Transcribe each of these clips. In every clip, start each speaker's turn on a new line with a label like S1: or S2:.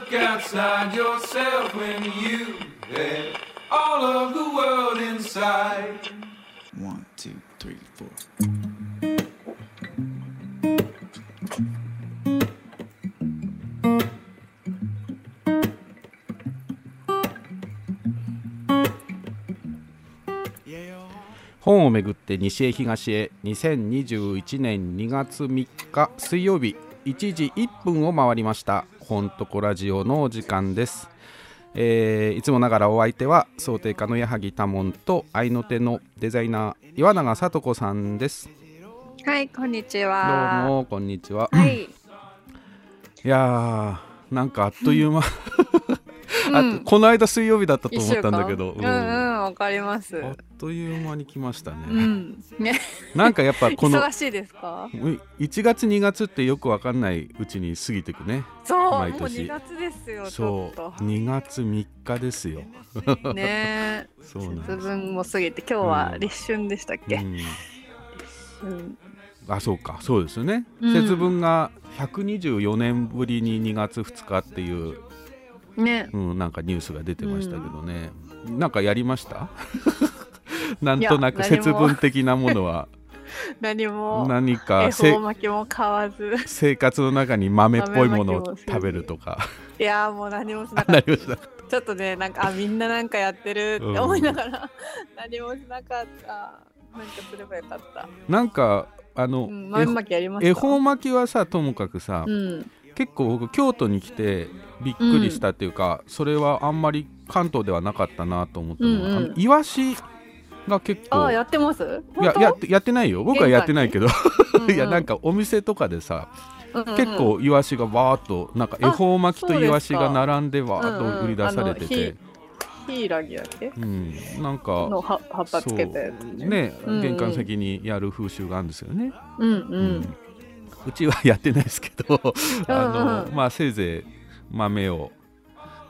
S1: Look outside yourself when you had all of the world inside?
S2: One, two, three, four.
S3: 本をめぐって西へ東へ2021年2月3日水曜日1時1分を回りました本とこラジオのお時間です、えーいつもながらお相手は想定家の矢作多門と愛の手のデザイナー岩永聡子さんです。
S4: はい、こんにち
S3: どう
S4: は。
S3: もこんにちは。
S4: はい。
S3: いやーなんかあっという間、あこの間水曜日だったと思ったんだけど、
S4: 一週間。うんうん、わかります。
S3: あっという間に来ましたね、
S4: うん。ね、
S3: なんかやっぱこの
S4: 忙しいですか
S3: ？1月2月ってよくわかんないうちに過ぎてくね
S4: そう、もう
S3: 毎年
S4: 2月ですよ。ち
S3: そう。2月3日ですよ
S4: ね
S3: そうなん
S4: 節
S3: です、
S4: 分も過ぎて、今日は立春でしたっけ？
S3: うん、
S4: うん。
S3: あそうかそうですよね、
S4: うん
S3: 節分が124年ぶりに2月2日っていう、
S4: ね。
S3: うん、なんかニュースが出てましたけどね、なんかやりました？なんとなく節分的なものは
S4: 何も。
S3: 何
S4: 恵
S3: かせ
S4: 方巻きも買わず。
S3: 生活の中に豆っぽいものを食べるとか
S4: いやー、もう何もしなかっ
S3: なりました
S4: た。ちょっとね、なんか、あ、みんななんかやってるって思いながら。何もしなかった。なんかすればよかった。
S3: なんかあの、
S4: うん、豆巻きやりました。
S3: 恵方巻きはさともかくさ、
S4: うん。
S3: 結構僕京都に来てびっくりしたっていうか、それはあんまり関東ではなかったなと思ったのは、
S4: うんうん。
S3: イワシが結構
S4: ああ、やってます？
S3: いややってやってないよ。僕はやってないけど、
S4: うんうん。
S3: いやなんかお店とかでさ、
S4: うんうん
S3: 結構イワシがわーっとなんか恵方巻きとイワシが並んでわーっと売り出されてて、
S4: ヒイラギだっけ
S3: うん、なんか
S4: の葉葉っぱつけたやつ
S3: そうね、
S4: うんうん。
S3: 玄関先にやる風習があるんですよね、
S4: うんう
S3: うん。んうちはやってないですけどあの、
S4: うん。
S3: まあせいぜい豆を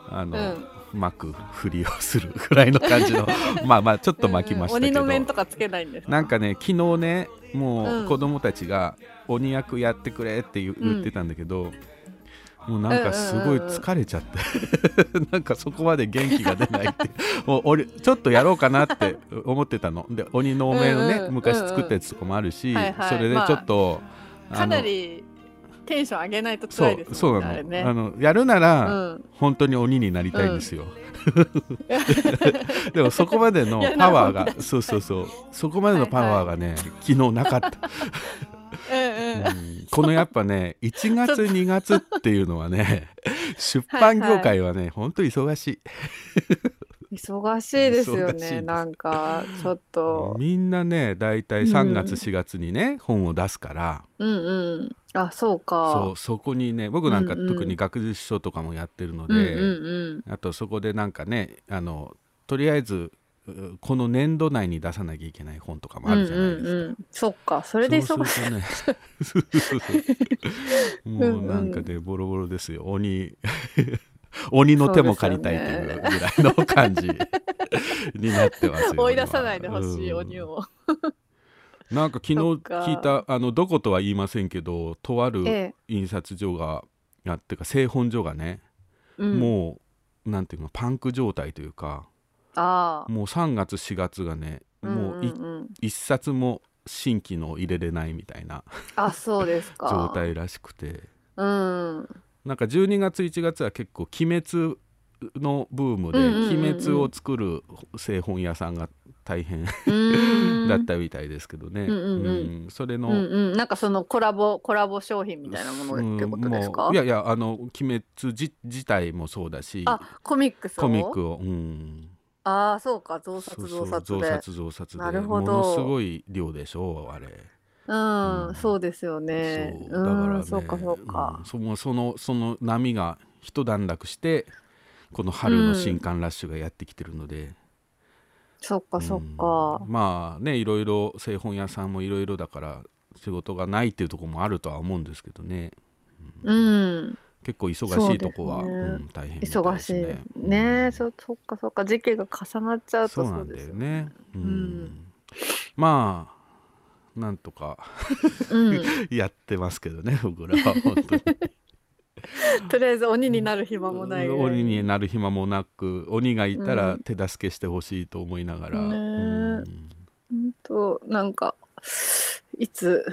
S3: あの、
S4: うん
S3: 巻くふりをするぐらいの感じの まあまあちょっと巻きましたけど、
S4: うんうん鬼の面とかつけないんですか？
S3: なんかね昨日ねも
S4: う
S3: うん子供たちが鬼役やってくれって言ってたんだけど、もうなんかすごい疲れちゃって、なんかそこまで元気が出ないって。もう俺ちょっとやろうかなって思ってたの。で鬼のお面をね、
S4: うんうん
S3: 昔作ったやつとかもあるし、
S4: はいはい。
S3: それでちょっと、あの
S4: かなりテンション上げないと
S3: そう
S4: 辛いです
S3: そうなの。
S4: ね。あ
S3: のやるなら、
S4: うん。
S3: 本当に鬼になりたいんですよ、でもそこまでの パワーがそうそうそう。そこまでのパワーがね、昨日なかった、
S4: うんうん。
S3: うん。このやっぱね1月2月っていうのはね 出版業界はね、本当忙し
S4: 忙しいですよ
S3: 忙しいです。
S4: ねなんか ちょっ
S3: い
S4: と
S3: みんなねだいたい3月4月にね、本を出すから。
S4: うんうん。あそう
S3: そ
S4: か
S3: うそこにね僕なんか
S4: うんうん。
S3: 特に学術書とかもやってるので、
S4: うんうん
S3: あとそこでなんかねあのとりあえずうこの年度内に出さなきゃいけない本とかも
S4: うん
S3: あるじゃないですか。
S4: うんうんうん。そっかそれで忙しい。
S3: そうするとね。そうそうそう。もうなんかねボロボロですよ。鬼 鬼の手も借りたいというぐらいの感じになってますよ
S4: 追い出さないでほしい
S3: うん。
S4: 鬼を
S3: なんか昨日聞いたあのどことは言いませんけどとある
S4: ええ。
S3: 印刷所があってか製本所がね、
S4: うん。
S3: もうなんていうのパンク状態というか
S4: ああ。
S3: もう3月4月がねもうい
S4: ん。んん
S3: 一冊も新規の入れれないみたいな
S4: あそうですか。
S3: 状態らしくて。
S4: うん
S3: なんか12月1月は結構「鬼滅」のブームで「
S4: うんうんうんうん
S3: 鬼滅」を作る製本屋さんが大変だったみたいですけどね、
S4: うんうんうん。
S3: うん。それの、
S4: うんうん、なんかそのコラボコラボ商品みたいなものってことですか、
S3: いやいやあの「鬼滅自」自体もそうだし
S4: あコミック
S3: コミックを、うん、
S4: ああそうか増刷
S3: そう増
S4: 増刷で
S3: 刷増刷で。
S4: なるほど。
S3: ものすごい量でしょあれ。
S4: うん、
S3: うん。
S4: そうですよね。
S3: そう。だからね、
S4: んそうかそうか。
S3: うん、そのそのその波が一段落してこの春の新刊ラッシュがやってきてるので、
S4: そっかそっか。
S3: うんまあねいろいろ製本屋さんもいろいろだから仕事がないっていうところもあるとは思うんですけどね。
S4: うん。
S3: 結構忙しいとこは、
S4: そうですね。
S3: うん、大変みたい
S4: 忙しい
S3: ですね
S4: ねそそっかそっか。時期が重なっちゃうと
S3: そうなんだ
S4: よ
S3: よね、うん。
S4: うん。
S3: まあなんとか
S4: うん。
S3: やってますけどね僕らは本当に。
S4: とりあえず鬼になる暇もない
S3: 鬼になる暇もなく鬼がいたら
S4: うん。
S3: 手助けしてほしいと思いながら、うん。
S4: となんかいつ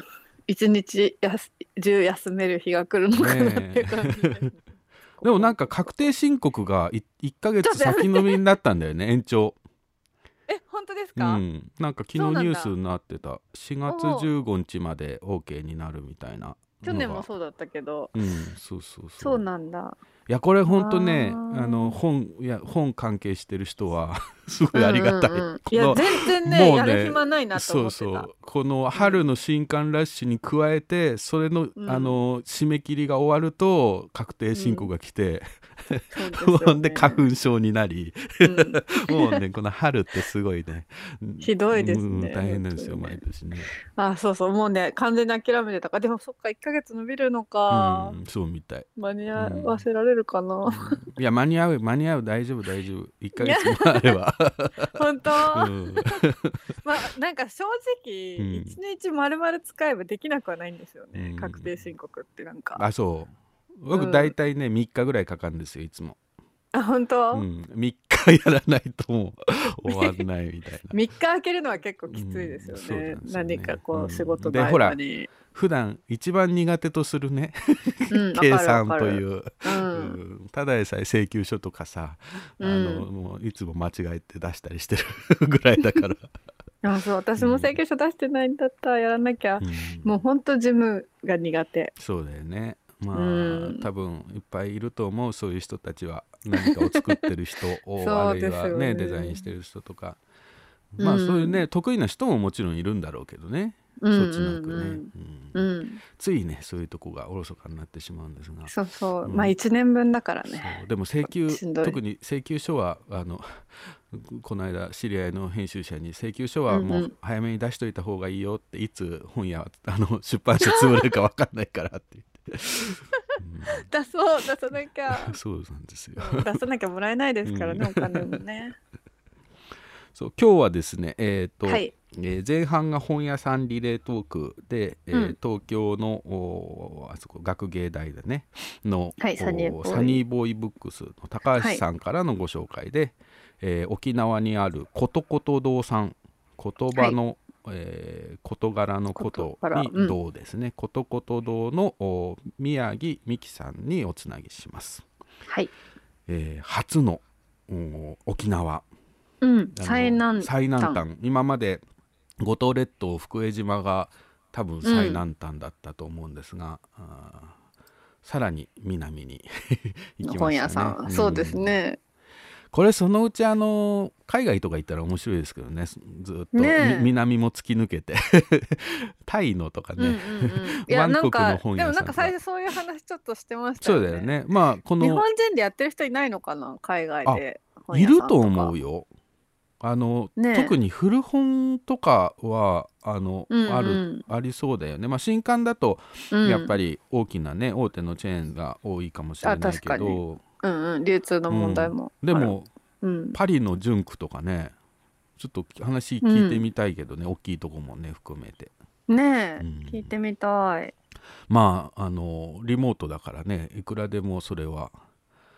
S4: 一日やす中休める日が来るのかなっていう感じです。ね
S3: でもなんか確定申告がい1ヶ月先延びになったんだよね延長
S4: え本当です
S3: う
S4: か、
S3: ん。なんか昨日ニュースになってた。4月15日まで OK になるみたいな
S4: 去年も
S3: う
S4: そうだったけど。
S3: うんそうそうそう。
S4: そうなんだ。
S3: いやこれほんとね
S4: あ
S3: の本いや本関係してる人は すごいありがたい、
S4: うんうんうん。
S3: この
S4: いや全然ね
S3: もうね
S4: やる暇ないなと
S3: そうそう。この春の新刊ラッシュに加えてそれの,、
S4: うん。
S3: あの締め切りが終わると確定申告が来て、ほ
S4: ね。
S3: んで花粉症になり。
S4: うん。
S3: もうねこの春ってすごいね。
S4: ひどいですね
S3: うん大変なんですよ毎年ね、
S4: あそうそう。もうね完全に諦めてた。からでもそっか1ヶ月伸びるのか、
S3: うん、そうみたい。
S4: 間に合わせられるかな、
S3: いや間に合う間に合う大丈夫大丈夫。1ヶ月もあれば、
S4: 本当、
S3: うん。
S4: まあなんか正直
S3: うん。
S4: 一日丸々使えばできなくはないんですよね、
S3: うん。
S4: 確定申告ってなんか。
S3: あそう。
S4: うん
S3: 僕大体ね3日ぐらいかかるんですよいつも、
S4: あ本当、
S3: うん、3日やらないともう 終わんないみたいな。
S4: 3日空けるのは結構きついですよね,、
S3: なんね。
S4: 何かこ
S3: うん。
S4: う仕事
S3: でほら普段一番苦手とするね。
S4: うん、
S3: 計算と
S4: う、
S3: いう、
S4: うん。
S3: うん。ただでさえ請求書とかさ、あの
S4: うん
S3: もういつも間違えて出したりしてるぐらいだから、
S4: あそう私も請求書出してないんだったやらなきゃ、
S3: うん。
S4: もうほんと事務が苦手。
S3: そうだよねまあ、
S4: うん。
S3: 多分いっぱいいると思うそういう人たちは。何かを作ってる人を
S4: そう
S3: あるいはねデザインしてる人とか。まあ
S4: うん。
S3: そういうね得意な人ももちろんいるんだろうけどね、
S4: うん
S3: そっちなくね、
S4: うん。
S3: うん。
S4: うん
S3: ついねそういうとこがおろそかになってしまうんですが。
S4: そうそう、
S3: うん。
S4: まあ1年分だから
S3: そ
S4: ね
S3: う。でも請求特に請求書はあの この間知り合いの編集者に請求書はも
S4: うん。う
S3: うん早めに出しといた方がいいよっていつ本屋あの出版社潰れるか分かんないからって言って、
S4: 出そう出さなきゃ。
S3: う んそうなんですよ。
S4: 出さなきゃもらえないですからね、
S3: うん。
S4: お金もね。
S3: そう今日はですねえっ、と、
S4: はい。
S3: えー前半が本屋さんリレートークで、えー
S4: うん。
S3: 東京のおあそこ学芸大だね。の、お
S4: はいサニーボーイ
S3: ブックスの高橋さんからのご紹介で、えー沖縄にあることこと堂さん言葉の、えー事柄のこと
S4: 事柄う
S3: ですね、ことこと堂のお宮城美希さんにおつなぎします、
S4: はい。
S3: えー初のお沖縄。
S4: うん。最南
S3: 最南端。今まで五島列島福江島が多分最南端だったと思うんですが、あーさらに南に 行きましたね。
S4: 本屋さん、そうです
S3: ん
S4: ね
S3: これそのうちあの海外とか行ったら面白いですけどね。ずずっと、
S4: ね
S3: 南も突き抜けて。タイのとかね、
S4: うんうんうん、いや
S3: バンコクの
S4: なんか
S3: 本屋さん
S4: でもなんか最初そういう話ちょっとしてましたよね。
S3: そうだよね。まあこ
S4: 日本
S3: の
S4: 人でやってる人いないのかな？海外で本
S3: い
S4: 屋さん
S3: ると思う
S4: よ。
S3: よあの、
S4: ねえ。
S3: 特に古本とかはあの、
S4: うんうん。
S3: あるありそうだよね。まあ新刊だとやっぱり大きなね大手のチェーンが多いかもしれないけ
S4: あ確か
S3: ど
S4: うんうん流通の問題もある、
S3: でも
S4: うん。
S3: パリの純区とかねちょっと話聞いてみたいけどね、大きいとこもね含めて。
S4: ねえ、
S3: うん。
S4: 聞いてみたい。
S3: まああのリモートだからねいくらでもそれは、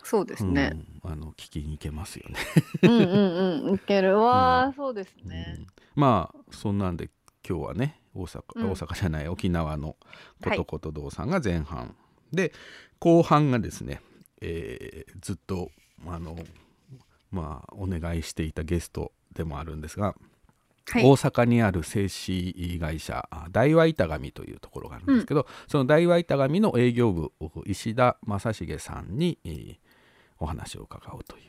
S4: そうですね、
S3: うんあの聞きに行けますよね、
S4: うん、うんうん。いけるわー、そうですね。
S3: うん。まあそんなんで今日はね大阪,、
S4: うん。
S3: 大阪じゃない沖縄のことこと堂さんが前半、で後半がですね、えーずっとあのまあお願いしていたゲストでもあるんですが、
S4: はい。
S3: 大阪にある製紙会社あ大和板紙というところがあるんですけど、その大和板紙の営業部石田正成さんに、えーお話を伺おうという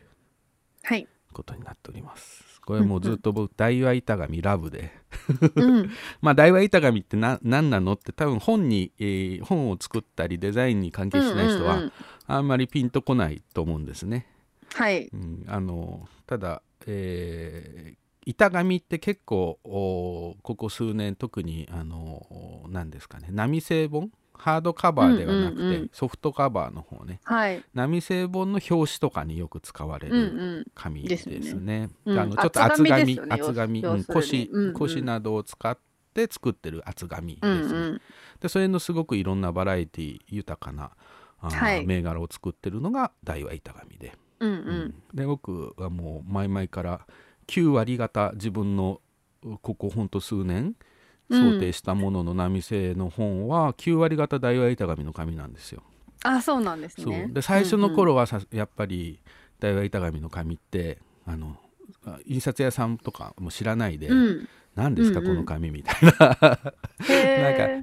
S4: はい、
S3: ことになっております。これもうずっと僕大和板紙ラブで。
S4: うん、
S3: まあ大和板紙ってな何なのって多分本に、えー本を作ったりデザインに関係してない人は
S4: うんうんうん
S3: あんまりピンとこないと思うんですね。
S4: はい。
S3: うん、あのただ、えー板紙って結構おここ数年特にあの何ですかね。波製本？ハードカバーではなくて、
S4: うんうんうん。
S3: ソフトカバーの方ね。
S4: はい。
S3: 波製本の表紙とかによく使われる
S4: ん
S3: 紙
S4: で
S3: ですす
S4: ね。
S3: ね。
S4: うん。
S3: あのちょっと厚
S4: 厚紙
S3: 厚紙、う腰腰などを使って作ってる厚紙ですね。
S4: うんうん。
S3: でそれのすごくいろんなバラエティ豊かな
S4: はい。
S3: 銘柄を作ってるのが大和板紙で,、
S4: うんう
S3: うん。
S4: ん
S3: で僕はもう前々から9割方自分のここほんと数年
S4: うん。
S3: 想定したものの波製の本は9割方大和板紙の紙なんですよ。
S4: あそうなんですね。
S3: で最初の頃はさ、やっぱり大和板紙の紙ってあのあ印刷屋さんとかも知らないで、
S4: うんうん
S3: 何ですか、
S4: うんうん。
S3: この紙みたいな。なんか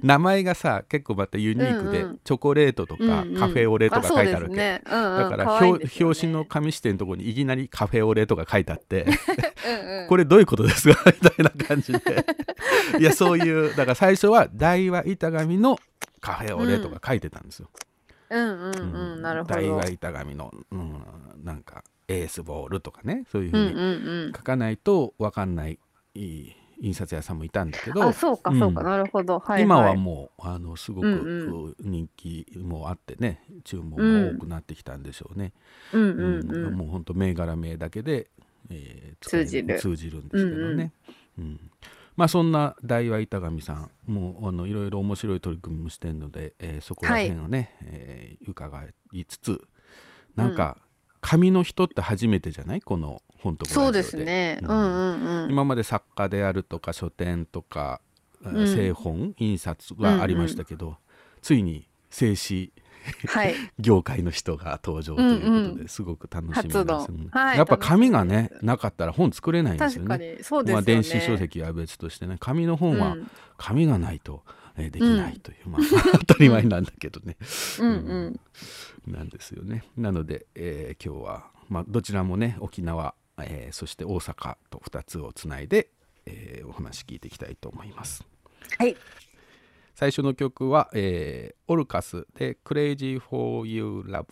S3: 名前がさ結構またユニークで、
S4: うんうん。
S3: チョコレートとか、
S4: うんうん。
S3: カフェオレとか書いてあるわけ、
S4: ねうんうん。
S3: だから
S4: 可愛い
S3: 表
S4: ですよね。
S3: 表紙の紙視点のところにいきなりカフェオレとか書いてあって
S4: うんうん。
S3: これどういうことですか？みたいな感じで。いやそういうだから最初は大和板紙のカフェオレとか書いてたんですよ。
S4: うんうんうん。なるほど。
S3: 大和板紙の、うん、なんかエースボールとかねそういうふ
S4: う
S3: に書かないと分かんないいい印刷屋さんもいたんだけど
S4: そうかそうか
S3: うん
S4: なるほど。はい
S3: 今はもうあのすごく
S4: うん
S3: 人気もあってね注文も多くなってきたんでしょうね。
S4: うん。うんうん
S3: もう本当銘柄名だけで、えー
S4: 通じる。
S3: 通じるんですけどね。うんまあそんな大和板上さんもうあのいろいろ面白い取り組みもしてるので、えーそこら辺をね、えー伺いつつなんか紙の人って初めてじゃない？この本とこ
S4: そうですね。うん。うんうん
S3: 今まで作家であるとか書店とか、
S4: ん。
S3: 製本印刷はありましたけど、ついに静止
S4: はい。
S3: 業界の人が登場ということ
S4: うん
S3: ですごく楽しみ
S4: 初
S3: です、
S4: の。
S3: うん。
S4: はい
S3: やっぱ紙がねなかったら本作れないんですよね。
S4: よね。
S3: まあ、電子書籍は別としてね紙の本は
S4: うん。
S3: 紙がないと、えーできないという、まあ 当たり前なんだけどね、
S4: うんうん。
S3: なんですよね。なので、えー今日は、まあ、どちらもね沖縄、えーそして大阪と2つをつないで、えーお話聞いていきたいと思います。
S4: はい。
S3: 最初の曲は、えーオルカスで「Crazy for You Love」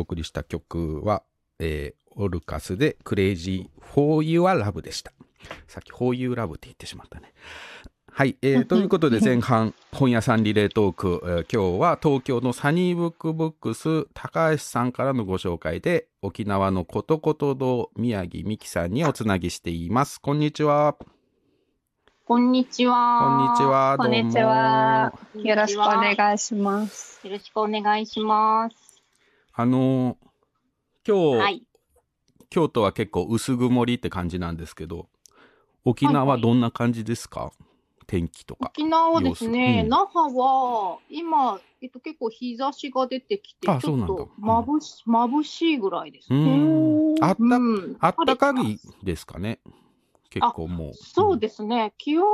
S3: お送りした曲は、えーオルカスでクレイジー For Your Love でした。さっき For You Love って言ってしまったね。はい、えーということで 前半本屋さんリレートーク、えー今日は東京のサニーブックブックス高橋さんからのご紹介で沖縄のことこと堂宮城美希さんにおつなぎしています。こんにちは。
S5: こんにちは。
S3: こんにち。は。どうも。
S4: こんにちはよろしくお願いします。
S5: よろしくお願いします。
S3: あのー今日、
S5: はい。
S3: 京都は結構薄曇りって感じなんですけど沖縄はどんな感じですか、天気とか。
S5: 沖縄はですね、
S3: うん。
S5: 那覇は今、えっと、結構日差しが出てきて、ちょっと眩し眩しいぐらいです
S3: う
S5: ね。
S3: ん。あった
S5: うん。
S3: あったかいですかね結構もう。
S5: そうですね。気温は、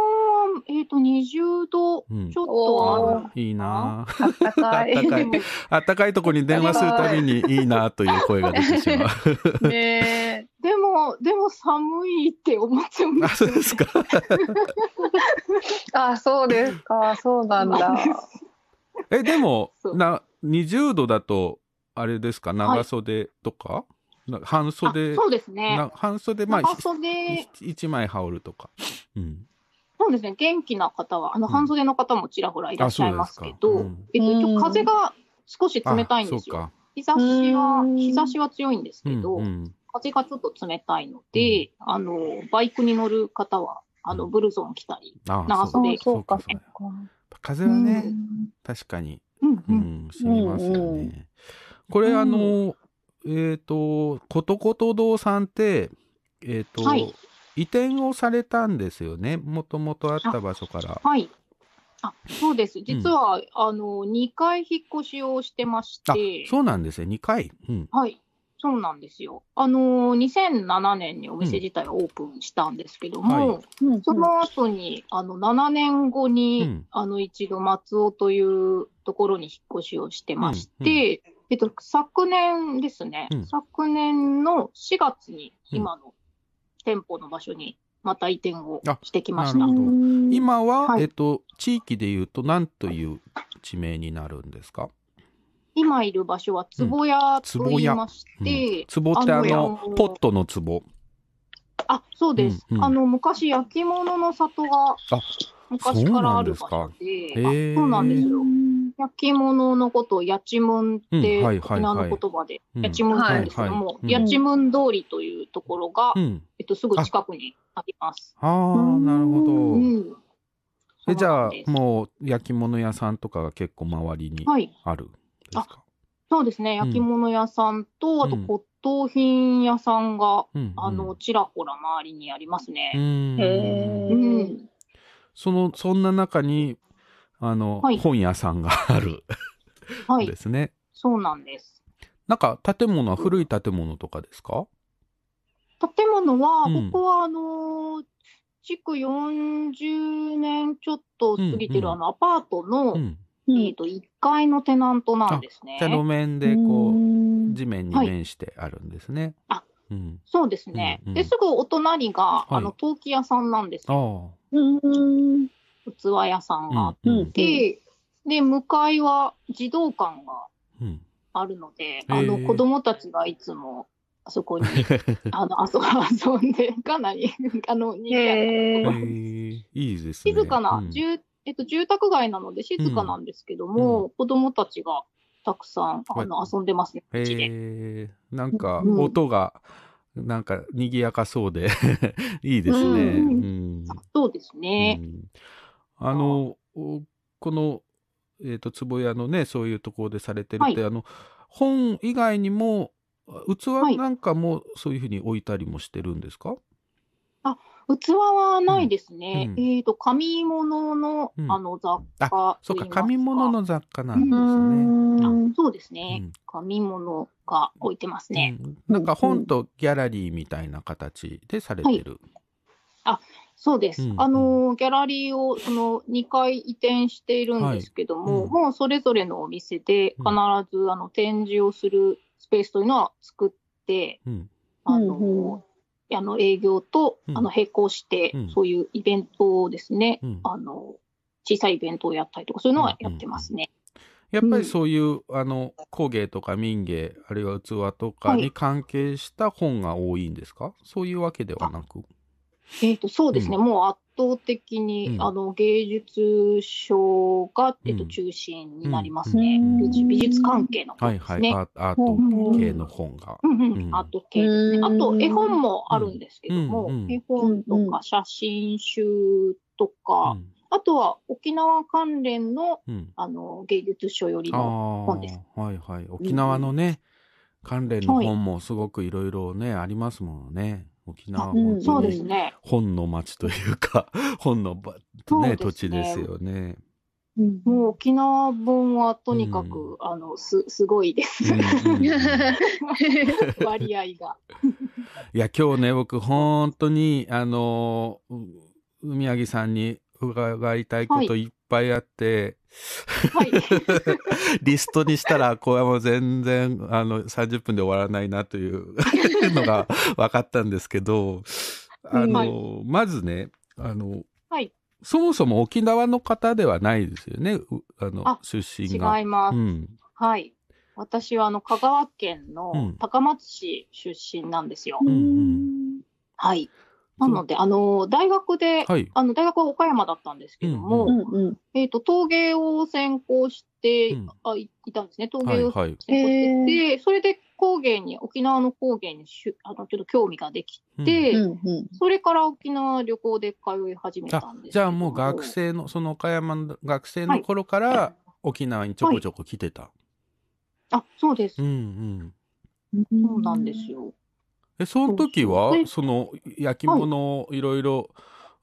S5: えっと、20度
S3: うん
S5: ちょっとある。
S3: あいいなあ
S4: あったかい。
S3: あったかいあったかいとこに電話するたびにいいなという声が出てしまう。
S4: ね
S5: でも、でも寒いって思ってま
S3: あ、
S5: す、
S3: そうですか。
S4: え。あ、そうですか。そうなんだ。
S3: え、でもな、20度だと、あれですか、長袖とか、な半
S5: あ
S3: 袖、
S5: そうですね。
S3: な半袖、まあ、
S5: 長袖、
S3: ひ一枚羽織るとか。うん。
S5: そうですね。元気な方は、あの、
S3: うん。
S5: 半袖の方もちらほらいらっしゃいますけ
S3: あ
S5: ど、
S3: そうですか。
S5: えっと、一
S4: うん。
S5: 応風が少し冷たいんですよ。日差しは、
S4: うん。
S5: 日差しは強いんですけど、
S3: うんうん。
S5: 風がちょっと冷たいので、あの、バイクに乗る方は、あの、
S3: うん。
S5: ブルゾン着たり、
S3: あ
S5: 長袖。
S4: あそうか、
S3: そ
S4: そうう
S3: か。
S4: か。
S3: 風はね、
S5: うん。
S3: 確かに、
S5: うん
S3: う
S5: うん
S3: ん、知りますよね。
S4: うんう
S3: これ、
S5: うん。
S3: あの、えっ、と、ことこと堂さんって、えっ、と、
S5: はい
S3: 移転をされたんですよね。もともとあった場所から。
S5: はい。あ、そうです。実は、あの、2回引っ越しをしてまし
S3: あ
S5: て、、
S3: そうなんですね。2回。うん。
S5: はい。そうなんですよ。あの、2007年にお店自体はオープンしたんですけども、
S3: はい
S4: うん
S5: その後に、あの、7年後に、
S3: うん
S5: あの、一度松尾というところに引っ越しをしてまして、
S3: うん
S5: えっと、昨年ですね、
S3: うん。
S5: 昨年の4月に今の店舗の場所にまた移転をしてきました。
S3: あなる。ほど。
S4: うん。
S3: 今は、
S5: はい。
S3: えっ、と、地域で言うと、何という地名になるんですか？
S5: 今いる場所は坪屋と言いまして、
S3: 壺ってあ
S5: あ
S3: の
S5: の、
S3: ポットの壺。
S5: あ、そうです。
S3: うんうん。
S5: あの、昔焼き物の里が
S3: あ
S5: 昔からある場所で、
S3: そうなんですか？へー。
S5: あそうなんですよ。焼き物のことをやちむんって、沖縄の言葉で
S3: うん
S5: やちむんって言うんですけど
S3: はい
S5: も、
S3: はい
S5: やちむん通りというところが、
S3: うん。
S5: えっと、すぐ近くにあります。
S3: ああ、なるほど。
S5: うん。
S3: えじゃあもう焼き物屋さんとかが結構周りに
S5: はい。
S3: あるんですか、
S5: そうですね。焼き物屋さんと、あと
S3: うん
S5: 骨董品屋さんが、
S3: うんうん
S5: あの、ちらほら周りにあります
S3: う
S5: ね。
S3: ん
S4: へ
S5: う
S4: ー
S5: ん。
S3: そのそんな中にあの、
S5: はい。
S3: 本屋さんがある
S5: はい。
S3: んで。すね、
S5: そうなんです。
S3: なんか建物は古い建物とかですか？
S5: 建物は、
S3: うん。
S5: ここは、あのー築40年ちょっと過ぎてる、
S3: うんうん。
S5: あの、アパートの、
S3: うん。
S5: えっ、と、1階のテナントなんですね。
S3: じゃあ。路面でこ
S4: う
S3: うん。地面に
S5: はい。
S3: 面してあるんですね、
S5: あ
S3: うん。
S5: そうですね。
S3: うんうん
S5: で、すぐお隣が、
S3: い。
S5: あの、陶器屋さんなんです。
S3: あ
S4: うん
S5: 器屋さんがあっ
S3: うん
S4: うん
S5: て、で、向かいは児童館が
S3: うん
S5: あるので、
S3: へ
S5: あの、
S3: ー
S5: 子供たちがいつも、あそこに、あの、遊遊んで、かなり、あの、にぎやかな
S3: え
S4: へー。
S3: ー、いいですね。
S5: 静かな、
S3: うん。
S5: 住えっと、住宅街なので静かなんですけども、子供たちがたくさんあの遊んでますね、
S3: へ
S5: うちで。
S3: えなんか
S5: うん。
S3: 音がなんか賑やかそうで いいですね。
S5: うん。
S3: うん。
S5: そうですね。
S3: うんあのおこのえっ、と壺屋のねそういうところでされてるって、
S5: は
S3: あの本以外にも器
S5: い。
S3: なんかもそういうふうに置いたりもしてるんですか？
S5: 器はないですね。
S3: うん。
S5: えっ、と、紙物の、
S3: うん。
S5: あの雑貨
S3: そうか紙物の雑貨なんですね。
S4: う
S5: そうですね、
S3: うん。
S5: 紙物が置いてますね。
S3: うん。なんか本とギャラリーみたいな形でされてる。
S5: そうです。
S3: うん
S5: あの、ギャラリーをその2回移転しているんですけども、
S3: はいうん。
S5: もうそれぞれのお店で必
S3: うん。
S5: ず、あの展示をするスペースというのは作って、
S3: うん。
S5: あの、あの営業と、
S3: うん。
S5: あの並行して、
S3: うん。
S5: そういうイベントをですね、
S3: うん。
S5: あの、小さいイベントをやったりとか、そういうのはやってますね。
S3: やっぱりそういう、あの工芸とか民芸あるいは器とかに
S5: はい。
S3: 関係した本が多いんですか、そういうわけではなく。
S5: えっと、そうですね、
S3: う
S5: もう圧倒的に、
S3: うん。
S5: あの芸術賞が、えっと、
S3: うん。
S5: 中心になりますね。
S4: うん。
S5: 美術美術関係の
S3: はいはい、
S5: 本ですね。
S3: アアート系の本が。
S5: うんうん。
S3: うん。
S5: アート系ですね。
S4: うん。
S5: あと、絵本もあるんですけども、
S3: うん。うん。
S5: 絵本と
S4: うん
S5: か写真集とか、
S3: うん。
S5: あとは沖縄関連の
S3: うん、
S5: あの芸術書より
S3: あ
S5: の本です。
S3: あはいはい。沖縄のね、関連の本もすごくいろいろねありますもんね沖縄本当
S5: そうです
S3: に
S5: ね。
S3: 本の町というか 本のば、ね、
S5: ね
S3: 土地ですよね。
S4: うん
S5: もう沖縄本はとにかく、
S3: う
S5: あのすすごいです。
S3: うんうんうん
S5: 割合が。
S3: いや今日ね僕本当にあのう海上さんに伺いたいこといっぱいあって、
S5: はい。
S3: リストにしたらこれはもう全然あの30分で終わらないなという のが分かったんですけどあの、
S5: はい
S3: まずねあの、
S5: はい
S3: そもそも沖縄の方ではないですよねうあの
S5: あ
S3: 出身が。
S5: 違います。
S3: うん
S5: はい。私はあの香川県
S3: うん
S5: の高松市出身なんですよ。
S3: うんうん
S5: はい。なので、あの、大学で、
S3: はい。
S5: あの、大学は岡山だったんですけども、
S3: うん
S4: うんうん
S5: えっ、と、陶芸を専攻して、
S3: うん
S5: あいいたんですね。陶
S3: はい
S5: 芸を
S3: はい。
S5: 専攻してて、それで工芸に、沖縄の工芸にしゅあのちょっと興味ができて、
S4: うんうん
S5: それから沖縄旅行で通い始めた
S3: あ
S5: んです
S3: じゃあもう学生のその岡山の学生の頃から沖縄にちょこちょこ来てた。
S5: あ、そうです。
S3: うんうん。
S5: そうなんですよ。
S3: えその時は
S5: そ
S3: の焼き物をいろいろ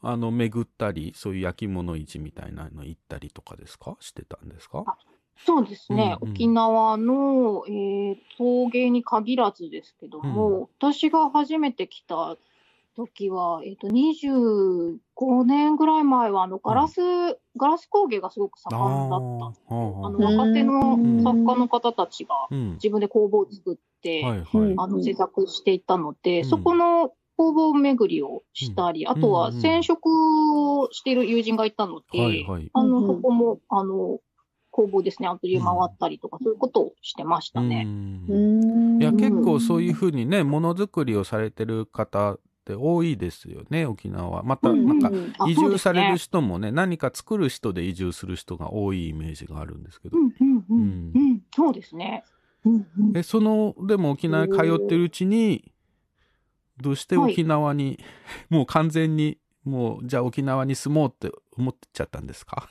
S3: あの巡ったりそういう焼き物市みたいなの行ったりとかですか？してたんですか？
S5: あそうですね、
S3: うんうん。
S5: 沖縄の、えー陶芸に限らずですけども、私が初めて来た時は、えー、と25年ぐらい前はあのガラス、ガラス工芸がすごく盛んだった。
S3: あ
S5: の若手の
S4: うん。
S5: 作家の方たちが
S3: うん。
S5: 自分で工房を作って、
S3: はいはい。
S4: うん。
S5: あの制作していたので、
S3: うん。
S5: そこの工房巡りをしたり、あとは
S3: うんうん
S5: 染色をしている友人がいたので、
S3: はいはい。
S5: あの、
S4: うんうん。
S5: そこも、あの、工房ですね、アトリエ回ったりとか、そういうことをしてました
S3: う
S5: ね。
S3: ん。
S4: うん。
S3: いや結構そういうふうにねものづくりをされてる方って多いですよね沖縄。は。また
S5: うん
S3: なんか
S4: うん。
S5: あ
S3: 移住される
S5: そうですね。
S3: 人もね何か作る人で移住する人が多いイメージがあるんですけど。
S5: うんうんう
S3: うん
S5: ん。うん、そうですね。うんうん。
S3: えそのでも沖縄に通ってるうちにどうして沖縄に、もう完全にもうじゃあ沖縄に住もうって思っちゃったんですか？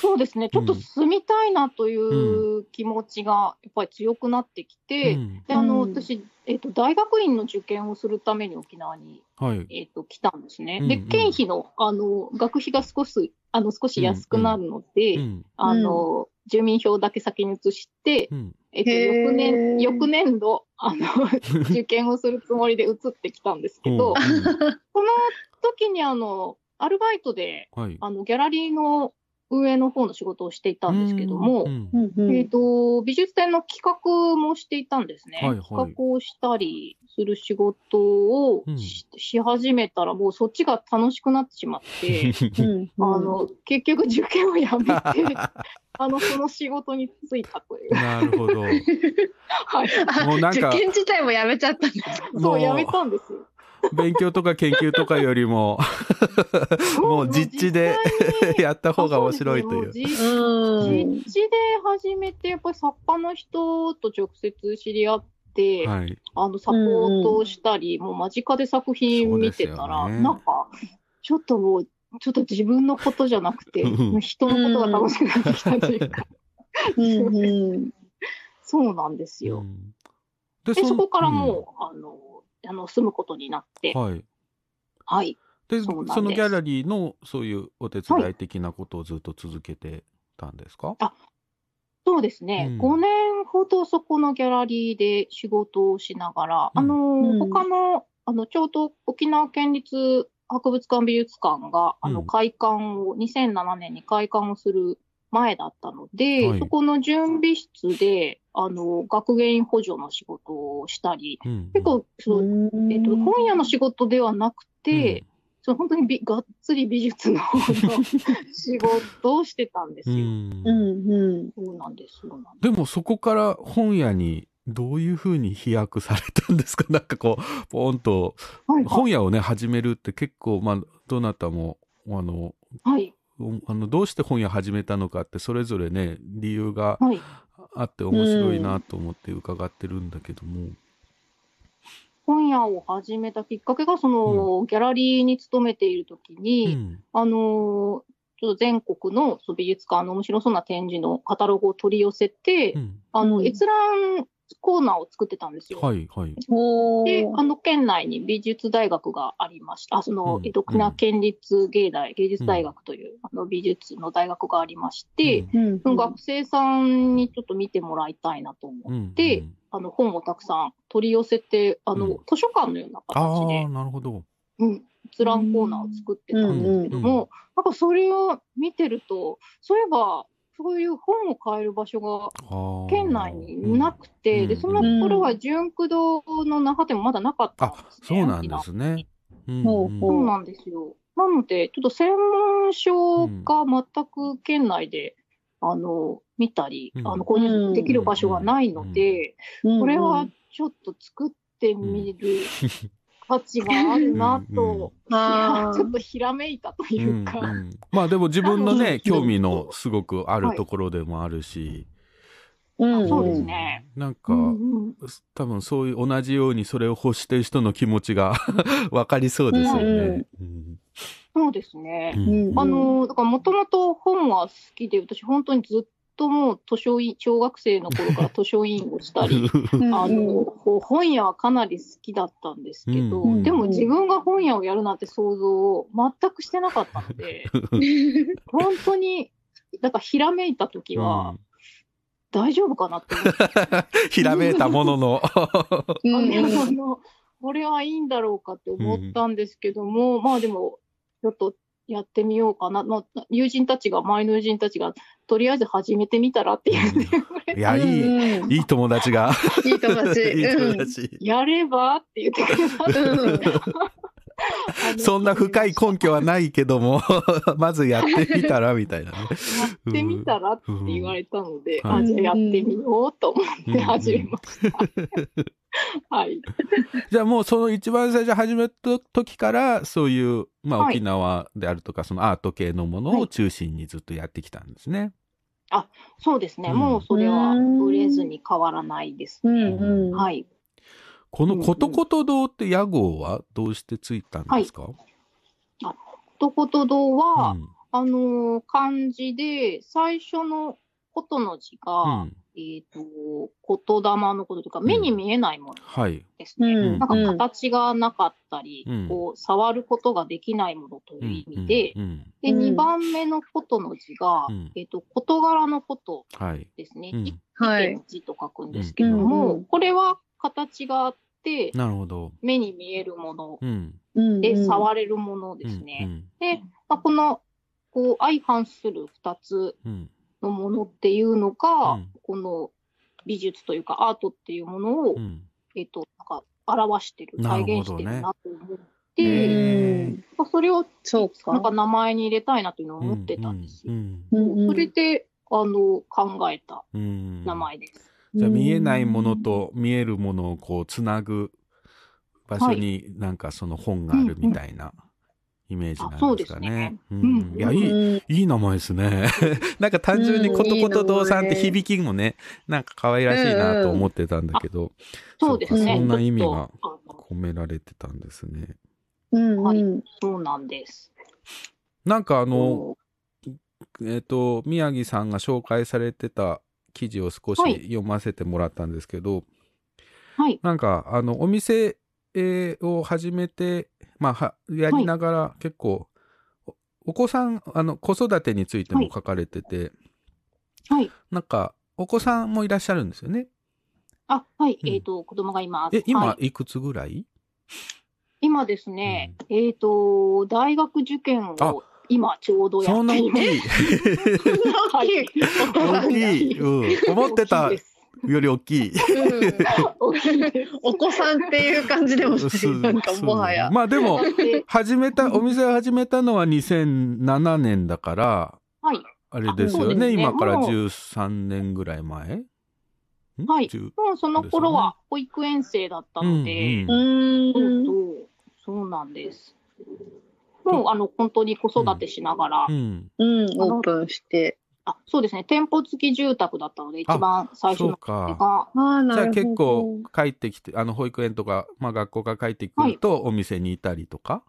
S5: そうですね、ちょっと
S3: うん。
S5: 住みたいなという気持ちがやっぱり強くなってきて、
S3: うん。
S5: であの
S4: うん。
S5: 私、えっと、大学院の受験をするために沖縄に、
S3: はい。
S5: えっと、来たんですね。
S3: うんうん。
S5: で、経費のあの学費が少しあの少し安くなるので、
S3: うん
S5: あの住民票だけ先に移して、
S3: うん。
S5: えっと、翌年、翌年度、あの、受験をするつもりで移ってきたんですけど、
S3: うん。
S5: その時にあの、アルバイトで、
S3: はい。
S5: あの、ギャラリーの運営の方の仕事をしていたんですけども、えっ、と、美術展の企画もしていたんですね。
S3: はいはい
S5: 企画をしたりする仕事を
S3: うん
S5: し,、始めたら、もうそっちが楽しくなってしまって、
S4: うん
S5: あの、結局受験をやめて、あの、その仕事に就いたという。
S3: なるほど。
S5: はい。
S4: あ
S3: もうなんか
S4: 受験自体もやめちゃったんです。
S5: そう、やめたんですよ。
S3: 勉強とか研究とかよりも もう実地で やった方が面白いという。
S5: う実
S4: うん。
S5: 実地で始めて、やっぱり作家の人と直接知り合って、
S3: はい。
S5: あのサポートをしたり、もう間近で作品見てたら、
S3: ね。
S5: なんか、ちょっともう、ちょっと自分のことじゃなくて、
S3: うん。
S5: 人のことが楽しくなってきたというか、
S4: うんうん。
S5: そうなんですよ。
S3: うん。で
S5: で、そこから
S3: うん。
S5: もう、あの、あの住むことになって、
S3: はい。
S5: はい。
S3: で
S5: そうなんです。
S3: そのギャラリーのそういうお手伝い的なことをずっと続けてたんですか、
S5: そうですね、
S3: うん。
S5: 5年ほどそこのギャラリーで仕事をしながら、あの
S4: うん。
S5: 他のあのちょうど沖縄県立博物館美術館があの
S3: うん。
S5: 開館を、2007年に開館をする前だったので、
S3: はい。
S5: そこの準備室であの学芸員補助の仕事をしたり、
S3: うん
S5: 結構その、えっと、本屋の仕事ではなくて、その本当にびがっつり美術の の仕事をしてたんです
S3: う
S5: よ。
S3: ん
S4: うんうん。
S5: そうなんです。そうなんです
S3: でもそこから本屋にどういうふうに飛躍されたんですか？なんかこう、ポンと、
S5: はい、
S3: 本屋をね、始めるって結構、まあ、どなたも、あの、
S5: はい。
S3: あのどうして本屋始めたのかってそれぞれね理由が
S5: はい。
S3: あって面白いなと思って伺ってるんだけども、
S5: 本屋を始めたきっかけが、その、ギャラリーに勤めているとき
S3: う
S5: に、
S3: ん。
S5: あのーちょっと全国のそう美術館の面白そうな展示のカタログを取り寄せて、
S3: うん。
S5: あの、
S4: うん。
S5: 閲覧コーナーを作ってたんですよ。
S3: はいはい。
S4: お
S5: で、
S4: ー
S5: あの、県内に美術大学がありました。あ、その
S3: う、ん。
S5: 江戸沖縄県立芸大、芸術大学という、あの、美術の大学がありまして、
S4: うん。
S5: その学生さんにちょっと見てもらいたいなと思
S3: うん
S5: っ、て、
S3: うん
S5: あの、本をたくさん取り寄せて、あの、
S3: うん。
S5: 図書館のような
S3: あ
S5: 形で
S3: あ、なるほど。
S5: うん、閲覧コーナーを作ってたんですけども、
S3: うんうん。
S5: なんかそれを見てると、そういえば、そういう本を買える場所が県内になくて、
S3: うん。
S5: で、その頃は純駆動の那覇店もまだなかったん
S3: あ
S5: ですね。
S3: そうなんですね、うん
S4: ほうほ
S5: そう。なんですよ。なので、ちょっと専門書が全く県内で、あの、見たり、
S3: うん。
S5: あの、購入できる場所がないので、
S4: うん。
S5: これはちょっと作ってみる価値があるなと、ちょっとひらめいたというか、
S3: うんうん。まあでも自分のね興味のすごくあるところでもあるし、
S4: うん。
S5: そうですね。
S3: なんか、
S5: うんうん
S3: 多分そういう同じようにそれを欲してる人の気持ちが 分かりそうですよね。うん
S5: そうですね。
S4: うん。
S5: あの、だからもともと本は好きで、私本当にずっともう図書委員、小学生の頃から図書委員をしたり、
S4: うん
S5: あの、こう本屋はかなり好きだったんですけど、
S3: うん
S5: でも自分が本屋をやるなんて想像を全くしてなかったので、本当に、だからひらめいた時は、大丈夫かなって思って、
S3: ひらめいたものの。
S5: これはいいんだろうかって思ったんですけども、まあでも、ちょっとやってみようかな。まあ、友人たちが、周りの友人たちが、とりあえず始めてみたらって言ってくれ
S3: いや、いい、
S4: うん
S3: いい友達が。
S4: いい友達。
S3: いい友達。
S5: やれば？って言ってくれたんであの
S3: そんな深い根拠はないけども、まずやってみたらみたいなね。
S5: やってみたらって言われたので、
S3: うん
S5: あ、じゃあやってみようと思って始めました。はい。
S3: じゃあもうその一番最初始めた時から、そういう、まあ
S5: はい
S3: 沖縄であるとか、そのアート系のものを中心にずっとやってきたんですね。
S5: そうですね。
S3: うん
S5: もうそれはブレずに変わらないです
S4: う
S5: ね。
S4: んうん。
S5: はい。
S3: このことこと堂って屋号はどうしてついたんですか、
S5: とこと堂は、
S3: うん。
S5: あのー漢字で、最初のことの字が、
S3: うん。
S5: えっ、と、言霊のことというか、目に見えないもの
S3: はい。
S5: ですね。
S4: うん。
S5: なんか形がなかったり、
S3: うん。
S5: こう、触ることができないものという意味で、
S3: うん
S5: で、
S4: うん。
S5: 2番目のことの字が、
S3: うん。
S5: えっ、と、事柄のこと
S3: はい。
S5: ですね。
S4: はい。
S5: 点の。字と書くんですけども、これは形があって、
S3: なるほど。
S5: 目に見えるもの
S3: うん。
S4: うん
S5: で、触れるものですね。
S3: うん
S5: で、まあ、この、こう、相反する2つ
S3: うん
S5: のものっていうのが、
S3: うん
S5: この美術というかアートっていうものを、
S3: うん
S5: えっ、と、なんか表してる、
S3: なるほどね
S5: 体現してるなと思っ
S4: う
S5: て、
S4: ん。
S5: まあそれを
S4: そうか。
S5: なんか名前に入れたいなというのを思ってたんですよ。
S3: うん
S4: うんうん
S5: それで、あの、考えた
S3: うん
S5: 名前です。
S3: じゃあ見えないものと見えるものをこうつなぐ場所になんかその本があるみたいなイメージなんですかね。
S5: うね
S3: うん
S5: うん
S3: いやいい、
S4: うん
S3: いい名前ですね。なんか単純にことこと堂さんって響きもね、なんか可愛らしいなと思ってたんだけど、
S5: そうですね。
S3: そんな意味が込められてたんですね。
S4: うん
S5: はい
S4: うん。
S5: そうなんです。
S3: なんかあの、えっ、と、宮城さんが紹介されてた記事を少し
S5: はい
S3: 読ませてもらったんですけど、
S5: はい。
S3: なんか、あの、お店、えーを始めて、まあ、はやりながら結構、おお子さん、あの、子育てについても書かれてて、
S5: はい。
S3: なんか、お子さんもいらっしゃるんですよね？
S5: あ、はい。
S3: うん
S5: えっ、と、子供がいます。
S3: え、今、
S5: はい
S3: いくつぐらい？
S5: 今ですね、えっ、と、大学受験
S3: あ
S5: を今ちょうどや
S3: そんな
S5: っています。
S3: 大きい
S5: はい。
S3: 大きい。うん。思ってた
S5: 大きいです
S3: より大きい。
S4: お子さんっていう感じでもなんかもはや
S3: まあでも、
S5: で
S3: 始めた、お店を始めたのは2007年だから、
S5: はい。
S3: あれですよね。
S5: ね
S3: 今から
S5: もう
S3: 13年ぐらい前？ん？
S5: はい
S3: 10
S5: もうその頃は保育園生だったので、
S3: うん
S4: う
S3: ん
S5: そう、そうなんです。もうあの本当に子育てしながら、
S3: うん。
S4: うん。オープンして。
S5: あそうですね、店舗付き住宅だったので、一番最初の。が、
S4: ああな
S3: じゃあ結構帰ってきて、あの保育園とか、まあ学校から帰ってくるとお店にいたりとか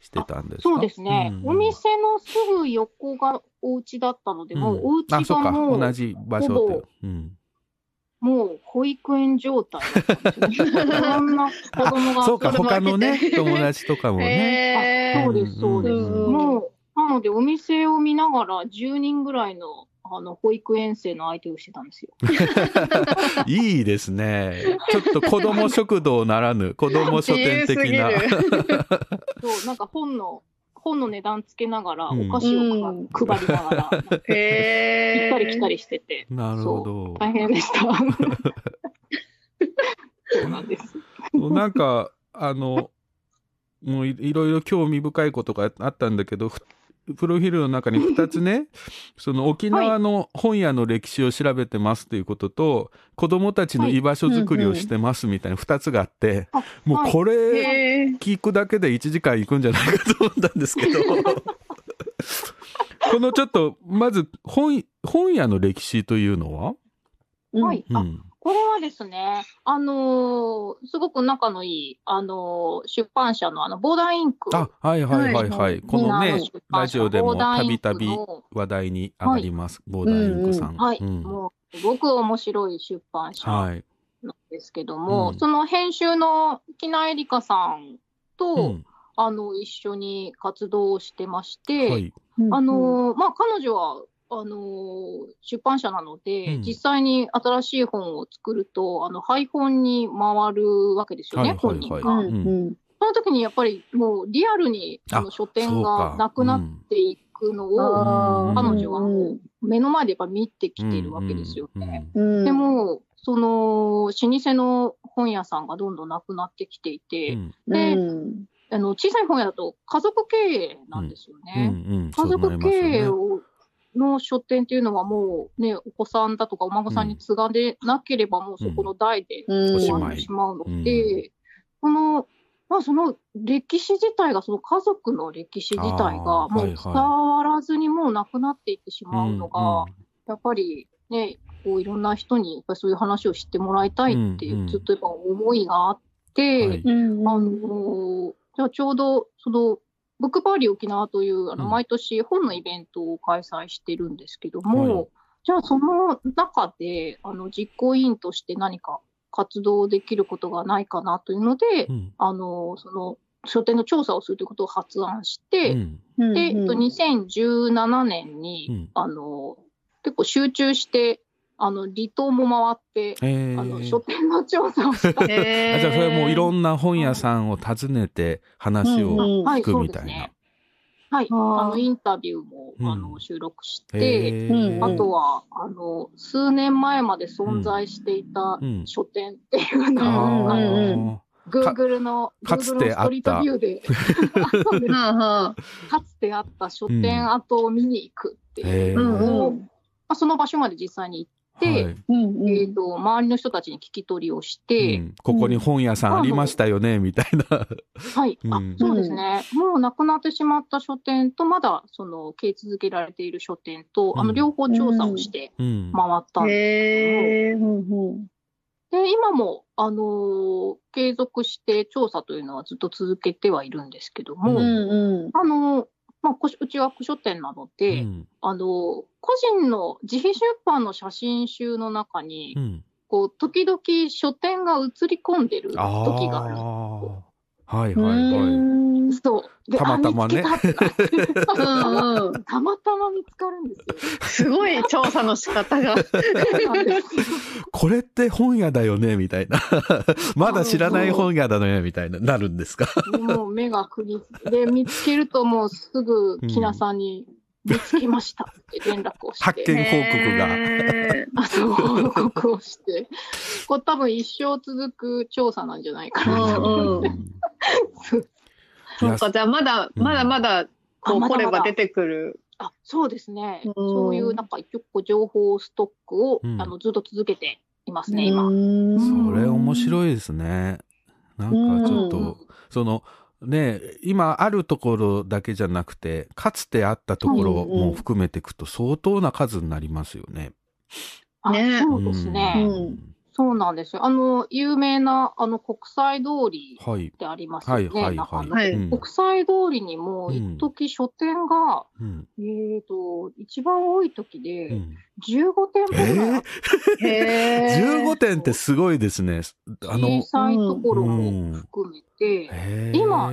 S3: してたんですか？
S5: そうですね、
S3: うん
S5: お店のすぐ横がお家だったので、もうお
S3: あ、
S5: 家
S3: そうか。
S5: がもう、
S3: 同じ場所って。うん。
S5: もう保育園状態だったんですよね。いろんな子供が
S3: そうか、他のね友達とかもね。
S4: へー
S5: あそうです、そうです。
S4: うん
S5: もう、なのでお店を見ながら10人ぐらいのあの保育園生の相手をしてたんですよ。
S3: いいですね。ちょっと子供食堂ならぬ、子供書店的な。
S5: そう、なんか本の、本の値段つけながら、
S3: うん
S5: お菓子を配りながら、行っ
S4: へ
S5: たり来たりしてて、
S3: なるほど。
S5: 大変でした。そうなんです。
S3: なんか、あの、もういいろいろ興味深いことがあったんだけど、ふプロフィールの中に2つね、その沖縄の本屋の歴史を調べてますということと、子供たちの居場所づくりをしてますみたいな2つがあって、
S5: あ
S3: もうこれ聞くだけで1時間行くんじゃないかと思ったんですけど、このちょっと、まず本、本屋の歴史というのは、
S5: はい。あ
S3: うん、
S5: これはですね、あのーすごく仲のいい、あのー出版社のあの、ボーダーインク。
S3: あ、はいはいはいはい。このねラジオでもたびたび
S5: の
S3: 話題に上がります。ボーダーインクさん。
S5: はい、
S3: うん
S5: もう、すごく面白い出版社
S3: はい。
S5: なんですけども、
S3: うん
S5: その編集の木名絵里香さんと、
S3: うん
S5: あの、一緒に活動をしてまして、
S3: はい。
S5: あのーまあ、彼女は、あのー出版社なので、
S3: うん。
S5: 実際に新しい本を作ると、あの、配本に回るわけですよね、
S3: はいはいはい。
S5: 本人が。
S4: うんうん。
S5: その時にやっぱりもうリアルにあの
S3: あ
S5: 書店がなくなっていくのを、
S4: あー。
S5: 彼女はもう目の前でやっぱ見てきてるわけですよね。
S4: うん
S5: でも、その老舗の本屋さんがどんどんなくなってきていて、
S3: うん。
S5: で
S4: うん。
S5: あの小さい本屋だと家族経営なんですよ
S3: うん
S5: ね。
S3: うん。
S5: 家族経営をの書店っていうのはもうね、お子さんだとかお孫さんに継がでなければもうそこの代で終わってしまうので、この、まあその歴史自体が、その家族の歴史自体
S3: あ
S5: がもう伝わらずにもうなくなっていってしまうのが、やっぱりね、こういろんな人にやっぱりそういう話を知ってもらいたいっていう、ずっとやっぱ思いがあって、あのじゃあちょうどそのブックパーリー沖縄というあの
S3: うん。
S5: 毎年本のイベントを開催してるんですけども、
S3: はい。
S5: じゃあその中であの実行委員として何か活動できることがないかなというので、
S3: うん。
S5: あのその書店の調査をするということを発案して、
S3: うん。
S4: うん
S5: で、えっと、2017年に、
S3: うん。
S5: あの結構集中してあの離島も回って、
S3: え
S5: あの
S3: ー
S5: 書店の調査をした。
S4: へー。
S3: あじゃあそれもういろんな本屋さんを訪ねて話を聞く
S5: そう
S3: みたいな
S5: ですね。。はい、
S4: あ
S5: のインタビューも、
S3: うん。
S5: あの収録して、あとはあの数年前まで存在していた
S3: うん。
S5: 書店っていうの
S3: あ
S5: を、
S4: うん
S5: あの
S4: うん
S3: ー
S5: Google の
S3: かつて
S5: Google のストリートビューであそうです
S4: はあはあ
S5: かつてあった書店跡を見に行くっていうのを、
S4: うん。
S5: まあ、その場所まで実際に行って、
S3: はい。
S4: うんうん。
S5: えー、と周りの人たちに聞き取りをして、
S3: うん。ここに本屋さんありましたよねみたいな。
S5: はい、あ
S3: うん。
S5: そうですね、もうなくなってしまった書店と、まだその経営続けられている書店と、あ
S3: うん。
S5: の両方調査をして
S3: うん。
S5: 回ったんです
S4: へえ。うんうん。
S5: けども、で今も、あのー継続して調査というのはずっと続けてはいるんですけども、
S3: うん
S4: うん。
S5: あのーまあ、こしうちは古書店なので、
S3: うん
S5: あのー個人の自費出版の写真集の中に、
S3: うん
S5: こう時々書店が映り込んでる時がある。
S3: はい
S4: うん。
S3: はいはい。
S4: うん
S5: そう。で
S3: たまたまね
S5: たまたま見つかるんですよ。
S4: すごい調査の仕方が。
S3: これって本屋だよねみたいな。まだ知らない本屋だねみたいな、なるんですか？
S5: もう目がくりで見つけるともうすぐきなさんに見つけましたって連絡をして。
S3: 発見報告が。
S4: へー
S5: あそう報告をして。これ多分一生続く調査なんじゃないかなと思って。そう
S4: か、じゃあまだ、
S3: うん。
S4: まだまだ、こう、
S5: あまだまだ。
S4: 掘れば出てくる。
S5: あそうですね、
S4: うん。
S5: そういうなんか一応情報ストックを、
S3: うん。
S5: あのずっと続けていますね、今。
S3: それ面
S5: い。
S3: 白いですね。なんかちょっと、
S4: うん。
S3: そのね今あるところだけじゃなくてかつてあったところも含めていくと相当な数になりますよね。
S5: あ
S4: ね。
S5: そうですね、
S4: うん
S5: そうなんですよ。あの、有名なあの国際通り
S3: はい
S5: ってありますよね。
S3: はいはいはい。
S5: 国際通りにも、
S3: うん
S5: 一時書店が、
S3: うん
S5: えっ、と、一番多い時
S3: う
S5: で、
S3: ん
S5: 15店舗ぐらいあっ
S4: へー
S3: 15点ってすごいですね。あ
S5: 小
S3: の、
S5: さいところ
S3: う
S5: も
S3: ん
S5: 含めて、
S3: へー
S5: 今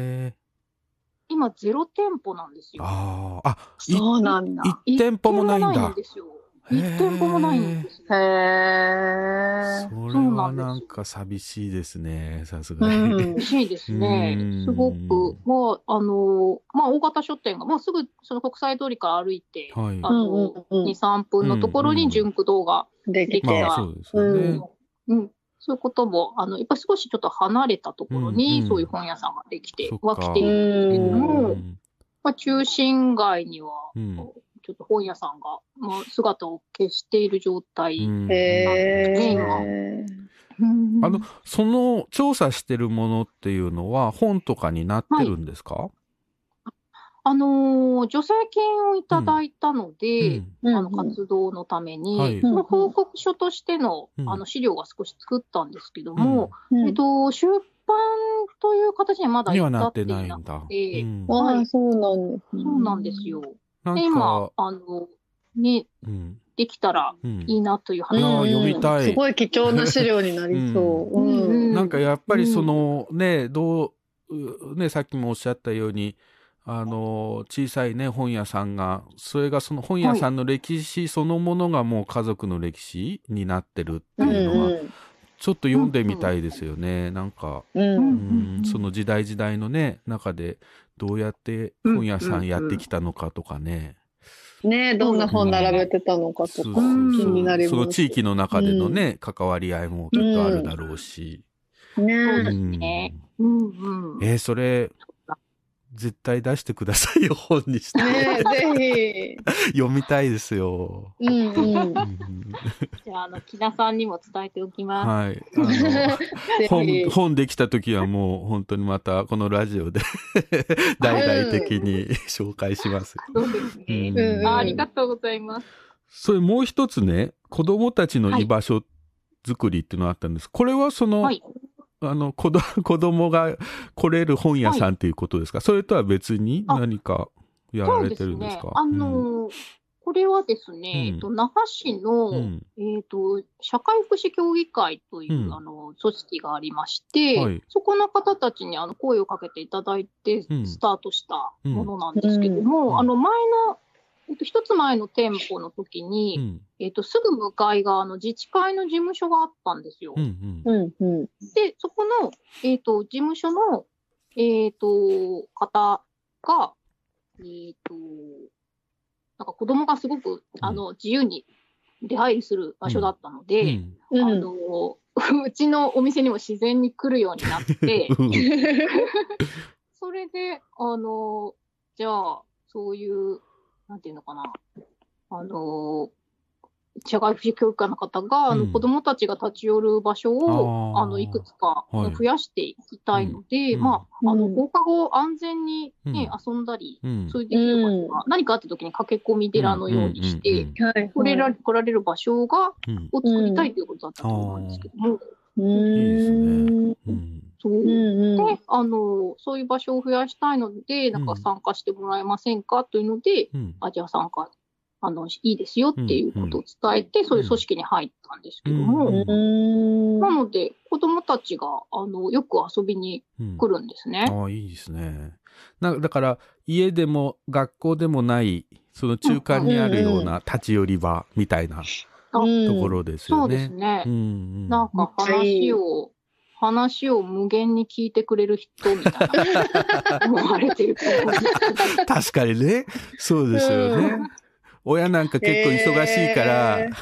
S5: 今ゼロ店舗なんですよ。
S3: あーあ、い
S4: そうなんだ。
S3: 一店舗もないん
S5: 一
S3: だ
S5: ん。ですよ。一店舗もないんですよ。
S4: へー
S3: それは
S5: なん
S3: か寂しいですね、さす
S4: う
S3: がに。
S4: ん
S5: 嬉しいですね
S3: うん。
S5: すごく、まあ、あの、まあ、大型書店が、まあ、すぐ、その国際通りから歩いて、
S3: はい。
S5: あ
S3: ま
S5: の、
S4: うんうんうん
S5: 2、3分のところに純駆動が、
S4: できて。
S5: ま
S3: あそうですよね。
S5: うん、そういうことも、あの、やっぱり少しちょっと離れたところに、
S3: うんうん
S5: そういう本屋さんができてはきているんですけど
S3: う
S5: も、
S3: ん
S5: まあ、中心街には、
S3: うん
S5: ちょっと本屋さんが、まあ、姿を消している状態。
S3: うん。
S4: へ
S5: うん
S3: あの、その調査してるものっていうのは本とかになってるんですか、
S5: あのー助成金をいただいたので、
S3: うん。
S5: あの活動のために、
S3: はい。
S5: その報告書としての,、
S3: うん。
S5: あの資料が少し作ったんですけども、
S4: うん。
S5: えっと、出版という形にはまだ
S3: には
S5: 至っ
S3: なってて
S5: いなく
S3: ないんだ。
S5: て、はい
S4: そうなんですね。
S5: そうなんですよ。
S3: なん
S5: で、今
S3: か、、
S5: あの、ね、
S3: うん。
S5: できたら
S3: うん。
S5: いいなという話
S3: ー
S5: を
S3: 読みたい。
S4: すごい貴重な資料になりそう。
S5: うん。
S4: うん。
S5: うん。
S3: なんかやっぱりそのね、どう、うね、さっきもおっしゃったように、あの、小さいね、本屋さんが、それがその本屋さんの歴史そのものがもう家族の歴史になってるっていうのは、ちょっと読んでみたいですよね。なんか、
S4: うん。うん
S5: う
S3: うん。ん、その時代時代のね、中でどうやって本屋さんやってきたのかとかね。
S4: ねえどんな本並べてたのかとか
S3: そうそう
S4: 気
S3: そう。
S4: になります。
S3: その地域の中でのね、関わり合いもきっとあるだろうし。
S4: ね
S5: そうです
S3: うん
S5: ね。うんうん。
S3: えーそれ、絶対出してくださいよ、本にして。
S4: ねえぜ
S3: 読みたいですよ。
S4: ひ。うんうん。
S3: うん
S5: じゃあ、あの、木田さんにも伝えておきます。
S3: はい。あの
S4: ぜ
S3: 本
S4: ひ。
S3: 本できた時はもう本当にまたこのラジオで 大々的に紹介します。
S5: そうですね。
S3: うん
S4: うん
S5: あありがとうございます。
S3: それもう一つね、子供たちの居場所作りっていうのがあったんです。これはその、
S5: はい。
S3: あの子ど 子供が来れる本屋さんっていうことですか、それとは別に
S5: あ
S3: 何かやられてるんですか？
S5: あのーこれはですね、
S3: うん。
S5: えっと、那覇市の、
S3: うん。
S5: えっと、社会福祉協議会という、
S3: うん。
S5: あの、組織がありまして、
S3: はい。
S5: そこの方たちにあの声をかけていただいて、
S3: うん。
S5: スタートしたものなんですけど
S3: うん。
S5: も、あの、前の、えっと、一つ前の店舗の時に、
S3: うん。
S5: えっと、すぐ向かい側の自治会の事務所があったんですよ。
S3: うんうん。
S4: うんうん。
S5: で、そこの、えっ、と、事務所の、えっ、と、方が、えっ、と、なんか子供がすごく、あの、自由に出入りする場所だったの
S3: う
S5: で、
S3: ん。
S4: うん。
S5: あの、うちのお店にも自然に来るようになって、
S3: うん。
S5: それで、あの、じゃあ、そういう、なんていうのかな、あの、社会福祉教育課の方が、あ
S3: うん。
S5: の子供たちが立ち寄る場所を、
S3: あ
S5: の、いくつか
S3: はい。
S5: 増やしていきたいので、
S3: うん。
S5: まあ、あの、
S4: うん。
S5: 放課後安全にね、
S3: う
S5: 遊んだり、
S3: うん。
S5: そういうできる場所が、何かあった時に駆け込み寺のようにして。来れら来られる場所が、
S3: うん。
S5: を作りたいということだったと思うんですけども、
S4: う
S3: いいです
S4: ん。
S3: ね。うん
S5: そう。
S4: うんうん。
S5: で、あの、そういう場所を増やしたいので、なんか参加してもらえませんかというので、
S3: うん。
S5: あ、じゃあ参加、あの、いいですよっていうことを伝えて、そういう組織に入ったんですけども、
S3: うん
S4: うん
S5: なので、子供たちが、あの、よく遊びに
S3: うん。
S5: 来るんですね。
S3: ああ、いいですね。なだから、家でも学校でもない、その中間にあるような立ち寄り場みたいなところです
S5: そうで
S3: よね。
S5: すね。
S3: う。んうん。
S5: なんか話を話を無限に聞いてくれる人みたいな 思われてると思うんですけど。
S3: 確かにね。そうですよね。親なんか結構忙しいから、
S4: えー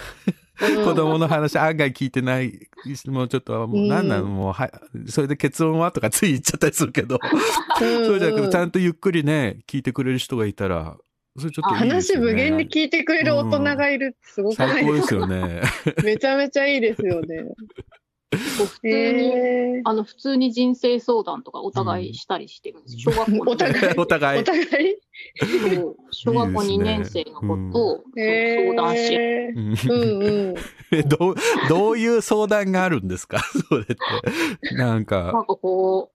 S3: 子供の話案外聞いてない、もうちょっと、もう何なの、もう、は、それで結論はとかつい言っちゃったりするけど、そうじゃなくて、ちゃんとゆっくりね、聞いてくれる人がいたら、それちょっといいです
S4: 話
S3: よね。
S4: 無限に聞いてくれる大人がいるってすごくないでか？
S3: 最高ですすよね。
S4: めちゃめちゃいいですよね。
S5: 普通に、
S4: えー。
S5: あの、普通に人生相談とかお互いしたりしてるんです。小学校
S4: お互い。
S3: お互い。
S4: お。互い。
S5: 小学校2年生のこと相談し、
S4: え
S3: う。ん
S4: ー。うんうん。
S3: え どう、どういう相談があるんですか？それって。なん
S5: なん
S3: か、
S5: かこう、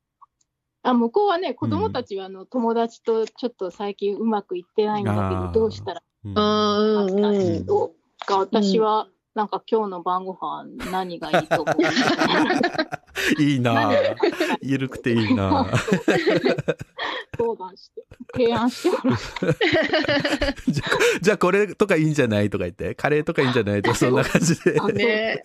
S5: あ向こうはね、子供たちはあの友達とちょっと最近うまくいってないんだけど、どうしたら
S3: うん
S4: あーうん
S5: だ
S4: うん。
S5: 私は、なんか今日の晩ご飯何がいいと思う？い ない
S3: いなぁゆるくていいなぁ
S5: 相談して、提案してもらう。
S3: じゃじゃあこれとかいいんじゃないとか言って、カレーとかいいんじゃないとか、そんな感じで。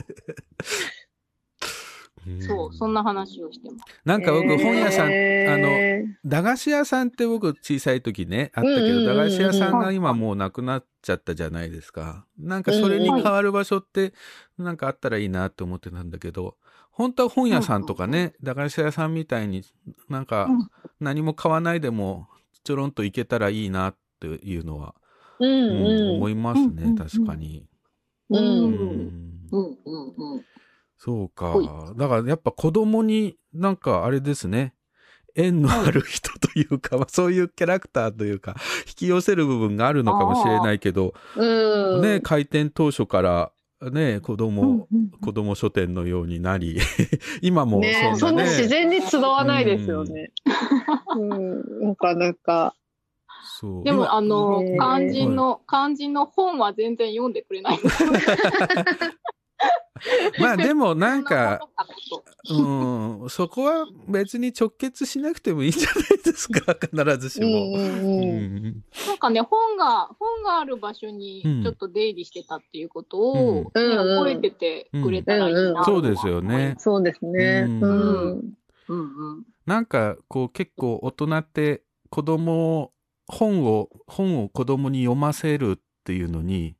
S5: そう、そんな話をしてます。
S3: なんか僕、本屋さん、あの、
S4: え
S3: 駄菓子屋さんって僕小さい時ね、あったけど、駄菓子屋さんが今もうなくなっちゃったじゃないですか。なんかそれに変わる場所って、なんかあったらいいなって思ってたんだけど、本当は本屋さんとかね、駄菓子屋さんみたいになんか
S5: うん。
S3: 何も買わないでもちょろんと行けたらいいなっていうのは、
S4: ーう
S3: うん。
S4: ん
S3: 思いますね、確かに。
S4: うん。う
S3: ん
S5: うんうん。
S3: そうか。だからやっぱ子供になんかあれですね。縁のある人というか、まあそういうキャラクターというか、引き寄せる部分があるのかもしれないけど、
S4: うん。
S3: ね、開店当初から、ね、子供、
S5: うん
S3: 子供書店のようになり、今も
S4: ね
S3: そんなね、
S4: そんな自然に集わないですよね。うん。なかなか。
S3: そう
S5: でも、あの肝心の、肝心の本は全然読んでくれないんですよ。
S3: まあでもなんか、うん、そこは別に直結しなくてもいいんじゃないですか、必ずしも。
S5: なんかね、本が、本がある場所に
S3: うん
S5: ちょっと出入りしてたっていうことを、
S3: うん
S5: 覚えててくれたらいいな
S3: そうですよね。
S4: そうですね。
S3: うん
S4: うん。
S5: うんうん。
S3: なんかこう結構大人って子供を本を本を子供に読ませるっていうのに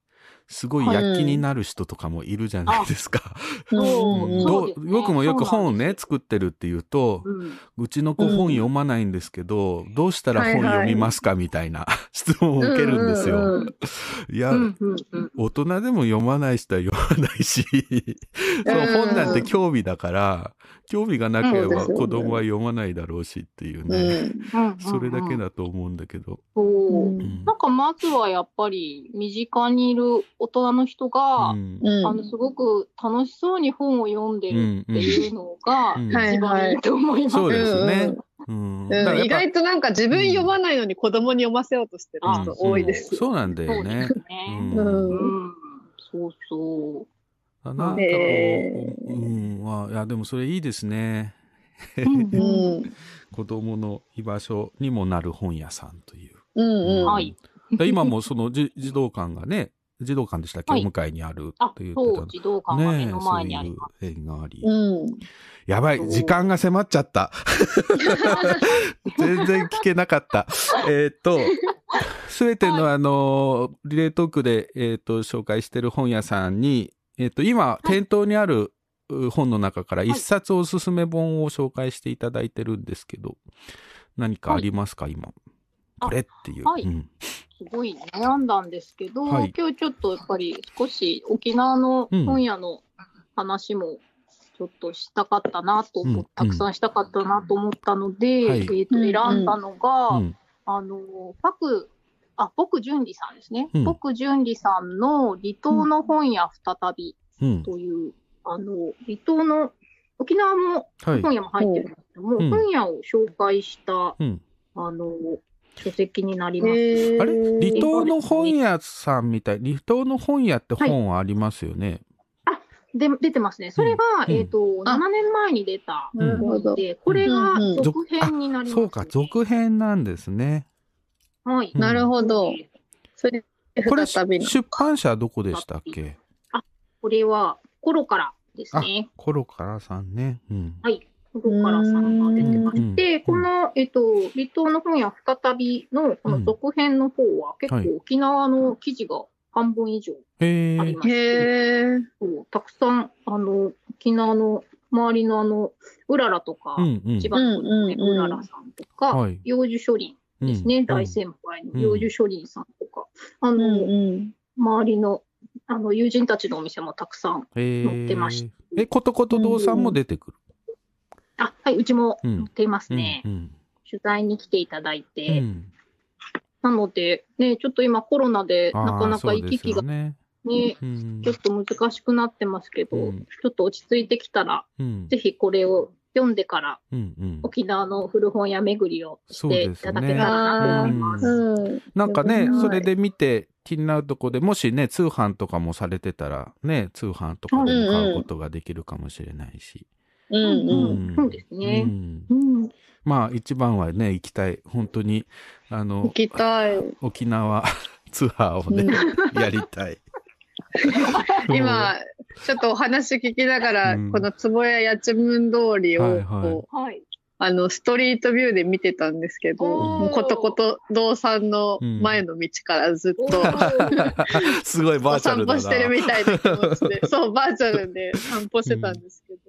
S3: すごい躍起になる人とかもいるじゃないですか。
S5: そう。
S3: うん。ど
S5: そう
S3: 僕もよく本をね作ってるっていうと、
S5: うん。
S3: うちの子本読まないんですけど、どうしたら本読みますかみたいな質問を受けるんですよ。
S4: うんうんうん。
S3: いや、
S5: うんうんうん。
S3: 大人でも読まない人は読まないし、そう
S4: うん
S3: 本なんて興味だから、興味がなければ子供は読まないだろうしっていう
S4: う
S3: ね。
S4: ん。
S5: うん
S3: それだけ
S5: うん
S3: だと思うんだけど。
S5: そう
S3: うん
S5: なんかまずはやっぱり身近にいる大人の人が。あのすごく楽しそうに本を読んでるっていうのが
S3: うん
S5: 一番いいと思います。
S3: そうですね
S4: うん意外となんか自分読まないのに子供に読ませようとしてる人多いです。
S3: そうなんだよね
S5: そうです。ね。
S3: う
S4: うん
S5: うんん、そうそう。
S3: なんかこう、
S4: へー
S3: うん、まあ、いや、でもそれいいですね。
S5: うん
S4: う
S5: うん
S4: ん。
S3: 子供の居場所にもなる本屋さんという。
S4: うん
S3: 今もそのじ児童館がね、児童館でしたっけ、
S5: はい
S3: お向かいにある
S5: あ
S3: っていう、
S5: そう、児童館が目の前にあり
S3: ね
S5: ます。
S3: そういう縁があり。
S4: うん。
S3: やばい、時間が迫っちゃった。全然聞けなかった。えーっと、すべてのあの、リレートークで、えーっと、紹介してる本屋さんに、えーっと、今、店頭にあるう本の中から一冊おすすめ本を紹介していただいてるんですけど、何かありますか、今。これっていう。
S5: はい。
S3: うん。
S5: すごい悩んだんですけど、
S3: はい。
S5: 今日ちょっとやっぱり少し沖縄の本屋の話もちょっとしたかったなと
S3: うん
S5: たくさんしたかったなと思ったので、
S3: はい。
S5: えーと
S4: うん
S5: 選んだのが、
S3: うん。
S5: あの、パク、あ、僕淳二さんですね。
S3: うん
S5: 僕淳二さんの離島の本屋再び
S3: うん。
S5: という、あの、離島の、沖縄も
S3: はい。
S5: 本屋も入ってるんですけども、
S3: うん
S5: 本屋を紹介した、
S3: うん。
S5: あの、書籍になります。
S3: あれ？離島の本屋さんみたい。離島の本屋って本はありますよね。
S5: で出てますね。それが、
S3: うん
S5: えっ、と、
S4: あ
S5: 7年前に出た
S4: なるほど。
S5: で、これが
S4: うんうん
S5: 続編になります、
S3: そうか、続編なんですね。
S5: はい。
S3: うん
S4: なるほど。それで
S3: これ、
S4: 再びの。
S3: 出版社はどこでしたっけ
S5: これは、心からですね。
S3: コロカラさんね。うん。
S5: はい。ここからさんが出てま
S3: うん
S5: して、この、えっと、離島の本屋再びのこの続編の方は結
S3: はい
S5: 構沖縄の記事が半分以上
S3: へえ
S5: あり。まして、
S4: へえ。
S5: そうたくさん、あの、沖縄の周りのあの、うららとか、
S3: うんうん。
S5: 千葉の
S4: う
S5: ららさんとか、
S3: はい
S5: 幼樹書林ですね、
S3: うん
S5: 大先輩
S3: うん
S5: の幼樹書林さんとか、あ
S4: うん
S5: の、
S4: うん。
S5: 周りの、あの、友人たちのお店もたくさん。
S3: へ
S5: 載ってまし
S3: え、ことこと堂さんも出てくる？
S5: あ、はい、うちも
S3: うん
S5: 載っています
S3: うん
S5: ね。
S3: うん。
S5: 取材に来ていただいうて、
S3: ん。
S5: なので、ね、ちょっと今コロナでなかなか行き来が
S3: ね。
S5: ね、
S3: うん
S5: ちょっと難しくなってますけど、
S3: うん
S5: ちょっと落ち着いてきたら、
S3: うん
S5: ぜひこれを読んでから
S3: うんうん。
S5: 沖縄の古本屋巡りをしていただけたらなと思います。
S4: うん。
S3: なんかね
S4: は、い
S3: それで見て気になるとこでもしね、通販とかもされてたら、ね、通販とかでも買うことができるかもしれないし。
S4: うん
S5: う
S4: うん。
S5: んそうです
S3: う
S5: ね。
S3: ん
S5: うん。
S3: まあ、一番はね、行きたい。本当に、あ
S4: 行
S3: の、
S4: きたい。
S3: 沖縄ツアーをね、やりたい。
S4: 今、ちょっとお話聞きながら、
S3: うん
S4: この坪谷八幡通りを、
S3: はいはい
S4: こう
S5: はい。
S4: あの、ストリートビューで見てたんですけど、ことこと堂さんの前の道からずっ
S5: お
S4: と、
S5: ー
S3: すごいバ
S4: お
S3: ーチャルだな。
S4: 散歩してるみたいな気持ちで、そう、バーチャルで散歩してたんですけど。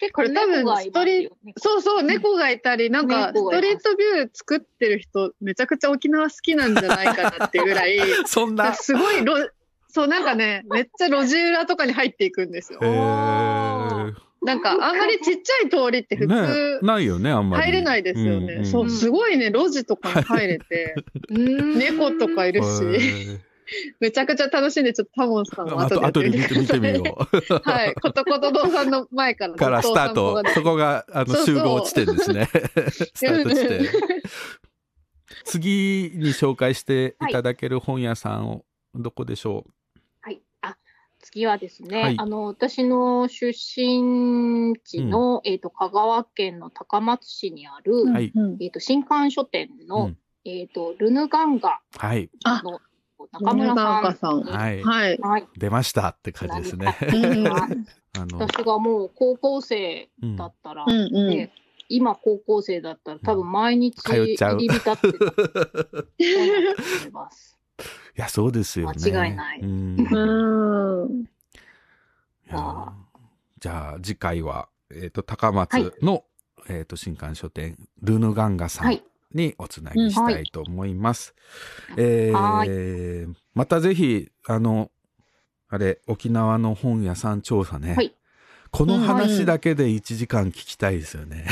S5: 結
S4: これ多分ストリーそうそう、猫がいたり、なんか、ストリートビュー作ってる人、めちゃくちゃ沖縄好きなんじゃないかなっていうぐらい、
S3: そんな。
S4: すごい路、そう、なんかね、めっちゃ路地裏とかに入っていくんですよ
S3: え。ー、
S4: なんか、あんまりちっちゃい通りって普
S3: ね
S4: 通、
S3: ないよね、あんまり。
S4: 入れないですよね。
S3: んん
S4: そう、すごいね、路地とかに入れて、猫とかいるし、
S3: へ
S4: めちゃくちゃ楽しんで、ちょっとタモンさん
S3: ー
S4: を
S3: あと、後で
S4: 後で
S3: 見て見てみよう。
S4: はい、ことこと堂さんの前から
S3: からスタート。そこが、あの、集合地点ですね。スタート地点。次に紹介していただける本屋さんを、どこでしょ
S5: はい。あ、次はですね、
S3: はい
S5: あの、私の出身地の、えっ、と、香川県の高松市にある、
S3: うはい。
S4: うん
S5: えっ、と、新刊書店の、
S3: うん
S5: えっ、と、ルヌガンガ
S3: はい。
S5: の中村さん。
S3: はい。
S4: はい。
S5: はい。
S3: 出ましたって感じですね。
S4: うん
S3: あの、
S5: 私がもう高校生だったら、
S4: うんうん
S5: で今高校生だったら多分毎日入り浸ってます。
S3: いや、そうですよね。
S5: 間違いない。
S3: うん。じゃあ次回は、えっと高松の、えっと新刊書店ルヌガンガさん
S5: はい。
S3: におつなぎしたいと思います。え
S5: は
S3: ーまたぜひあのあれ沖縄の本屋さん調査ね、
S5: はい
S3: この話だけで1時間聞きたいですよね。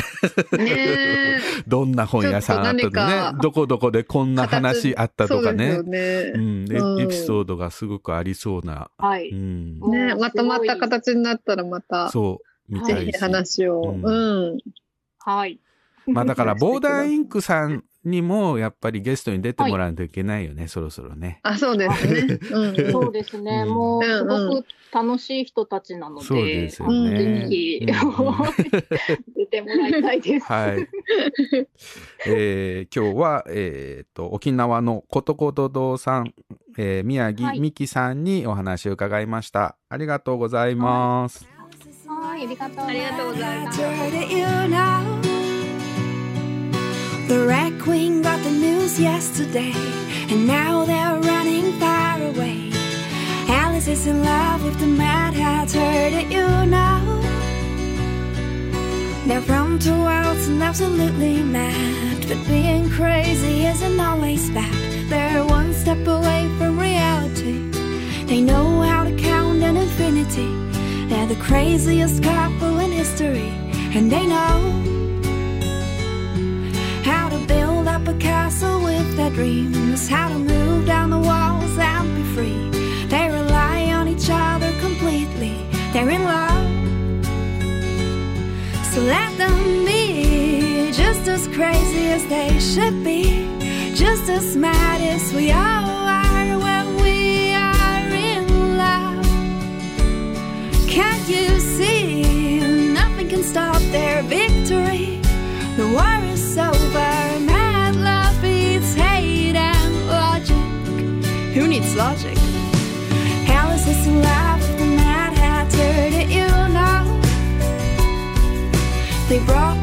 S4: ねえ。
S3: どんな本屋さんあった
S4: と
S3: ねどこどこでこんな話あったとかね
S4: そうですよね。
S3: うん、エピソードがすごくありそうな、
S5: はい。
S3: うん、
S5: うん
S4: ねまとまった形になったらまた、
S3: そう見た
S4: ぜひ
S3: いし、
S4: 話を。
S3: うん
S4: うん。
S5: はい。
S3: まあだから ボーダーインクさんにもやっぱりゲストに出てもらわないといけないよね、そろそろね。
S4: あ、そうですね。うん。
S5: そうですね。
S3: うん
S5: もう、すごく楽しい人たちなので、
S3: そうですよ
S4: ね
S5: ぜひ、
S3: うん
S5: 出てもらいたいです。
S3: はい。えー今日は、えー、と沖縄のことこと堂さん、えー宮城
S5: はい
S3: 美希さんにお話を伺いました。ありがとうございます。
S5: はい、ありがとう
S4: ありがとうございます
S6: the Red Queen got the news yesterday, and now they're running far away. Alice is in love with the Mad Hatter. Did you know? They're from two worlds and absolutely mad, but being crazy isn't always bad. They're one step away from reality. They know how to count an infinity. They're the craziest couple in history, and they know how to build up a castle with their dreams, how to move down the walls and be free. They rely on each other completely. They're in love. So let them be just as crazy as they should be, just as mad as we all are when we are in love. Can't you see? Nothing can stop their victory. The war is it's over. Mad love beats hate and logic. Who needs logic? How is this alive? The Mad Hatter, do you know?
S3: They brought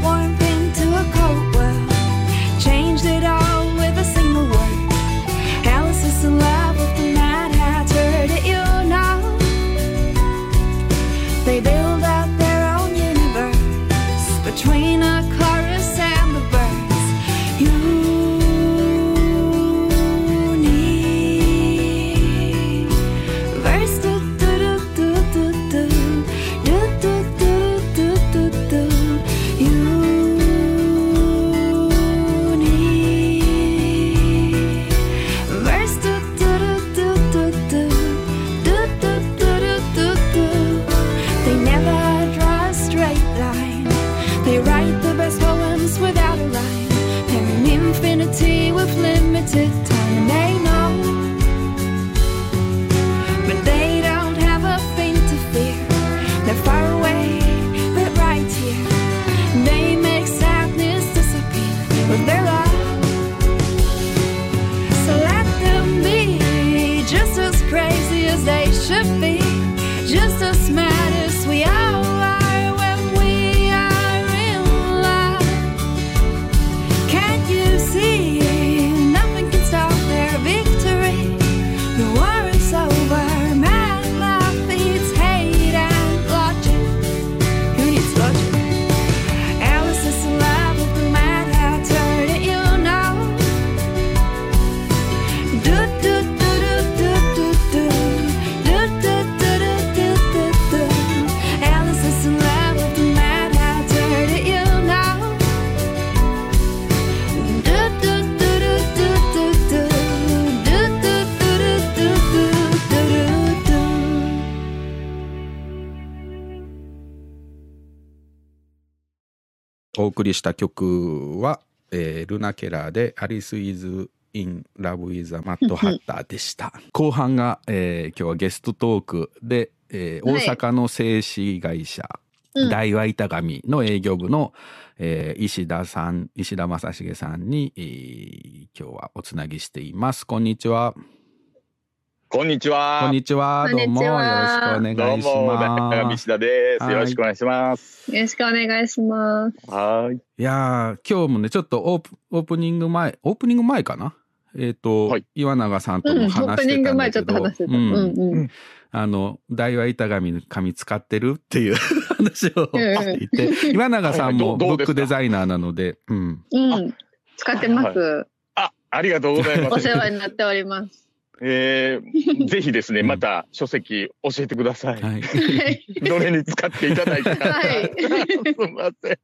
S3: りした曲は、えールナ・ケラーで「アリス・イズ・イン・ラブ・イズ・マット・ハッター」でした。後半が、えー今日はゲストトークで、えー
S4: はい。
S3: 大阪の製紙会社、
S4: うん。
S3: 大和板紙の営業部の、えー石田さん石田正成さんに、えー今日はおつなぎしています。こんにちは
S7: こんにちは。
S3: こんにちはどうもよろしくお願いし
S7: どうも、
S3: ます
S7: 中道田です。
S3: はい
S7: よろしくお願いします。
S4: よろしくお願いします。
S7: はい。
S3: いやー今日もねちょっとオープオープニング前オープニング前かな？えっ、と、
S7: はい
S3: 岩永さんと
S4: うん、オ
S3: も話
S4: ープニング
S3: してたんだ
S4: 前ちょっと
S3: けど、
S4: 話してた。
S3: う
S4: うんんうん。
S3: あの大和板紙の紙使ってるっていう 話を
S4: うんうん
S3: していて岩永さんもブックデザイナーなので、うん、
S4: うん。使ってます。
S7: あ、ありがとうございます。
S4: お世話になっております。
S7: えー、ぜひですね、
S3: うん。
S7: また書籍教えてください。
S3: はい、
S7: どれに使っていただいたか。
S4: はい。
S7: すみません。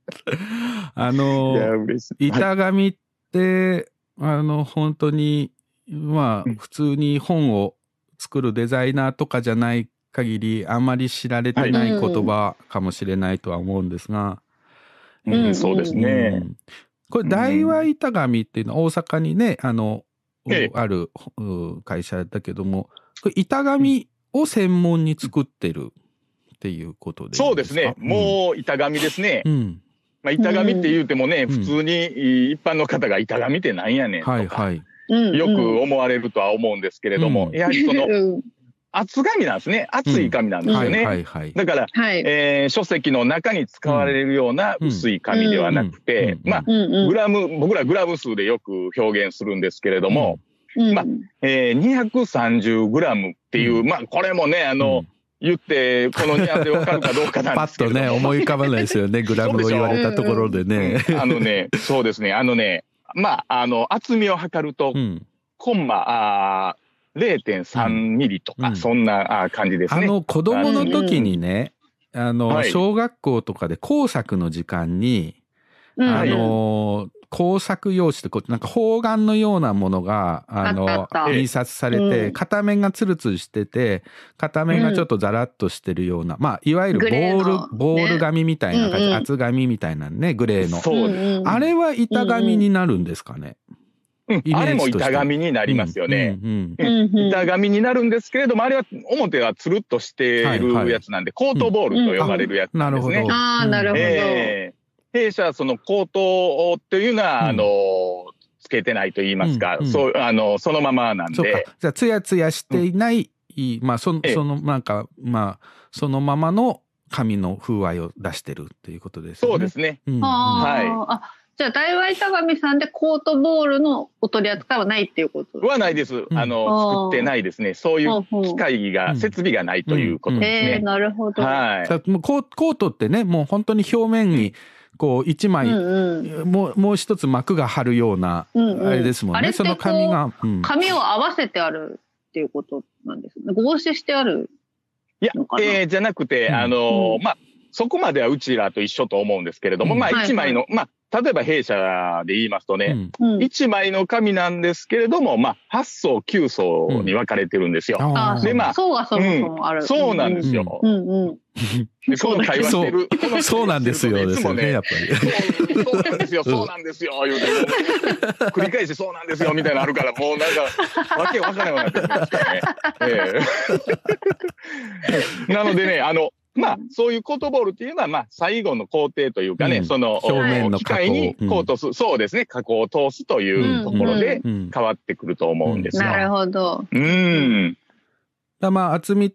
S3: あの板紙ってあの本当にま
S7: うん。
S3: あ普通に本を作るデザイナーとかじゃない限りあんまり知られてない言葉かもしれないとは思うんですが、
S7: う
S4: うん
S7: ん、そうです
S3: う
S7: ね。
S3: ん。これ大和板紙っていうのは大阪にねあの、
S7: ええ
S3: あるう会社だけども板紙を専門に作ってるっていうことでいいん
S7: そうですね。もう板紙ですね。
S3: うん、うん
S7: まあ、板紙って言うてもね、
S3: ん。
S7: 普通に一般の方が板紙ってなんやねんとか、
S3: はいはい。
S4: うん。
S7: よく思われるとは思うんですけれども、
S3: うん。
S7: やはりその
S4: うん
S7: 厚紙なんですね。厚い紙なんです
S3: はい
S7: よね。
S3: はいはい
S7: だから、
S4: はい。
S7: えー書籍の中に使われるような薄い紙ではなくて、
S3: うん。
S7: まあ、
S4: うんうん。
S7: グラム、僕らグラム数でよく表現するんですけれども、
S4: うん。
S7: まあえー、230グラムっていう、
S3: うん。
S7: まあ、これもね、あの、言って、このニュアンスでわかるかどうかなん
S3: パッと
S7: ですけれども。
S3: ね思い浮かばないですよね。グラムを言われたところでね。
S7: あのね、そうですね、あのね、まあ、あの、厚みを測ると
S3: う、ん、
S7: コンマ、あー0.3ミリとか、
S3: うん。
S7: そんな感じですね。
S3: あの子供の時にね、あの、
S7: はい。
S3: 小学校とかで工作の時間に、
S4: うん。
S3: あの工作用紙ってこうなんか方眼のようなものがあ
S4: あ
S3: の印刷されて、
S4: うん。
S3: 片面がツルツルしてて片面がちょっとザラッとしてるような、まあいわゆるボ
S4: ー
S3: ール、
S4: の
S3: ボール紙みたいな感じ、
S4: うんうん。
S3: 厚紙みたいなねグレーの、
S7: そう
S3: あれは板紙になるんですかね、
S7: うん
S3: イメージとして
S7: あれも板紙になりますよね。
S3: うんうん
S4: うん。うん
S7: 板紙になるんですけれども、あれは表はつるっとしてるやつなんで、コートボールと呼ばれるやつなんですね。
S3: うんあなるほど。
S4: ああ、なるほど。
S7: えー弊社はそのコートっていうのは、
S3: うん。
S7: あの、つけてないと言いますか、
S3: うんうん。
S7: そう、あの、そのままなん
S3: そうか。
S7: で、
S3: じゃあツヤツヤしていない、まあその
S7: ええ
S3: そのなん。かまあそのままの紙の風合いを出してるっていうことですよね。
S7: そうですね。はい
S4: じゃあ大和板紙さんでコートボールのお取り扱いはないっていうこと？
S7: はないです。
S3: ん
S7: あ
S4: あ
S7: の、
S4: ー
S7: 作ってないですね。そういう機械が、
S3: うん
S7: 設備がないということです
S4: えー、
S7: ね。
S4: なるほど。
S7: はい。
S3: さもうコーコートってねもう本当に表面にこう一枚、
S4: うんうん
S3: もうもう一つ幕が張るような、
S4: うんうん
S3: あれですもんね、
S4: あれって
S3: その紙が、うん
S4: 紙を合わせてあるっていうことなんですね。合成してある。
S7: いや
S4: のか、な？
S7: えーじゃなくて、
S3: うん
S7: あのー
S4: うん
S7: まあ、そこまではうちらと一緒と思うんですけれども、
S3: うん
S7: まあ、
S4: はい
S7: 一枚の、まあ、例えば弊社で言いますとね、
S3: うん
S4: うん
S7: 一枚の紙なんですけれども、まあ、八層、九層に分かれてるんですよ。
S4: あ
S3: ー
S7: でまあ
S4: そうがそもそもある。
S7: そうなんですよ。
S4: うんうん。
S7: でこの会話してる。
S3: そうなんですよ
S7: い
S3: ですよねやっぱり。
S7: そうそうなんですよ、そうなんですよ、言うて、繰り返しそうなんですよ、みたいなのあるから、もうなんか、わけわからないようになってるんですからね。ええ なのでね、あの、まあ、そういうコートボールっていうのは、まあ、最後の工程というかね、
S3: うん。
S7: その、
S3: 表面の
S7: 機
S3: 加工。
S7: 械にコートす、そうですね、加工を通すというところで
S3: うん。
S7: 変わってくると思うんですよ。
S4: なるほど。
S7: うん。
S3: だまあ厚み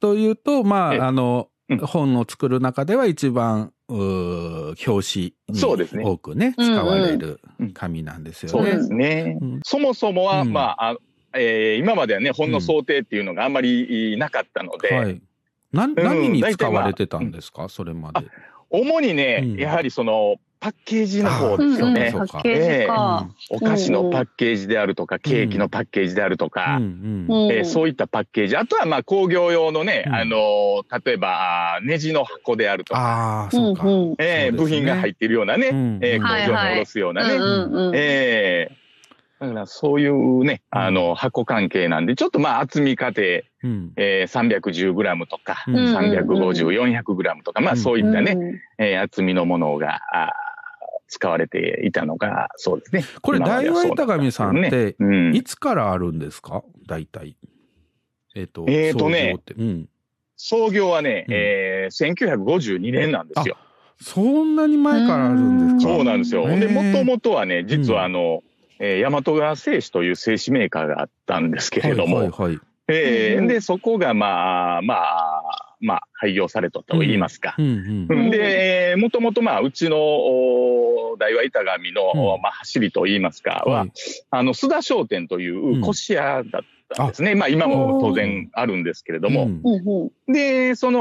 S3: というとま
S7: え
S3: ああの、
S7: うん。
S3: 本を作る中では一番表紙
S7: そうですね。
S3: に多くね
S4: うんうん。
S3: 使われる紙なんですよね。
S7: そうですね。
S3: うん。
S7: そもそもは、
S3: うん。
S7: まあ、あえー今まではね、本の想定っていうのがあんまりなかったので、
S3: はい。何に使われてたんですか、それまで。
S7: 主にね、
S3: うん。
S7: やはりその、パッケージの方。ですよね。お菓子のパッケージであるとか、ケーキのパッケージであるとか、えーそういったパッケージ。あとはまあ工業用のね、
S3: うん。
S7: あのー例えばネジの箱であるとか、
S3: ああそうか。
S4: うんうん。
S7: えー部品が入っているようなね、
S3: うん
S7: えー工場に
S4: はいはい。
S7: 下ろすようなね。えーだからそういうね、あの、箱関係なんで、ちょっとまあ厚み過程、
S3: うん。
S7: えー、310g とか、
S3: うん。
S7: 350、400g とか、まあそういったね、
S4: うん。
S7: えー厚みのものが使われていたのが、そうですね。
S3: これ大和板神さん
S7: だっ
S3: て
S7: うん。
S3: いつからあるんですか？大体。えっ、と、
S7: えーとね
S3: 創業って。うん。
S7: 創業はね、
S3: うん。
S7: えー、1952年なんですよ。
S3: そんなに前からあるんですか？
S7: そうなんですよ。で、もともとはね、実
S3: うん
S7: はあの、えー大和川製紙という製紙メーカーがあったんですけれども、
S3: はいはいはい。
S4: うん
S7: えーで、そこがまあ、まあ、まあ、廃業されとったと言いますか。
S3: うんうん
S7: うんで、えーもともとまあ、うちの、お大和板神の、
S3: うん。
S7: まあ、走りと言いますか、は、
S3: はい。
S7: あの、須田商店というこし屋だったんですね。まあ、今も当然あるんですけれども、
S3: うん。
S7: で、その、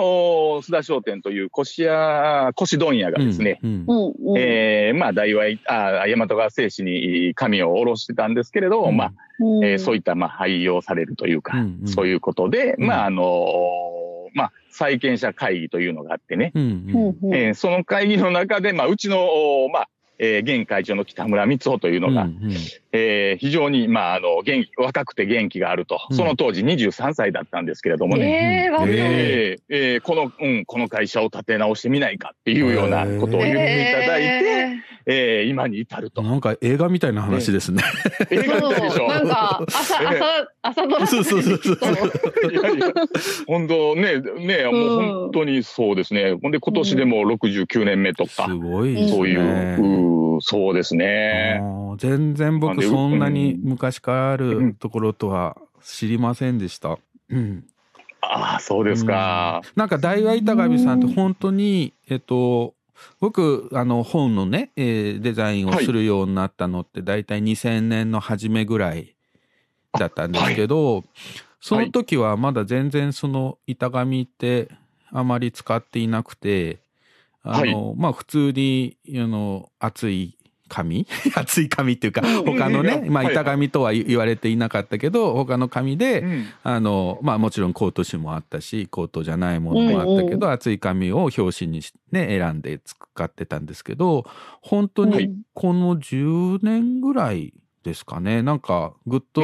S7: 須田商店というこし屋、こし問屋がですね、
S3: うん
S4: うん。うん
S7: えーまあ、大和、あ大和川製紙に紙を下ろしてたんですけれど、
S3: うん。
S7: まあ、
S4: うん。
S7: えーそういった、まあ、廃業されるというか、
S3: うんうん。
S7: そういうことで、
S3: うん。
S7: まあ、あのまあ、債権者会議というのがあってね、
S3: うん
S4: ううん
S7: えーその会議の中で、まあ、うちの、おまあ、えー現会長の北村光夫というのが、
S3: うんうん
S7: えー非常に、まあ、あの、元気、若くて元気があると、
S3: うん。
S7: その当時23歳だったんですけれどもね、
S4: えー。
S7: えーえー。この、うん、この会社を立て直してみないかっていうようなことを言っていただいて、えー今に至ると。
S3: なんか映画みたいな話ですね。
S7: 映画みたいでしょ。
S4: なんか朝
S7: ええ
S4: 朝朝ドラ。
S3: そうそうそうそう。
S7: いやいや、本当ね、ね、もう本当にそうですね。ほんで今年でもう69年目とか、
S3: すごいね。
S7: そういう、うーそうですね。
S3: 全然僕
S7: で
S3: そんなに
S7: うん
S3: 昔からあるところとは知りませんでした。うん。
S7: ああ、そうですか。
S3: なんか大和板神さんって本当にえっと僕あの本のね、えーデザインをするようになったのって大体2000年の初めぐらいだったんですけど、その時はまだ全然その板紙ってあまり使っていなくてあの、まあ普通にあの厚い紙？厚い紙っていうか他のね、まあ、板紙とは言われていなかったけど他の紙で、
S7: うん。
S3: あのまあもちろんコート紙もあったしコートじゃないものもあったけど、厚い紙を表紙にしね選んで使ってたんですけど本当
S7: はい。
S3: にこの10年ぐらいですかねなんかぐっと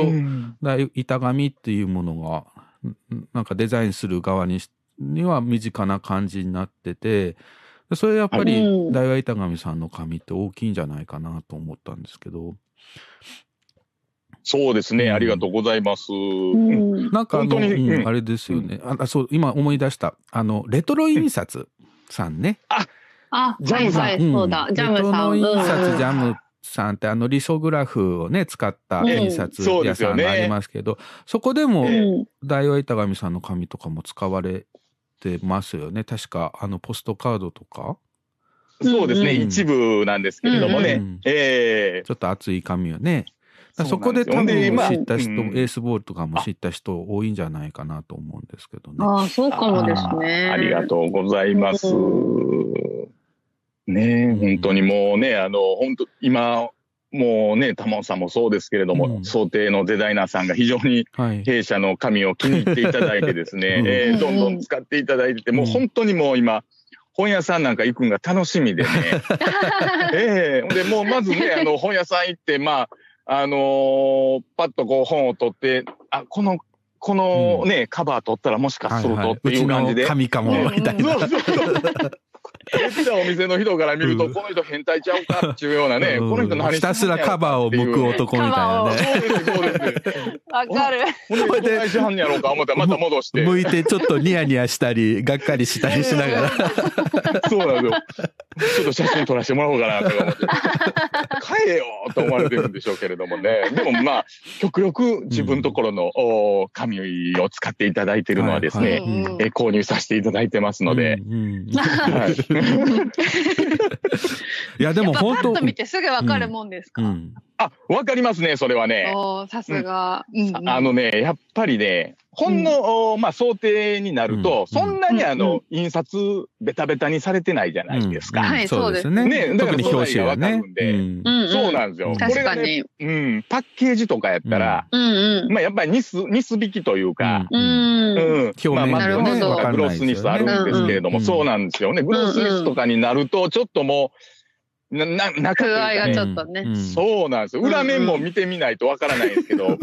S3: 板紙っていうものがんなんかデザインする側にしには身近な感じになっててそれやっぱり
S4: うん。
S3: 大和板神さんの紙って大きいんじゃないかなと思ったんですけど。
S7: そうですね。
S3: うん。
S7: ありがとうございます。
S4: うん。
S3: なんかあの、
S7: 本当にうん
S3: うん。あれですよね、ああそう今思い出した。あのレトロ印刷さんね、
S4: あ、
S7: ジャムさん。
S4: そうだ、
S3: ん。
S4: ジャムさん。
S3: レトロ印刷
S4: うん。うん
S3: ジャムさんってあのリソグラフをね使った印刷屋さんがありますけど、そこでも大和板神さんの紙とかも使われてますよね確かあのポストカードとか
S7: そうですね。
S3: うん
S7: 一部なんですけれどもね。
S3: うん
S7: ええ
S3: ちょっと厚い紙をね
S7: そ
S3: こで多分
S7: でまあ
S3: 知った人、
S7: うん
S3: エースボールとかも知った人多いんじゃないかなと思うんですけどね。
S4: ああ、そうかもですね。
S7: あーありがとうございます。
S4: う
S7: ね本当にもうね、あの、本当今、もうね、タモンさんもそうですけれども、
S3: うん
S7: 想定のデザイナーさんが非常に
S3: はい。
S7: 弊社の紙を気に入っていただいてですね、
S3: うん
S7: えーどんどん使っていただいてて、もう本当にもう今、本屋さんなんか行くんが楽しみでね。ええで、もうまずね、あの、本屋さん行って、まあ、あのーパッとこう本を取って、あ、この、このね、カバー取ったらもしかするとっていう感じで。
S3: うちの神かもみたいな。
S7: そうそうそう。めっちゃお店の人から見ると、
S3: うん
S7: この人変態ちゃうかっていうようなね、
S3: うん
S7: この人何
S3: ひたすらカバーを剥く男みたいなね。
S7: そうです、そうです。
S4: わかる。
S7: ほんで、しはんねやろうか思ったらまた戻して。
S3: 向いてちょっとニヤニヤしたり、がっかりしたりしながら。
S7: そうなんですよ。ちょっと写真撮らせてもらおうかなとか思って。買えよと思われてるんでしょうけれどもね。でもまあ、極力自分ところの、お紙を使っていただいているのはですね、
S3: は
S7: 購入させていただいてますので。
S3: うんうん
S7: はい
S3: いやでも本当
S4: パッと見てすぐわかるもんですか？
S3: うん
S7: あ、わかりますね、それはね。
S4: さすが。うんうん
S7: あのね、やっぱりね、ほんの、おまあ、想定になると、
S3: うん
S7: そんなにあの、
S4: うん
S7: 印刷ベタベタにされてないじゃないですか。
S3: うん
S4: はい
S3: そうですね。
S7: ねだから
S3: 特に表紙は
S7: わかるん。で
S3: うん
S4: うんうん
S7: そうなんですよ。
S3: 確
S7: これがね、
S4: 確かに。
S7: うん、パッケージとかやったら、
S4: うんうん。
S7: まあ、やっぱりニス、ニス引きというか、
S4: う。
S7: うんん。
S3: 表面
S7: まあ、
S4: なるほど
S7: マットニスとかグロスニスあるんですけれども、
S3: うん
S7: そうなんですよね。グロスニスとかになると、ちょっともう、な、な、中という
S4: 具合がちょっとね。
S3: うん。
S7: そうなんですよ。裏面も見てみないとわからないんですけど、ね、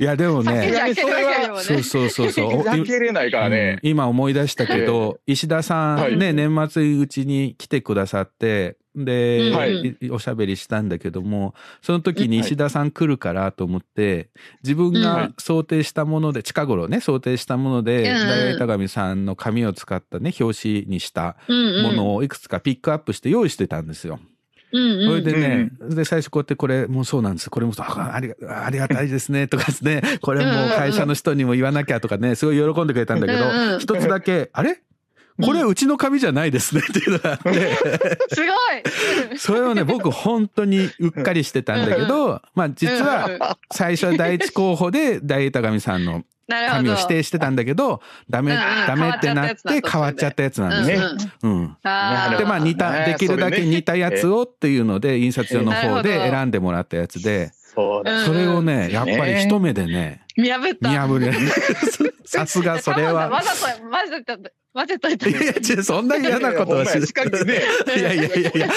S3: いや でもね、
S7: それは
S3: そうそうそうそう。
S7: 開けれないからね。
S3: うん。今思い出したけど、石田さんね、
S7: はい。
S3: 年末うちに来てくださって、で、
S7: はい
S3: いおしゃべりしたんだけども、その時に
S7: はい
S3: 石田さん来るからと思って、自分が想定したもので、近頃ね、想定したもので、
S4: うん
S3: 大板上さんの紙を使ったね、表紙にした
S4: うん
S3: ものをいくつかピックアップして用意してたんですよ。
S4: うんうん
S3: それでね、で、最初こうやってこれもうそうなんです。これもそうあありがありがたいですね。とかですね。これもう会社の人にも言わなきゃとかね、すごい喜んでくれたんだけど
S4: うんう、ん
S3: 一つだけ、あれ？これうちの紙じゃないですねっていうのがあって、
S4: すごい。
S3: それをね、僕本当にうっかりしてたんだけど、まあ実は最初は第一候補で大板上さんの。紙を指定してたんだけど、ダメ、ダメってなって変わっちゃったやつなんですね。うん。でまあ似た
S7: ね。
S3: できるだけ似たやつをっていうので印刷所の方で選んでもらったやつで。
S7: そ。
S3: それをね
S7: うん
S3: やっぱり一目でね
S4: 見破った。
S3: 見破れ さすがそれは。
S4: わざと混ぜた混ぜといた
S3: い。や違うそんな嫌なことはし
S7: ほんまやしかりね。
S3: いやいやいや。いや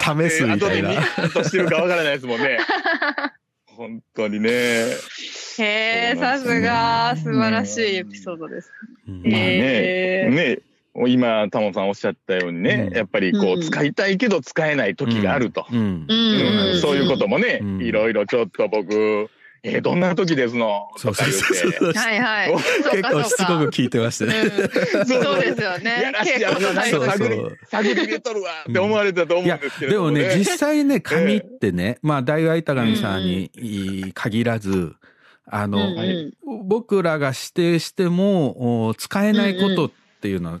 S3: 試すみたいな。
S7: 後でミッとしてるかわからないですもんね。本当にね。
S4: へえ、さすが。素晴らしいエピソードです。へー。
S7: ね、ね、今、タモさんおっしゃったようにね、
S3: うん。
S7: やっぱりこ
S4: う
S7: 使いたいけど使えない時があると。そういうこともね、
S3: うん。
S7: いろいろちょっと僕、えーどんな時ですの？
S3: そう
S7: とか
S3: そう
S7: 言って。
S3: そう。
S4: はいはい。
S3: 結構しつこく聞いてましたね。
S4: うん。そう。ですよね。
S7: やらしい。やろな、
S4: 結構
S3: そう
S7: 探り
S3: そう、
S7: 探り入れとるわって思われたと思うんですけれ
S3: でも
S7: ね。
S3: ね実際ね紙ってねまあ大外板上さんに限らずあの、
S4: うんうん。
S3: 僕らが指定してもお使えないことっていうのは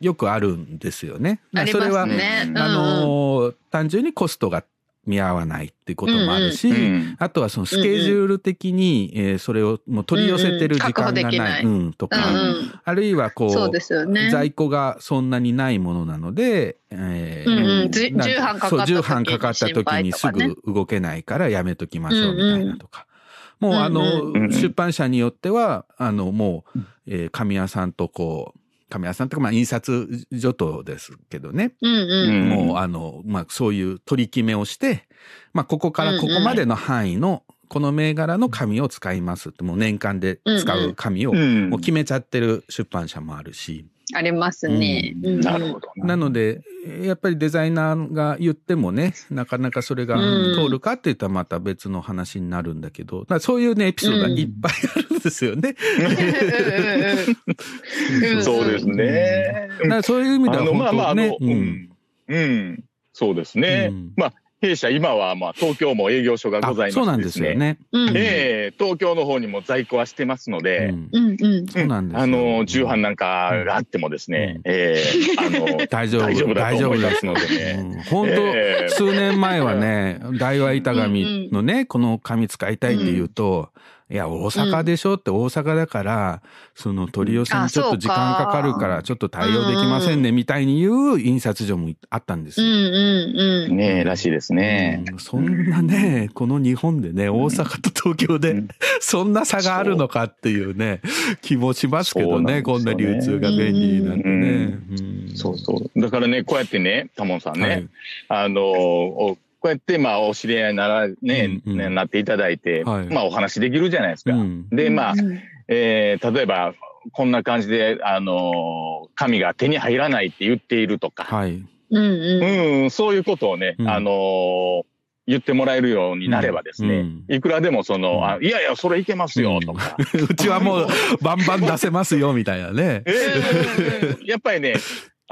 S3: よくあるんですよね。
S4: あります
S3: それは、
S4: ね。
S7: うん
S3: あの単純にコストが見合わないっていうこともあるし、
S7: うん
S3: あとはそのスケジュール的に、えーそれをもう取り寄せてる時間がな、
S4: ない。い
S3: うんと
S4: う
S3: か、
S4: んうん。
S3: あるいはこう
S4: ね。
S3: 在庫がそんなにないものなので、えー
S4: うんうん。重版かかった時に
S3: すぐ動けないからやめときましょうみたいなとか。もうあの、
S7: うんうん。
S3: 出版社によってはあのもう、えー紙屋さんとこう紙屋さんとかまあ印刷所とですけどね、
S4: うんうん。
S3: もうあの、まあ、そういう取り決めをして、まあ、ここからここまでの範囲のこの銘柄の紙を使いますってもう年間で使う紙を
S7: うん。
S3: もう決めちゃってる出版社もあるし。
S4: ありますね。
S3: う
S4: うん。
S7: なるほど
S3: な。のでやっぱりデザイナーが言ってもねなかなかそれが
S4: うん。
S3: 通るかって言ったらまた別の話になるんだけど、だそういうねエピソードがいっぱいあるんですよね。
S7: そうですね。
S3: そういう意味では
S7: あの、まあまあ、あ
S3: 本当ね
S7: の、うん。うん。そうですね。
S3: うん。
S7: まあ、弊社今は、まあ、東京も営業所がございまして
S3: あそうなんですよ。ね。
S4: うん
S7: ええ東京の方にも在庫はしてますので、
S3: うん
S4: うんうん。
S3: そうなんですよ
S7: あの、重版なんかがあってもですね、
S3: うん
S7: ええあの、
S3: 大丈夫
S7: 大丈夫だ
S3: す
S7: と思いますのでね。
S3: うん本当、
S7: ええ
S3: 数年前はね大和板紙のねこの紙使いたいって言うと、いや大阪でしょって大阪だから、その取り寄せにちょっと時間かかるからちょっと対応できませんねみたいに言う印刷所もあったんですよ。
S4: うんうんうん。
S7: ねえ、らしいですね。
S3: うんそんなね、この日本でね、大阪と東京で
S7: うん
S3: そんな差があるのかっていうね、気もしますけどね、こんな流通が便利になってね。うん
S7: そうそう。だからね、こうやってね、タモンさんね、
S3: はい
S7: あのおこうやって、まあ、お知り合いならね、
S3: うんうん
S7: ねなっていただいて、
S3: はい
S7: まあ、お話できるじゃないですか。
S3: うん
S7: で、まあ、
S4: うん
S7: えー例えば、こんな感じで、あの紙が手に入らないって言っているとか、
S3: はい。
S4: うんうん。
S7: うん、そういうことをね、
S3: うん
S7: あのー言ってもらえるようになればですね、
S3: うん
S7: いくらでもその、
S3: うん
S7: あいやいや、それいけますよ、とか。
S3: うちはもうバンバン出せますよみたいなね。
S7: えーやっぱりね、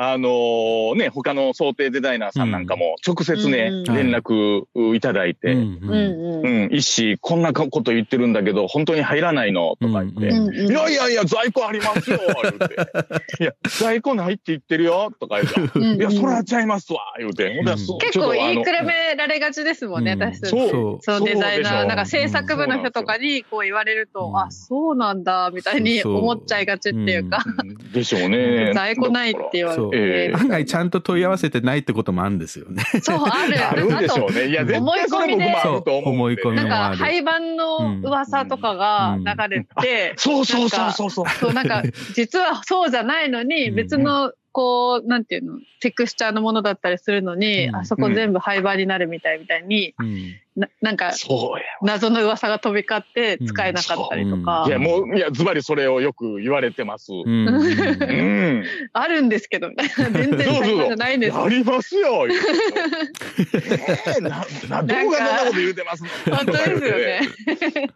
S7: あのーね、他の想定デザイナーさんなんかも直接ね、
S4: うん
S7: 連絡いただいて、
S3: う
S7: うん。
S4: うんん。うん。
S7: 一子、こんなこと言ってるんだけど、本当に入らないの？とか言って、
S3: うん
S7: いやいやいや、在庫ありますよ、言うて。いや、在庫ないって言ってるよ、とか言うて。
S4: うん
S7: いや、それはちゃいますわ、言うて。
S3: うん
S4: 結構言いくるめられがちですもんね、
S3: うん。
S4: 私。たち。
S7: そう。
S4: そのデザイナー、なんか制作部の人とかにこう言われると、
S3: うん。
S4: あ、そうなんだ、みたいに思っちゃいがちっていうか、
S7: でしょうね。
S4: 在庫ないって言わ
S3: そう
S4: れて。
S3: 案外ちゃんと問い合わせてないってこともあるんですよね。
S4: そう、ある。
S7: あるんでしょうね。いや、絶対それ僕もあると思うんで。
S3: 思い込み
S4: なんか廃盤の噂とかが流れて、
S7: そうそうそうそうそう。
S4: そうなんか実はそうじゃないのに
S3: うん
S4: 別のこうなんていうの？テクスチャーのものだったりするのに、
S3: うん。
S4: あそこ全部廃盤になるみたいみたいに、
S3: うん。
S4: ななんか
S7: そうや。
S4: 謎の噂が飛び交って使えなかったりとか、
S3: う。ん
S7: いや、もう、いや、ズバリそれをよく言われてます。う。
S3: うん。
S7: ん。
S4: あるんですけどみたいな。全然廃盤じゃないんです。
S7: ありますよ。えーな、な、どこがそんなこと言うてます？の
S4: 本当ですよね。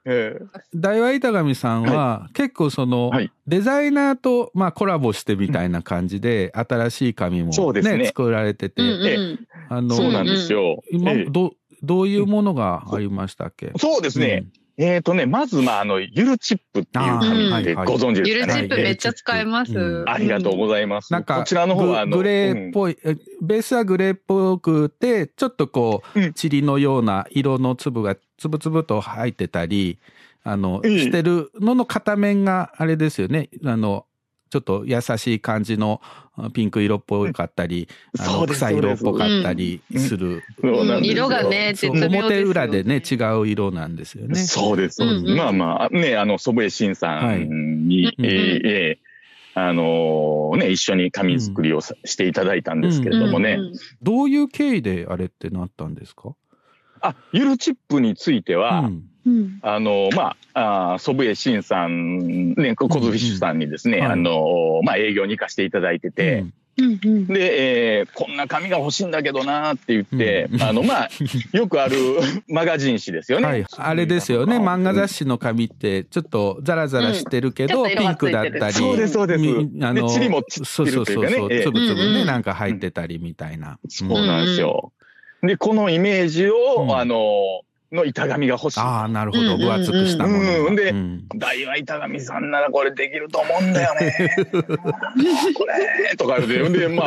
S7: ええ。
S3: 大和板上さんは結構その
S7: はい
S3: デザイナーとまあコラボしてみたいな感じで新しい紙も
S7: そうですね。
S3: ね作られてて
S4: うんうん。
S3: あの
S7: そうなんですよ。
S3: 今
S7: ええ。
S3: どどういうものがありましたっけ？
S7: そうですね。えっとね、まっまあ、あの、ゆるチップっていう紙ってご存知
S4: ゆるチ
S7: ですかね？
S4: ップめっちゃ使えます。
S3: うん。
S7: ありがとうございます。
S3: なんか
S7: こちらの方は、あの、
S3: ググレーっぽい、えベースはグレーっぽくてちょっとこう、
S7: うん。
S3: 塵のような色の粒がつぶつぶと入ってたりあの、
S7: ええ。
S3: してるのの片面があれですよね。あのちょっと優しい感じのあピンク色っぽかったり、あの
S7: そうです
S3: 草色っぽかったりす。る、
S4: 色がね
S3: 表裏でね違う色なんですよね。
S7: そうです。
S4: うんうん。
S7: まあまあ、ね、あの、祖父江慎さ
S3: はい。
S7: んに、
S3: うん。
S7: えーえーあのーね、一緒に紙作りをさしていただいたんですけれどもね。
S4: うんうん。
S3: どういう経緯であれってなったんですか、
S7: あ、ゆるチップについては、
S3: うん
S4: うん。
S7: あの、まあ、祖父江慎さん、ね、コズフィッシュさんにですね、
S3: うんうん
S7: あの、まあ、営業に行かせていただいてて、
S3: うん。
S4: うんうん。
S7: で、えーこんな紙が欲しいんだけどなーって言って、
S3: うん。
S7: あの、まあ、よくある マガジン誌ですよね。
S3: はい、あれですよね。漫画雑誌の紙ってちょっとザラザラしてるけど、
S4: うん。
S3: ピンクだったり
S7: そうです、そうです。
S3: みあの
S7: で、塵も散
S3: そう
S7: ってるというかね
S3: そうそうそう、。
S7: ええ。
S3: つぶつぶね、
S4: うんうん。
S3: なんか入ってたりみたいな、
S7: そうなんですよ。で、このイメージを、
S3: うん。
S7: あの、の板紙が欲しい。
S3: ああなるほど。分厚くしたものが、
S7: うん。で
S3: うん。
S7: 大は板紙さんならこれできると思うんだよね。これとか言うて、で、まあ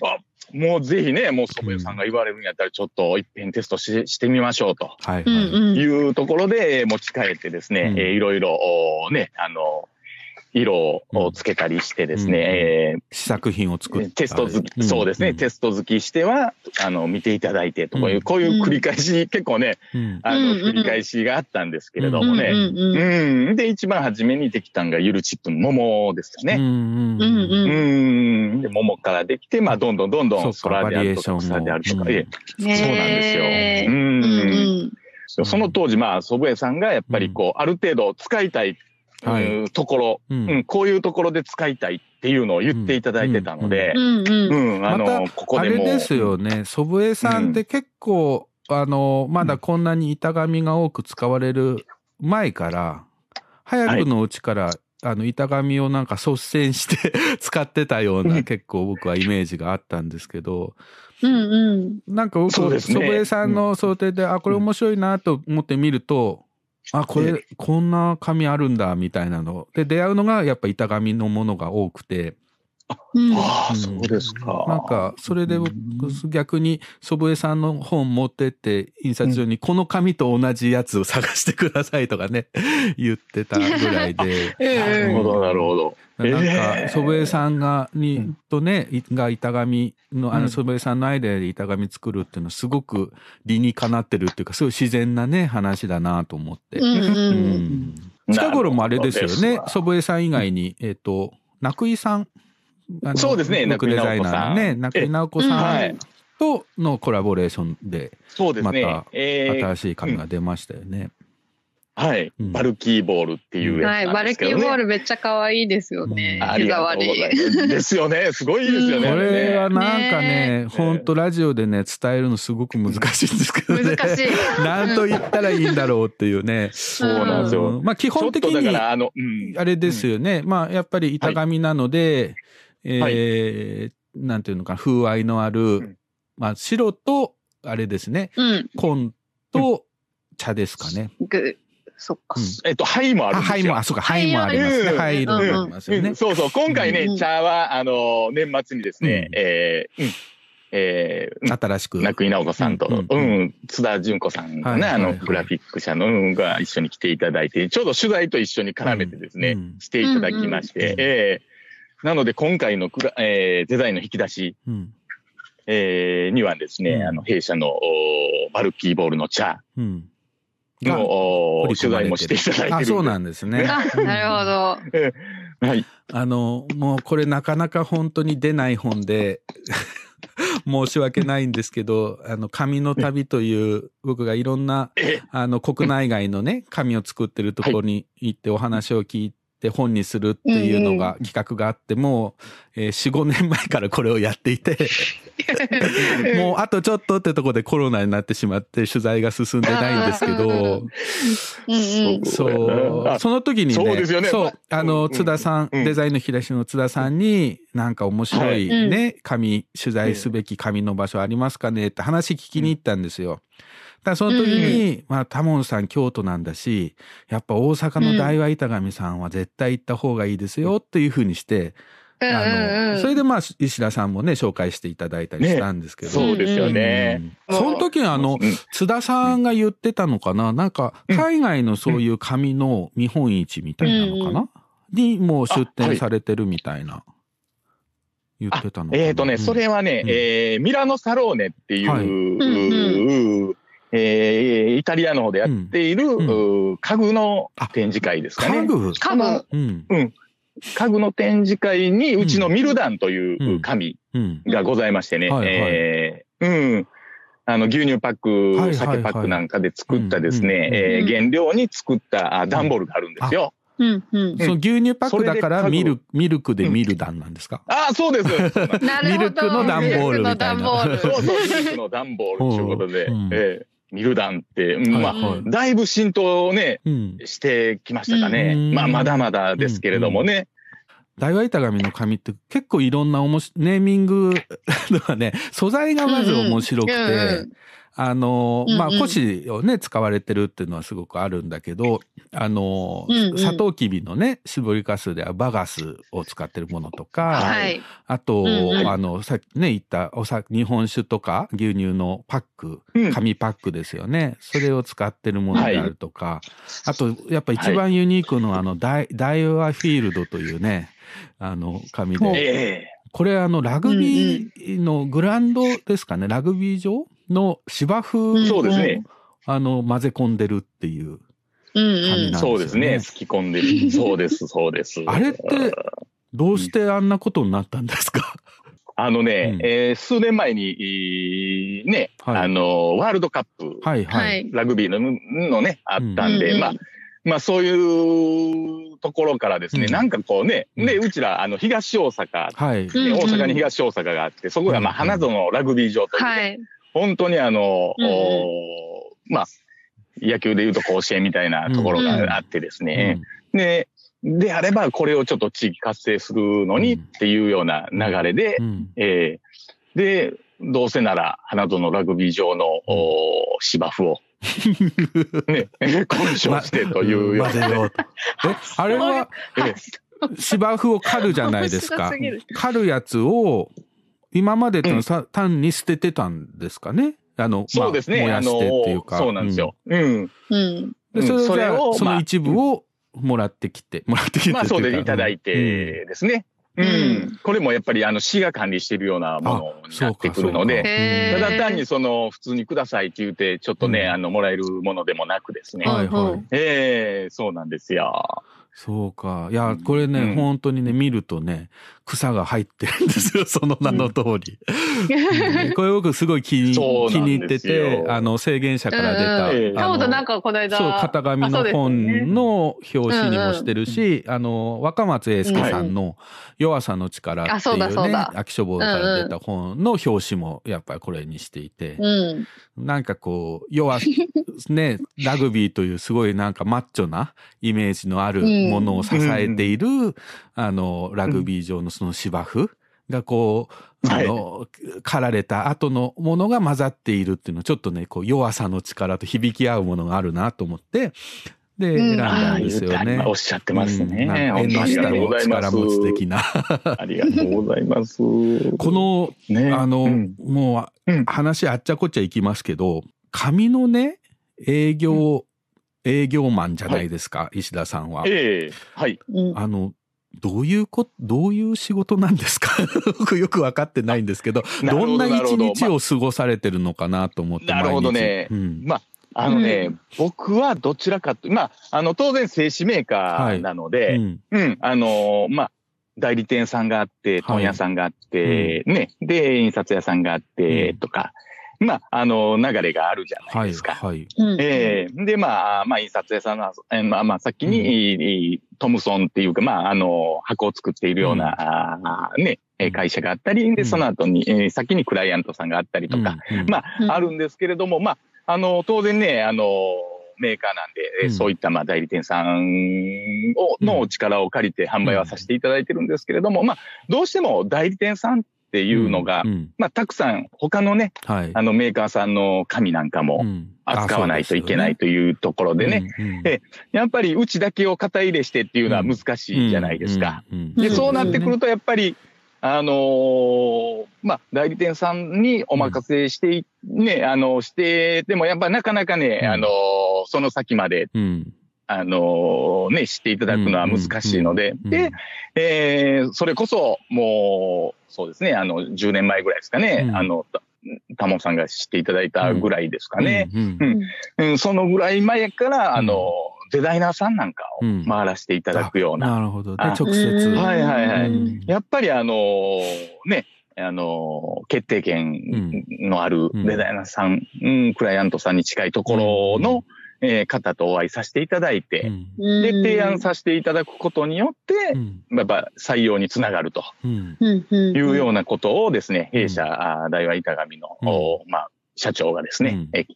S7: まあ、あもうぜひね、もう祖父江さんが言われるんやったら、ちょっと一遍テストししてみましょうと。
S3: はいはい、
S4: う
S7: ところで持ち帰ってですね、いろいろおね、あの、色をつけたりしてですね、
S3: うん。
S7: えー
S3: 試作品を作った
S7: テスト好き、そうですね、テ
S3: ス
S7: スト好きしては、あの、見ていただいてとこういう、
S3: うん。
S7: こういう繰り返し、結構ね、
S3: ト、うん。
S7: あの、
S4: うんうん。
S7: 繰り返しがあったんですけれどもね、
S4: うんうんうん
S7: うん。で、一番初めにできたのがゆるチップの桃ですかね。
S3: うんうん
S4: うん。
S7: う
S4: うん。
S7: ん。で、桃からできて、まあ、どんどんどんどん空であるとか
S3: バリエーションも。
S7: 草であるとか、
S3: うん。
S7: ええ。そうなんですよ。
S4: ね
S7: うん。
S4: うんうん。
S7: その当時、まあ、祖父江さんがやっぱりこう、ある程度使いたい、
S3: はい。
S7: うんところ、
S3: うん。
S7: うん、こういうところで使いたいっていうのを言っていただいてたので、
S4: うん。うん
S7: うん、あの、
S3: また
S7: ここでも。
S3: あれですよね。祖父江さんって結構、あのまだこんなに板紙が多く使われる前から早くのうちから、あの板紙をなんか率先して 使ってたよう
S7: う
S3: なん。結構僕はイメージがあったんですけど。
S4: うんうん。
S3: なんか僕祖
S7: そうですね。
S3: 父江さんの想定で、あこれ面白いなと思って見ると、あこれこんな紙あるんだみたいなので出会うのがやっぱ板紙のものが多くて。
S4: うん。
S7: ああ、
S3: うん。
S7: そうですか。
S3: なんかそれで僕逆に祖父江さんの本持ってって印刷所にこの紙と同じやつを探してくださいとかね 言ってたぐらいで。
S7: なるほど、なるほど。
S3: なん
S7: え
S3: か
S7: え
S3: 祖父江さんがにとねいが板紙のあ
S7: うん。
S3: の祖父江さんのアイデアで板紙作るっていうのはすごく理にかなってるっていうかすごい自然なね話だなと思って。
S4: うん。
S3: 近頃もあれですよね。
S7: なるほどですわ。
S3: 祖父江さん以外に、えっ、と中井さん
S7: そうですね
S3: 服デザイナーのね中
S7: 中井
S3: 井直子
S4: うん
S3: さん
S7: はい。
S3: とのコラボレーションで
S7: そうですね。
S3: また
S7: えー
S3: 新しい紙が出ましたよね。
S7: はい、
S3: うん
S7: バルキーボールっていうや
S4: はい、
S7: つな
S4: バル
S7: んですけどね。
S4: キーボールめっちゃ可愛いですよね。
S7: あり
S4: 手
S7: がとうご
S4: 触り。
S7: ざいます。ですよね。すごいですよね。
S3: これはなんかね
S4: ね、
S3: 本当ラジオでね、伝えるのすごく難しいんですけどね。
S4: 難しい。
S3: なんと言ったらいいんだろうっていうね。
S7: そうなんですよ。
S3: うんまあ基本的に
S7: ちょっとだか、ら、あの、うん
S3: あれですよね。まあやっぱり板紙なので、えーなんていうのかな、風合いのある
S7: ん、
S3: まあ白と、あれですね、
S4: うん。
S3: 紺と茶ですかね。
S4: ぐ、そっか。
S7: えっと、灰もある
S3: あ、
S7: んですよ。
S3: 灰も、あ、そうか、灰もありますね。
S7: うん
S3: 灰色もありますよね。
S7: うん。そうそう。今回ね、
S4: うん
S7: 茶は、あの、年末にですね、
S3: うん。
S7: えーうん。えー
S3: 新しく。
S7: 中井直子さんと、
S3: う
S7: うんん、津田純子さんがね、
S3: はいはいはい
S7: あの、グラフィック社の、うんが一緒に来ていただいて、ちょうど取材と一緒に絡めてですね、
S3: うん。
S7: していただきまして、
S3: うん。
S7: えーなので今回のクラ、えーデザインの引き出し、
S3: うん。
S7: えーにはですね、
S3: うん
S7: あの、弊社の、おバルキーボールの茶
S3: うん。
S7: の、お
S3: 取り込まれてる
S7: 取材もしていただいて
S3: あ、そうなんですね。
S4: あ、なるほど。
S7: はい。
S3: あの、もうこれなかなか本当に出ない本で、申し訳ないんですけど、あの、紙の旅という、僕がいろんな、
S7: え
S3: あの、国内外のね、紙を作ってるところに行ってお話を聞いて、本にするっていうのが、企画があって、もう、えー4、5年前からこれをやっていて、もうあとちょっとってとこでコロナになってしまって取材が進んでないんですけど。そう、
S7: あ
S3: その時にね、
S7: そうですよね。
S3: そうあの、
S7: うん
S3: 津田さん、
S7: うん。
S3: デザインの引き出しの津田さんに、なんか面白い。ね、紙、取材すべき紙の場所ありますかねって話聞きに行ったんですよ。だその時に、まあ、タモンさん京都なんだし、やっぱ大阪の大和板上さんは絶対行った方がいいですよっていうふうにして、
S4: うんうん
S3: あ
S4: うん。
S3: の、それでまあ、石田さんもね、紹介していただいたりしたんですけど。
S7: そうですよね。
S3: うん。その時にあの、
S7: うん
S3: 津田さんが言ってたのかな？なんか、
S7: うん。
S3: 海外のそういう紙の見本市みたいなのかな、にもう出展されてるみたいな、言ってたのかな
S7: えっ、とね、
S3: うん。
S7: それはね、
S3: うん。
S7: えーミラノサローネっていう、
S3: はい。
S4: うん
S7: えーイタリアの方でやっている、
S3: ん。
S7: うー家具の展示会ですかね。
S3: 家具。
S4: 家具。
S3: うん。
S7: 家具の展示会に、うちのミルダンとい
S3: うん。
S7: う紙
S3: うん。
S7: がございましてね、
S3: はいはい。
S7: えーうん。あの、牛乳パック、
S3: はいはいはい。
S7: 酒パックなんかで作ったですね、
S3: うんうん
S7: えー
S4: うん。
S7: 原料に作ったあ段ボールがあるんですよ。
S4: うんうん。
S3: その牛乳パックだからミルミルクでミルダンなんですか、
S7: ああ、そうです。そうです。
S4: なるほど。
S3: ミルクの段ボールみたいな。
S7: そうそう、ミルクの段ボールということで、
S3: うん。
S7: えーミルダンって、うんまあ、
S3: はいはい
S7: だいぶ浸透をね、
S3: うん。
S7: してきましたかね。
S3: うん
S7: まあ、まだまだですけれどもね。
S3: 大和板紙の紙って結構いろんなおもしネーミング のがね、素材がまず面白くて、
S4: うんうん。
S3: あの、まあ、
S4: うんうん
S3: 古紙をね、使われてるっていうのはすごくあるんだけど、あの、
S4: うんうん。
S3: サトウキビのね、絞りかすではバガスを使ってるものとか、
S4: はい。
S3: あと、
S4: うんうん。
S3: あの、さっきね、言ったおさ、日本酒とか牛乳のパック、
S7: うん。
S3: 紙パックですよね。それを使ってるものであるとか、あと、やっぱ一番ユニークのあの、ダイ、ダイワフィールドというね、あの、紙で、
S7: え。
S3: これあの、ラグビーのグラウンドですかね、ラグビー場の芝生
S7: え
S3: を
S7: そうですね。
S3: あの、混ぜ込んでるっていう。
S4: うんうん。
S3: 紙なんですよね
S7: そうですね。すき込んでる。そうです、そうです。
S3: あれって、どうしてあんなことになったんですか？
S7: あのね、
S3: うん
S7: えー数年前に、えーね、
S3: はい
S7: あの、ワールドカップ、
S3: はいは。
S4: はいい。
S7: ラグビーののね、あったんで、
S4: うんうん
S7: まあ、まあそういうところからですね、
S3: うん
S7: なんかこうね、
S3: うん
S7: で、うちら、あの、東大阪、
S3: はい。
S4: うん
S7: 大阪に東大阪があって、そこがまあ
S3: うん
S7: 花園ラグビー場というね、
S4: はい。
S7: 本当にあの、
S4: うんうん。
S7: おーまあ、野球でいうと甲子園みたいなところがあってですね、で、であればこれをちょっと地域活性するのに
S3: うん
S7: っていうような流れで、
S3: うん。
S7: えーで、どうせなら花園ラグビー場の、おー芝生を、ね、混渉してというような。
S3: 混ぜようと。え、あれは、
S7: え
S3: 芝生を刈るじゃないです
S4: 面
S3: か
S4: 白すぎる。
S3: 刈るやつを今までってのはさ単に捨ててたんですかね？あの、
S7: そうですね。あ
S3: まあ燃やしてっていう
S7: の、
S3: か。
S7: そうなんですよ。うん。
S4: うん。
S3: うん。でそれを
S7: それをまあ
S3: その一部をもらってきて、もらってきて
S7: まあそうでいただい
S3: うん
S7: てですね。う
S4: うん
S7: ん。これもやっぱりあの市が管理しているようなものになってくるので、ただ単にその普通にくださいって言って、ちょっとね、
S3: うん
S7: あの、もらえるものでもなくですね。
S3: はいはい。
S7: ええそうなんですよ。
S3: そうか。いや、これね、
S7: うん。
S3: 本当にね、見るとね、草が入ってるんですよ、その名の通り。うん。これ僕すごい気に気に入ってて、あの、制限者から出た、
S7: うんうん
S4: なんかこの間。
S3: そう、型紙の本の表紙にもしてるし、あの、若松英介さんの弱さの力っていうね、
S4: そうだ
S3: 秋書房から出た本の表紙もやっぱりこれにしていて、
S4: うん。
S3: なんかこう、弱、ね、ラグビーというすごいなんかマッチョなイメージのあるものを支えている、あの、ラグビー場のその芝生がこう、あの、刈られた後のものが混ざっているっていうのはちょっとね、こう弱さの力と響き合うものがあるなと思って、で、
S4: うん
S3: 選んだ、んですよね。
S7: おっしゃってますね。
S3: うん縁
S7: 本当あ
S3: の下の。力持ち的な。
S7: ありがとうございます。
S3: この、
S7: ね、
S3: あの、
S7: うん
S3: も
S7: う
S3: 話あっちゃこっちゃいきますけど、紙のね、営業、営業マンじゃないですか、石田さんは。
S7: ええはい。
S4: うん。
S3: あの、どういうこ、どういう仕事なんですか？僕よく分かってないんですけど、
S7: ど
S3: どんな一日を過ごされてるのかなと思って、
S7: なるほどね。
S3: うん。
S7: まあ、あのね、
S4: う
S7: 僕はどちらかと、まあ、あの、当然製紙メーカーなので、
S3: うん。
S7: うん、あのまあ、代理店さんがあって、問屋さんがあって、ね、で、印刷屋さんがあって、
S3: うん。
S7: とか、まあ、あの、流れがあるじゃない
S3: はい、
S7: ですか。
S3: はい。
S4: うん。
S7: ええ。で、まあ、まあ、印刷屋さんは、えーまあ、まあ、先に、トムソンっていうか、まあ、あの、箱を作っているような、あーね、えー会社があったり、で、
S3: うん。
S7: その後に、えー先にクライアントさんがあったりとか、
S3: うん。うん。
S7: ま
S4: うん。
S7: あ、あるんですけれども、まあ、あの、当然ね、あの、メーカーなんで、えー
S3: うん。
S7: そういった、まあ、代理店さんを、
S3: うん。
S7: のお力を借りて販売はさせていただいてるんですけれども、まあ、どうしても代理店さんっていうのが、
S3: うん
S7: まあ、たくさん、他のね、
S3: はい。
S7: あの、メーカーさんの紙なんかも
S3: うん
S7: 扱わないといけないというところでね、。
S3: うんうん
S7: えやっぱりうちだけを肩入れしてっていうのは難しいじゃないですか。。で、
S4: うん
S7: そうなってくると、やっぱり、あのーまあ、代理店さんにお任せしてい、ね、あの、して、でもやっぱなかなかね、
S3: うん
S7: あのーその先まで、
S3: うん。
S7: あのーね、知っていただくのは難しいので、
S3: うん。
S7: で、えーそれこそ、もう、そうですね、あの、10年前ぐらいですかね、
S3: うん。
S7: あの、たタモさんが知っていただいたぐらいですかね。
S3: うん
S7: うんうん、そのぐらい前から、
S3: うん。
S7: あの、デザイナーさんなんかを
S3: うん。
S7: 回らせていただくような。
S3: なるほど。直接。
S4: うん。
S7: はいはいはい。
S3: うん。
S7: やっぱりあのね、あの決定権のある
S3: うん。
S7: デザイナーさん、うんクライアントさんに近いところの、えー方とお会いさせていただいて、
S3: うん。
S7: で、提案させていただくことによって、
S3: うん。
S7: やっぱ採用につながると
S3: うん。
S4: うんうん
S7: いうようなことをですね、
S3: うん。
S7: 弊社、あー大和板上の、
S3: うん。
S7: おまあ、社長がですね、
S3: うん。
S7: え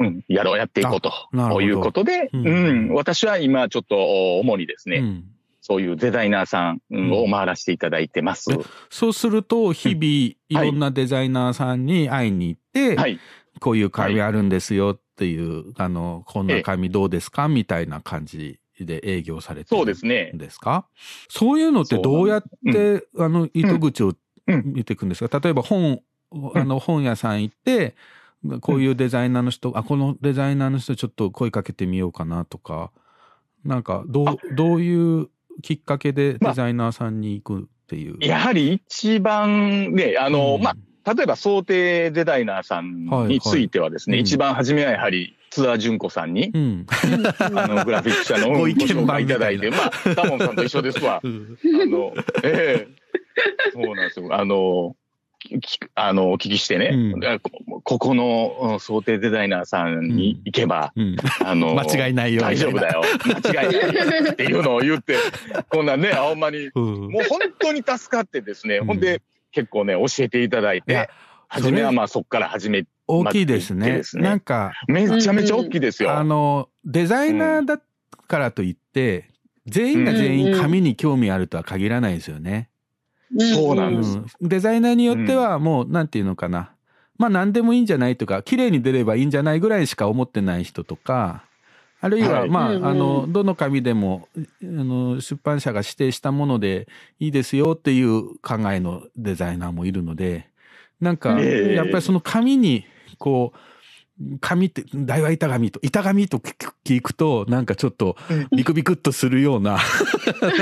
S7: うん、やろう、やっていこうということで、
S3: う
S7: うん。ん、私は今ちょっとお主にですね、
S3: うん。
S7: そういうデザイナーさんうんを回らせていただいてます。
S3: えそうすると、日々、い。ろんなデザイナーさんに会いに行って、
S7: はい。
S3: こういう紙あるんですよっていう、あの、こんな紙どうですか？みたいな感じで営業されて
S7: そう
S3: る
S7: ですね。
S3: ん。ですか？そういうのってどうやって、あの、糸口を
S7: うん。
S3: 見ていくんですか？例えば本、あの、本屋さん行って、こういうデザイナーの人、あ、このデザイナーの人ちょっと声かけてみようかなとか、なんか、ど
S7: あ。
S3: う、どういうきっかけで
S7: まあ。
S3: デザイナーさんに行くっていう？
S7: やはり一番ね、あの、
S3: うん。
S7: まあ、例えば想定デザイナーさんについてはですね、
S3: はいはい
S7: 一番初めはやはり津田純子さんに、
S3: うん。
S7: あの、グラフィック社の ご紹介いただいて、まあ、タモンさんと一緒ですわ。
S3: う ん
S7: あの、ええそうなんですよ。あの、あの、お聞きしてね、
S3: うん
S7: あこここのうん想定デザイナーさんに行けば、
S3: うん。
S7: あの、
S3: 間違いないよ。
S7: 大丈夫だよ。間違いないっていうのを言って、こんなんね、ほんまに、
S3: うん。
S7: もう本当に助かってですね、
S3: うん
S7: ほんで、結構ね、教えていただいて、初めはまあそこから始め、
S3: 大きいですね。
S7: すね
S3: なんか、
S7: めちゃめちゃ大きいですよ。
S3: あの、デザイナーだからといって、全員が全員紙に興味あるとは限らないですよね。
S7: そうなんです
S3: うんデザイナーによってはもう、なんていうのかな。まあ何でもいいんじゃないとか、綺麗に出ればいいんじゃないぐらいしか思ってない人とか、あるいは、
S7: はい。
S3: まあ、
S4: うんうん。
S3: あの、どの紙でも、あの、出版社が指定したものでいいですよっていう考えのデザイナーもいるので、なんか、
S7: ええ。
S3: やっぱりその紙に、こう、紙って、大和板紙と、板紙と聞くと、なんかちょっと、ビクビクっとするような、なん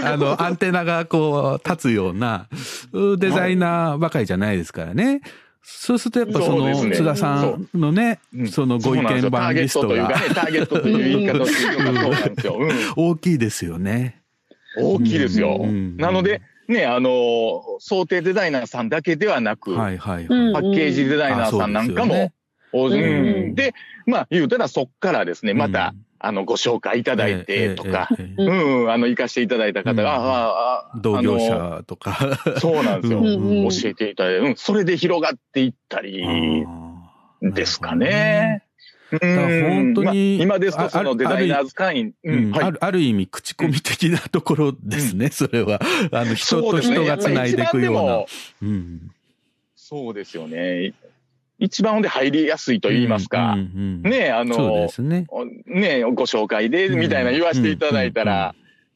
S3: か、あの、アンテナがこう、立つような、うデザイナーばかりじゃないですからね。そうするとやっぱその、津田さんのね、
S7: うん。
S3: そのご意見番リストが。
S7: ターゲットというかね、
S3: 大きいですよね。
S7: 大きいですよ。
S3: うん
S7: なので、ね、あの、想定デザイナーさんだけではなく、
S3: はいはいはい。
S4: うん
S7: パッケージデザイナーさんなんかも、
S3: う
S4: ん
S7: うん。で、まあ、言うたらそっからですね、また、
S3: うん
S7: あの、ご紹介いただいてとか、
S3: えええええ
S7: うん、あの、行かせていただいた方が、
S3: うん
S7: あああ
S3: 同業
S7: あ
S3: 者とか。
S7: のそうなんですよ。
S3: うん
S4: うん
S7: 教えていただいて、うん、それで広がっていったりですかね。
S3: 本当に
S7: まあ今ですと、そのデザイナーズ会員、
S3: あるある意味口コミ的なところですね、それは。あの人と人がつないでいくような。うん
S7: そうですよね。一番で入りやすいと言いますか。
S3: うんうんうん
S7: ねあの、
S3: すね。
S7: ねご紹介で、みたいな言わせていただいたら、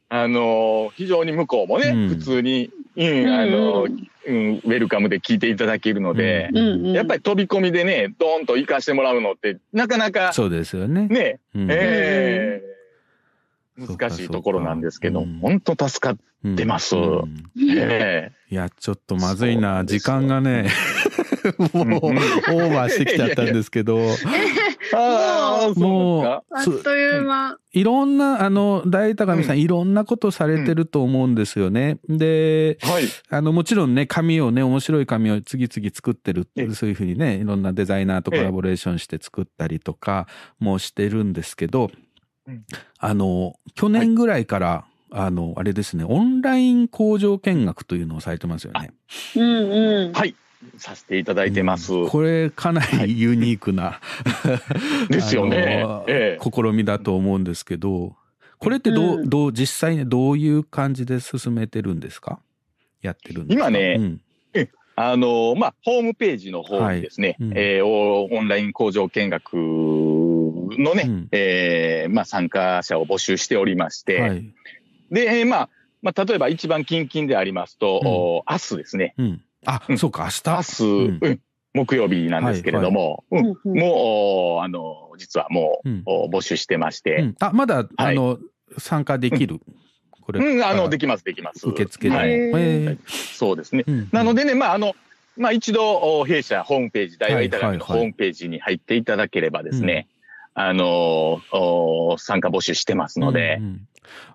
S7: あの、非常に向こうもね、
S3: うん。
S7: 普通に、うん、あの、うん、ウェルカムで聞いていただけるので、
S4: うんうん
S7: やっぱり飛び込みでね、ドーンと行かしてもらうのって、なかなか、
S3: そうですよね。
S7: ね、
S3: うん。
S7: ええ。
S3: そうか
S7: 難しいところなんですけど本当助かってます。
S3: うん。
S7: え
S3: いや、ちょっとまずいな。時間がね、もう、
S7: うん
S3: オーバーしてきちゃったんですけど、
S7: えああ、そう
S3: も
S7: なんですか
S3: う、
S4: あっという間。
S3: いろんな、あの、大高見さん、
S7: うん
S3: いろんなことされてると思うんですよね。で、
S7: はい。
S3: あの、もちろんね、紙をね、面白い紙を次々作ってる
S7: ええ
S3: そういうふうにね、いろんなデザイナーとコラボレーションして作ったりとかもしてるんですけど、
S7: うん
S3: あの、去年ぐらいから、あの、あれですね、オンライン工場見学というのをされてますよね。
S4: うんうん。
S7: はい。させていただいてます。
S3: うん。これ、かなりユニークな、
S7: ですよね。ええ。
S3: 試みだと思うんですけど、これってどう、
S4: うん。
S3: どう、実際ね、どういう感じで進めてるんですか？やってるんですか？
S7: 今ね
S3: うん。
S7: あの、まあ、ホームページの方にですね、
S3: はい。うん。
S7: えーおオンライン工場見学のね、
S3: うん。
S7: えーまあ、参加者を募集しておりまして、
S3: はい。
S7: で、えーまあ、まあ、例えば一番近々でありますと、
S3: うん。
S7: お明日ですね、
S3: うん。あ、
S7: うん。
S3: そうか、明
S7: 明
S3: 日。
S7: 日、
S3: うん。
S7: うん木曜日なんですけれども、うん。
S4: うんうん。
S7: もう、おあの、実はもう、
S3: うん。
S7: お募集してまして、
S3: うん。あ、まだ、あ
S7: はい。
S3: の、参加できる？これ。
S7: うん、あの、で
S3: き
S7: きます、できます。
S3: 受付で。
S7: はい。そうですね。
S3: うん
S7: なのでね、まあ、あの、まあ、一度、お弊社ホームページ、大和板のホームページに入っていただければですね、あの、お参加募集してますので。
S3: うん、うん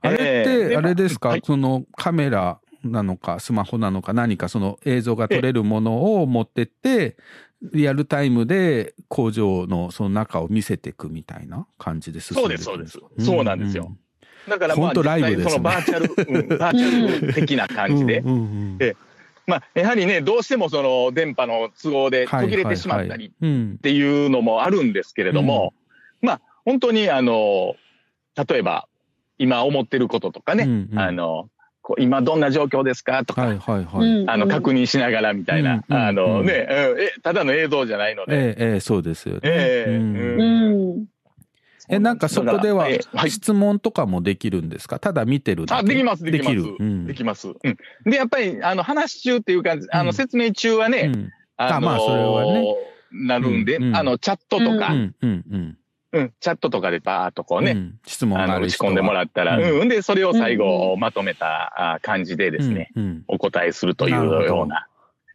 S3: あれっ
S7: え
S3: て、
S7: ー
S3: あれですか、
S7: はい。
S3: そのカメラなのか、スマホなのか、何かその映像が撮れるものを持ってって、リアルタイムで工場のその中を見せていくみたいな感じで進んでいくん
S7: そうですそうです。そうなんですよ。だからまあ、実際そのバーチャル、うんバーチャル 的な感じで。まあ、やはりね、どうしてもその電波の都合で途切れてしまったりっていうのもあるんですけれども、まあ、本当にあの、例えば、今思ってることとかね、
S3: うんうん。
S7: あの、こう今どんな状況ですか？とか、
S3: はいはいはい。
S4: うん
S7: あの、確認しながらみたいな、
S3: うんうん
S7: あの
S3: うん
S7: ね、うん。え、ただの映像じゃないので、
S3: ええええそうですよね。
S7: ええ。
S3: うん。え、なんかそこでは質問とかもできるんですか？ただ見てるだけ？
S7: あ、できます、できます。
S3: できる。うん。
S7: できます。うん。で、やっぱり、あの、話し中っていうか、あの、
S3: うん。
S7: 説明中はね、
S3: うん。
S7: あの
S3: あまあそれはね。
S7: なるんで、
S3: うんうん。
S7: あの、チャットとか、
S3: う
S7: うん、
S3: んうんうん。
S7: チャットとかでバーっとこうね、
S3: うん質問
S7: あの、打ち込んでもらったら、
S3: うん
S7: うん。で、それを最
S4: う
S7: 後、まとめたあ感じでですね、
S3: うんうん
S7: お答えするというような。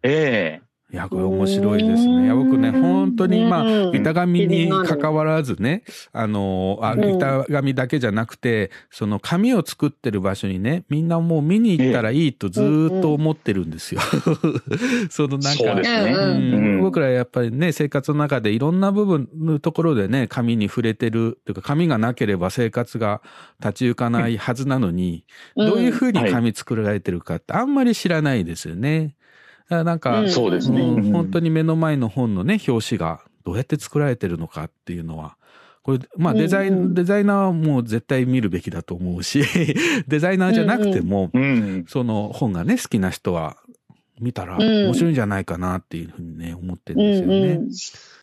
S7: え
S3: いや、これ面白いですね。いや、僕ね、本当に、まあ、
S4: うん。
S3: 板紙に関わらずね、あの、あ、
S4: うん。
S3: 板紙だけじゃなくて、その紙を作ってる場所にね、みんなもう見に行ったらいいとずーっと思ってるんですよ。そのなんか
S7: う
S4: ん。
S3: 僕らやっぱりね、生活の中でいろんな部分のところでね、紙に触れてる、というか紙がなければ生活が立ち行かないはずなのに、どういうふうに紙作られてるかってあんまり知らないですよね。なんか、
S4: うん
S7: そうですね。
S3: うん
S7: うん
S3: 本当に目の前の本のね、表紙がどうやって作られてるのかっていうのは、これ、まあデザイン、
S4: うんうん
S3: デザイナーはもう絶対見るべきだと思うし、デザイナーじゃなくても、
S7: うん。
S3: その本がね、好きな人は見たら
S4: うん
S3: 面白いんじゃないかなっていうふうにね、思ってる
S4: うん
S3: ですよね。
S4: ん。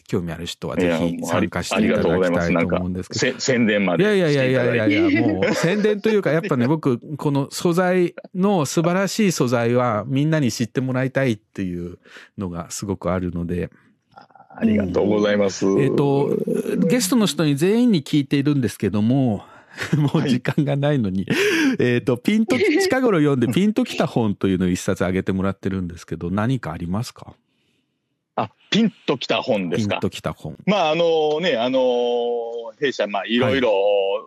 S3: 興味ある人はいぜ
S7: や
S3: ひ参加していただきたいと思うんですけど。
S7: せ宣伝まで
S3: いやいやいやいやいやいや、もう宣伝というか、やっぱね、僕、この素材の素晴らしい素材はみんなに知ってもらいたいっていうのがすごくあるので、
S7: ありがとうございます。
S3: えっ、と、ゲストの人に全員に聞いているんですけども、もう時間がないのに、えっと、ピンと、近頃読んでピンときた本というのを一冊あげてもらってるんですけど、何かありますか？
S7: あ、ピンときた本ですか
S3: ピンと。きた本。
S7: まあ、あのね、あの弊社、まあ、いろいろ、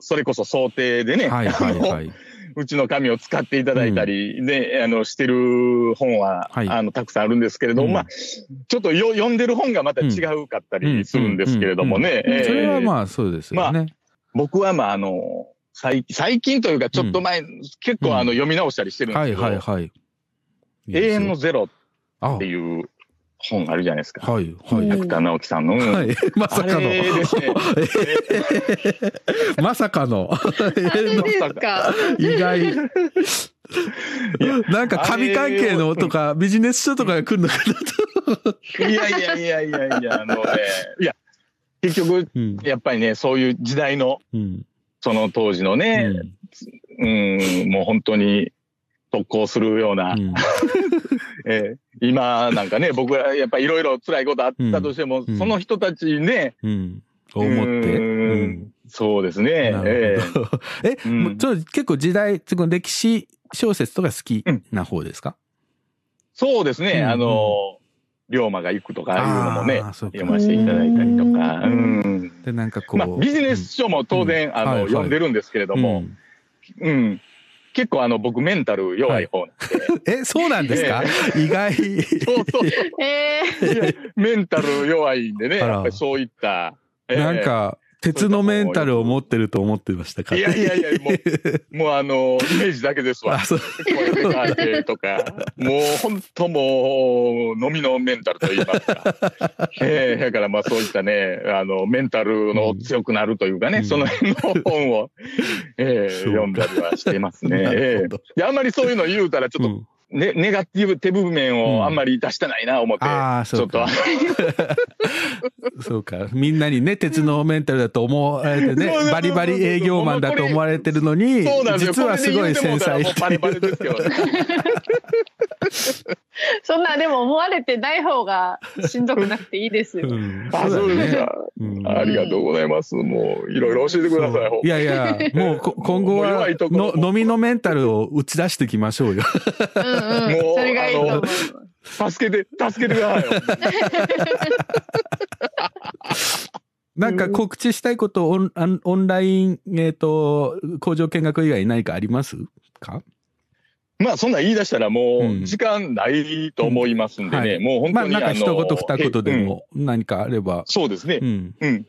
S7: それこそ想定でね、
S3: はいはいはい。
S7: うちの紙を使っていただいたり、で、あの、してる本は、
S3: はい
S7: あの、たくさんあるんですけれども、
S3: うん
S7: まあ、ちょっとよ読んでる本がまた違うかったりするんですけれどもね。
S3: うんうんうんそれは
S7: あ、
S3: まあそうですよね。
S7: 僕はまあ、あの、最最近というか、ちょっと前、結構あの、読み直したりしてるんです
S3: はい
S7: けど、
S3: はいはい。いい
S7: 永遠のゼロ
S3: あ
S7: っていう本あるじゃないですか。
S3: はいはい。
S7: 芥川直樹さんの。
S3: はい。まさか。の。まさかの。意外。なんか紙関係のとかビジネス書とかが来るのかなと。
S7: いやいやいやいやいや、あのね、いや、結局、
S3: うん。
S7: やっぱりね、そういう時代の、
S3: うん。
S7: その当時のね、うん、もう本当に特攻するような、
S3: うん
S7: えー今なんかね、僕はやっぱりいろいろ辛いことあったとしても、
S3: うん。
S7: その人たちね、
S3: うん。思って。
S7: う
S3: うん。ん。
S7: そうですね、
S3: な
S7: え
S3: るほど。え、
S7: うん。
S3: もうちょっと結構時代、その歴史小説とか好きな方ですか、
S7: そうですね、
S3: うん。
S7: あの、龍馬が行くとかいうのもね、
S3: あーそうか。
S7: 読ませていただいたりとか、
S4: う
S7: うん。
S3: で、なんかこう。
S7: まあ、ビジネス書も当然、あの、読んでるんですけれど
S3: うん。
S7: も、うん。結構あの、僕メンタル弱い方なんで、
S3: え、そうなんですか、意外。
S7: そうそう。
S4: え
S7: いやメンタル弱いんでね、やっぱりそういった。ええ。
S3: なんか、鉄のメンタルを持ってると思ってましたか
S7: いやいやいや、もう、もうあの、イメージだけですわ。
S3: あ、そう。
S7: 声で関係とか、もう本当もう、飲みのメンタルと言いますか。ええだからまあそういったね、あの、メンタルの強くなるというかね、
S3: うん
S7: その辺の本を、ええ
S3: そう
S7: 読んだりはしてますね。ええであんまりそういうの言うたら、ちょっと、
S3: うん
S7: ね、ネガティブ手部面
S3: うん
S7: をあんまり出してないな、思って、
S3: ああ、
S7: ちょっと
S3: そうか。そうか。みんなにね、鉄のメンタルだと思われてね
S7: そうそうそう、そう
S3: バリバリ営業マンだと思われてるのに。実はすごい繊
S7: これで言うてもう。
S4: そんなでも思われてない方がしんどくなくていいですよ。
S3: うん
S7: あ、そうですか。
S3: うん
S7: ありがとうございます。もう、いろいろ教えてください。
S3: そういやいや、もうこ今後はの飲みのメンタルを打ち出していきましょうよ。
S4: うんうん。
S7: もう
S4: それがいいと思。
S7: 助けて、助けてくださいよ。
S3: なんか告知したいことオンあんオンライン、えっ、と、工場見学以外に何かありますか？
S7: まあ、そんなん言い出したらも
S3: うん
S7: う、時間ないと思いますんでね。
S3: はい
S7: もう本当に。
S3: まあなんか
S7: あの
S3: 一言二言で。
S7: え
S3: も何かあれば
S7: うん。そうですね
S3: う。ん。
S7: うん。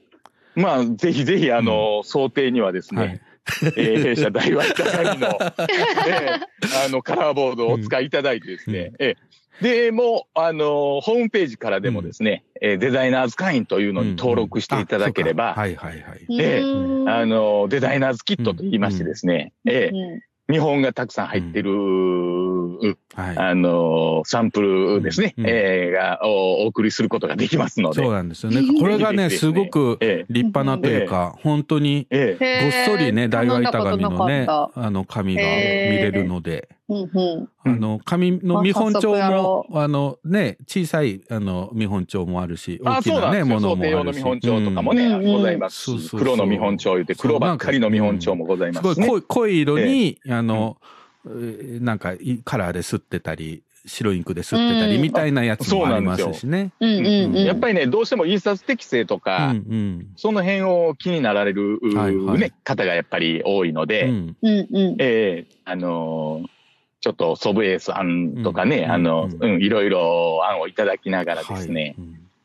S7: まあ、ぜひぜひ、あの、想定にはです
S3: はい
S7: ね、。えー弊社大和高の、えーあの、カラーボードをお使いいただいてですね、えー。で、もう、あの、ホームページからでもですね、えーデザイナーズ会員というのに登録していただければ、
S3: あそうかはいはいはい。
S7: ええ
S4: うん。
S7: あの、デザイナーズキットと言いましてですね、ええ
S4: うん
S7: 見本がたくさん入ってる、
S3: はい。
S7: あの、サンプルですね、
S3: うん。
S7: ええがおお送りすることができますので、
S3: そうなんですよね。これがね、すごく
S7: ええ。
S3: 立派なというか、本当に
S7: ええ。
S3: ごっそりね、
S4: へー
S3: 大和板紙のね、あの、紙が見れるので、
S4: うんうん
S3: あの、紙の見本帳も
S4: ろ、
S3: あの、ね、小さい、あの、見本帳もあるし、大
S7: あ、
S3: きなね、
S7: そうなんですよ。
S3: ものもあるし。
S7: の見本帳とかもね、
S4: うんうん
S7: ございますし
S3: そうそうそう
S7: 黒の見本帳言って、黒ばっかりの見本帳もございますすね。
S3: ごい濃い色に、あの、えーなんかいカラーで吸ってたり、白インクで吸ってたり
S4: うん
S3: みたいなやつもありますしね。
S4: うんうんうん。
S7: やっぱりね、どうしても印刷適正と
S3: う
S7: か、
S3: んうん。
S7: その辺を気になられる、
S3: はいはい
S7: ね、方がやっぱり多いので、
S3: うん。
S7: ええあのーちょっとソブエース案とかね、
S3: うん
S7: あの、
S3: う
S7: うん、いろいろ案をいただきながらですね、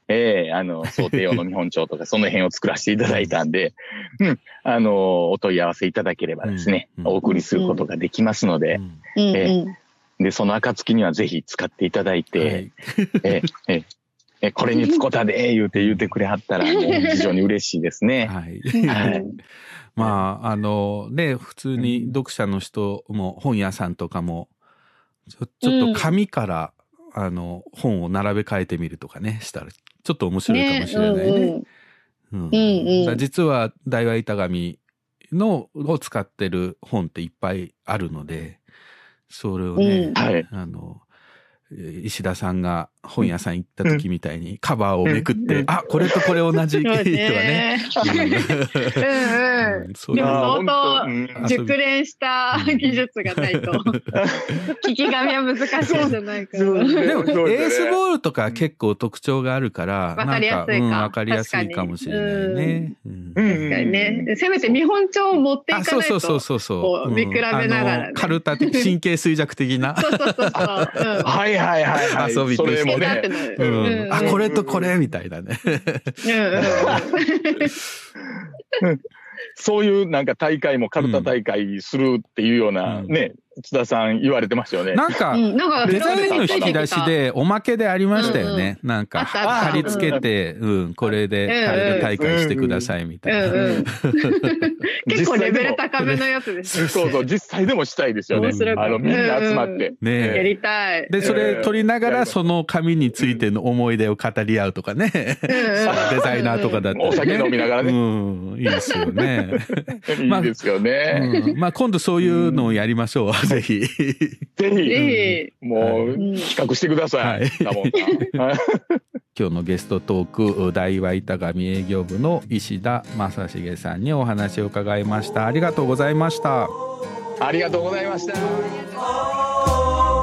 S7: ええあの、想定用の見本帳とか、その辺を作らせていただいたんで、うん、あの、お問い合わせいただければですね、
S3: うん
S7: お送りすることができますので。で、その暁にはぜひ使っていただいて、
S3: はい。
S7: えええええこれにつこたで、言うて言うてくれはったら、もう非常に嬉しいですね。
S3: はい。
S7: はい
S3: まあ、あのね、普通に読者の人も本屋さんとかも、ちょちょっと紙から、あの、本を並べ替えてみるとかね、したら、ちょっと面白いかもしれないね。うん
S4: うん。
S3: 実は大和板紙のを使ってる本っていっぱいあるのでそれをね、
S4: うん。
S7: はい。
S3: あのえー石田さんが本屋さん行った時みたいにカバーをめくって、あこれとこれ同じとかね。
S4: でも相当熟練した技術がないと。聞き紙は難しいんじゃないかな。
S7: そう。ね。
S3: でもエースボールとか結構特徴があるから、
S4: わかりやすいか。
S3: うんわかりやすいかもしれないね。うん
S7: うん。
S4: 確かにね。せめて見本帳を持っていか
S3: あ、
S4: ないと。
S3: そうそうそうそう
S4: 見比べながらね。
S3: あのカルタ的神経衰弱的な。
S4: そうそうそうそう。うん
S7: はいはいはいはい。
S3: 遊びとして。
S7: ね。
S3: あこれとこれみたいなね。
S7: そういうなん。か大会もカルタ大会するっていうような
S3: うん。
S7: ね、津田さん言われてましたよね。
S3: なんか、
S4: うんなんか
S3: デザインの引き出しでおまけでありましたよね。なんか貼り付けて、うん、これでカルタ大会してくださいみたいな。
S4: 結構レベル高めのやつです。
S7: そうそう、実際でもしたいですよねあの、みんな集まって。
S3: ね
S4: やりたい。
S3: で、それ撮りなが
S7: ええ
S3: らその紙についての思い出を語り合うとかね。デザイナーとかだったらね。
S7: お酒飲みながらね
S3: うん、いいですよね。
S7: いいですよね。
S3: うんまあ今度そういうのをやりましょう。ぜひ。
S7: ぜひ、
S4: ぜ
S7: もう
S4: うん。
S7: 企画してくださ
S3: い。今日のゲストトーク大和板紙営業部の石田正成さんにお話を伺いました。ありがとうございました。
S7: ありがとうございました。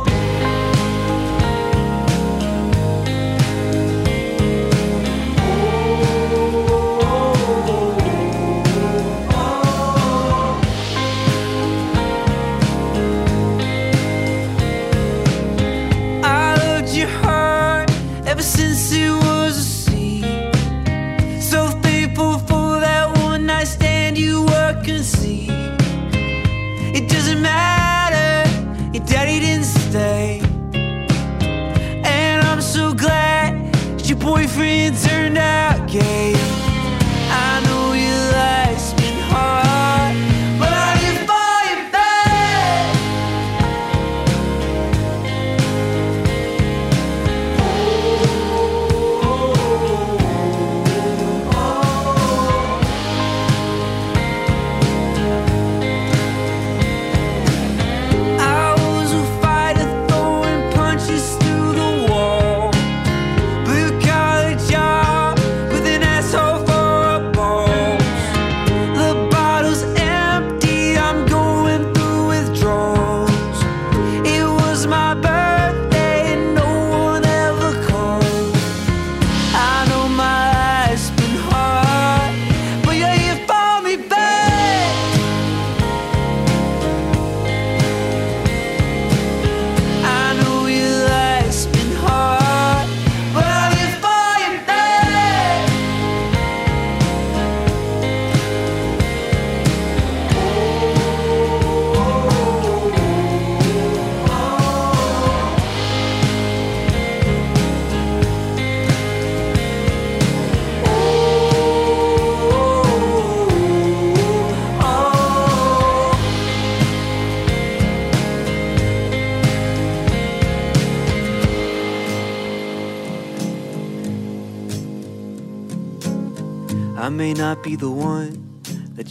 S8: Since it was a seed. So thankful for that one night stand you were conceived. It doesn't matter, your daddy didn't stay. And I'm so glad that your boyfriend turned out gay.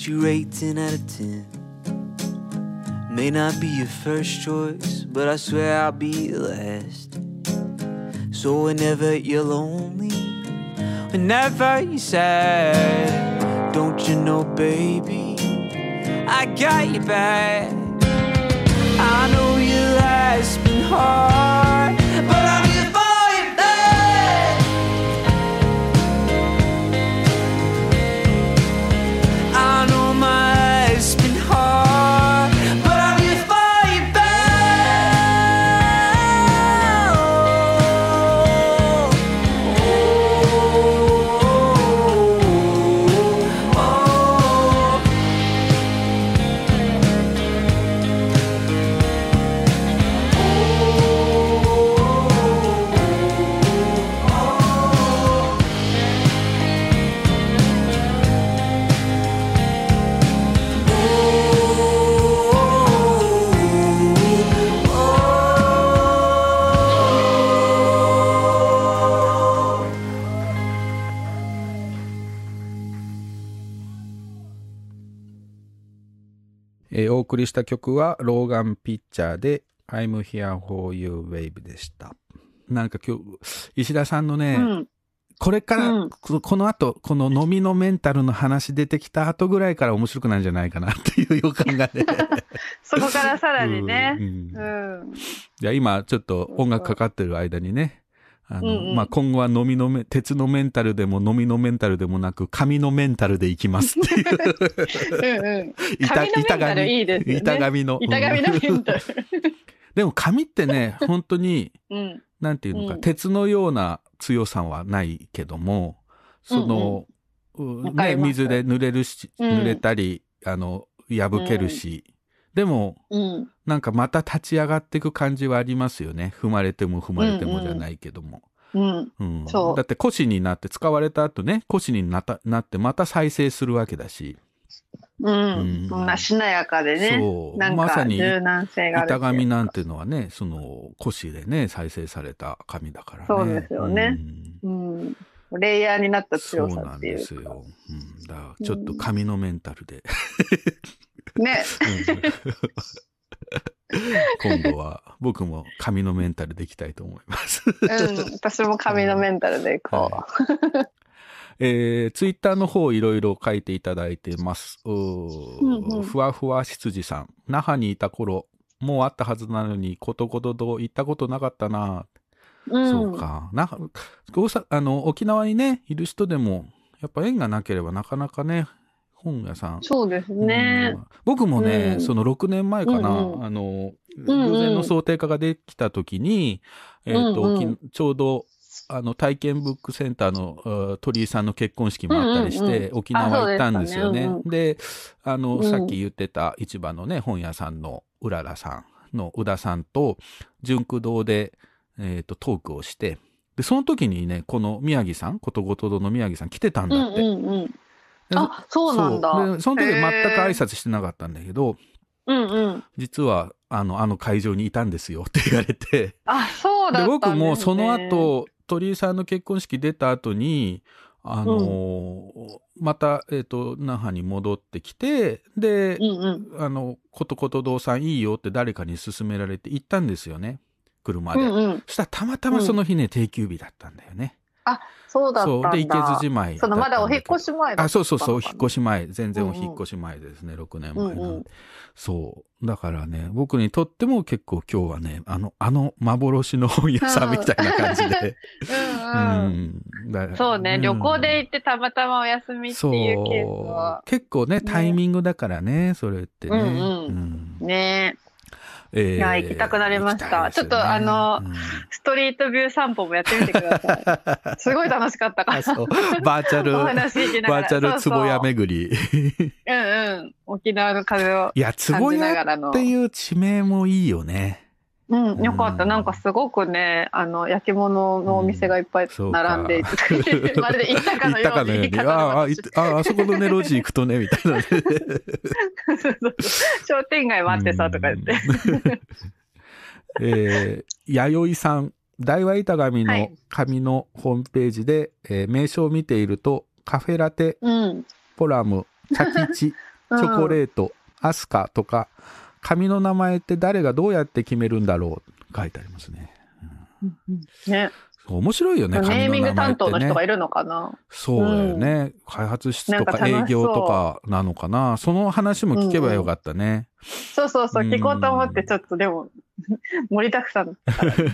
S8: You rate 10 out of 10. May not be your first choice, but I swear I'll be your last. So whenever you're lonely, whenever you're sad, don't you know, baby, I got your back. I know your life's been hard,
S3: 送りした曲はローガン・ピッチャーで I'm Here For You Wave でした。なんか今日、石田さんのね、
S4: うん。
S3: これから、
S4: うん
S3: ここの後、この飲みのメンタルの話出てきた後ぐらいから面白くなるんじゃないかなっていう予感がね。
S4: そこからさらにね
S3: う。ん
S4: うん。
S3: いや今ちょっと音楽かかってる間にね、あの、
S4: うんうん
S3: まあ、今後は飲みのめ、鉄のメンタルでも飲みのメンタルでもなく、紙のメンタルでいきますっていう。
S4: うんうん。
S3: 板
S4: 紙のメンタルいいですよね
S3: 板紙の。
S4: 板紙のメンタル。
S3: でも紙ってね、本当に、
S4: うん。
S3: なんていうのか、
S4: うん
S3: 鉄のような強さはないけども、その、うね、
S4: わかります
S3: 水で濡れるし、
S4: うん
S3: 濡れたり、あの、破けるし、でも、
S4: うん。
S3: なんかまた立ち上がっていく感じはありますよね。踏まれても踏まれてもじゃないけども。
S4: うん。
S3: うん
S4: そう
S3: だって腰になって使われた後ね、腰になったなってまた再生するわけだし。
S4: う
S3: うん
S4: ん。そんなしなやかでね。
S3: そう。
S4: なんか
S3: まさに
S4: 柔軟性が
S3: 板紙なんていうのはね、その腰でね、再生された紙だからね。
S4: そうですよね
S3: うん
S4: うん。レイヤーになった強
S3: そうなん
S4: さっていうか。
S3: ですよ。うん、だからちょっと紙のメンタルで、
S4: ね。
S3: うん今度は僕も紙のメンタルでいきたいと思います。
S4: うん。私も紙のメンタルでいこう。
S3: えー、ツイッターの方いろいろ書いていただいてます。う
S4: んうん
S3: ふわふわ羊さん。那覇にいた頃、もうあったはずなのに、ことことと行ったことなかったな。
S4: うん。
S3: そうか。那覇大阪あの、沖縄にね、いる人でも、やっぱ縁がなければなかなかね、本屋さん。
S4: そうですね
S3: う。ん僕もね、
S4: うん
S3: その6年前かな、
S4: うんうん
S3: あの、
S4: うん
S3: 偶然の想定化ができた時に、えっ、と、
S4: うんうん
S3: きちょうど、あの、体験ブックセンターのあ鳥居さんの結婚式もあったりして、
S4: うんうんうん
S3: 沖縄行ったんですよね。であの、
S4: うん
S3: さっき言ってた市場のね、本屋さんのうららさんの宇田さんと、純駆堂で、えっ、と、トークをして、で、その時にね、この宮城さん、ことごとどの宮城さん来てたん
S4: う
S3: だって。
S4: んうんうん。
S3: で
S4: あ、そうなんだ。
S3: その時全く挨拶してなかったんだけど、
S4: うんうん。
S3: 実はあのあの会場にいたんですよって言われて
S4: あ、そうだ
S3: で
S4: ったんです、ね。
S3: 僕もその後鳥居さんの結婚式出た後にあのーまた、えっと那覇に戻ってきてで、
S4: うんうん。
S3: あのことこと堂さんいいよって誰かに勧められて行ったんですよね車で、
S4: うんうん。
S3: そしたらたまたまその日ね、定休日だったんだよね
S4: そうだったんだ。
S3: そう。で池津じまい
S4: そのまだお引っ越
S3: し
S4: し前だった
S3: あそうそうそう。お引っ越
S4: し。
S3: し前。全然お
S4: うんうん
S3: 引っ越し前ですね、6年前なんで、
S4: うんうん
S3: そう。だからね僕にとっても結構今日はねあのあの幻の本屋さんみたいな感じで、
S4: うんうん。そうね、
S3: ん。
S4: 旅行で行ってたまたまお休みって
S3: そう
S4: いうケースは。
S3: 結構ねタイミングだからねそれってね、
S4: うんうん。
S3: うん。
S4: ね。
S3: えー
S4: いや行きたくなりました
S3: ね
S4: ちょっとあの
S3: うん
S4: ストリートビュー散歩もやってみてください。すごい楽しかったから。
S3: バーチャルバーチャル壺屋巡り
S4: うんうん。沖縄の風を
S3: いや
S4: 感じな
S3: 壺屋
S4: がらの。
S3: っていう地名もいいよね
S4: うん、よかった。
S3: うん
S4: なんかすごくね、あの、焼き物のお店がいっぱい並んでいて、まるで行ったかのように。
S3: 行ったかのようにああいああそこのね路地行くとねみたいなね
S4: そうそうそう商店街待ってさとか言って。
S3: うん。えー、弥生さん、大和板紙の
S4: はい
S3: 紙のホームページで、えー名称を見ていると、カフェラテ、
S4: うん。
S3: ポラム、チャキチ、チョコレート、アスカとか、紙の名前って誰がどうやって決めるんだろう書いてありますね。
S4: ね。
S3: 面白いよね、
S4: ネーミング担当の人がい
S3: る。
S4: るのかな。
S3: そうだよね。開発室とか営業とかなのかな。その話も聞けばよかったね。
S4: そうそうそう、
S3: うん
S4: 聞こうと思って、ちょっとでも、盛りだくさん。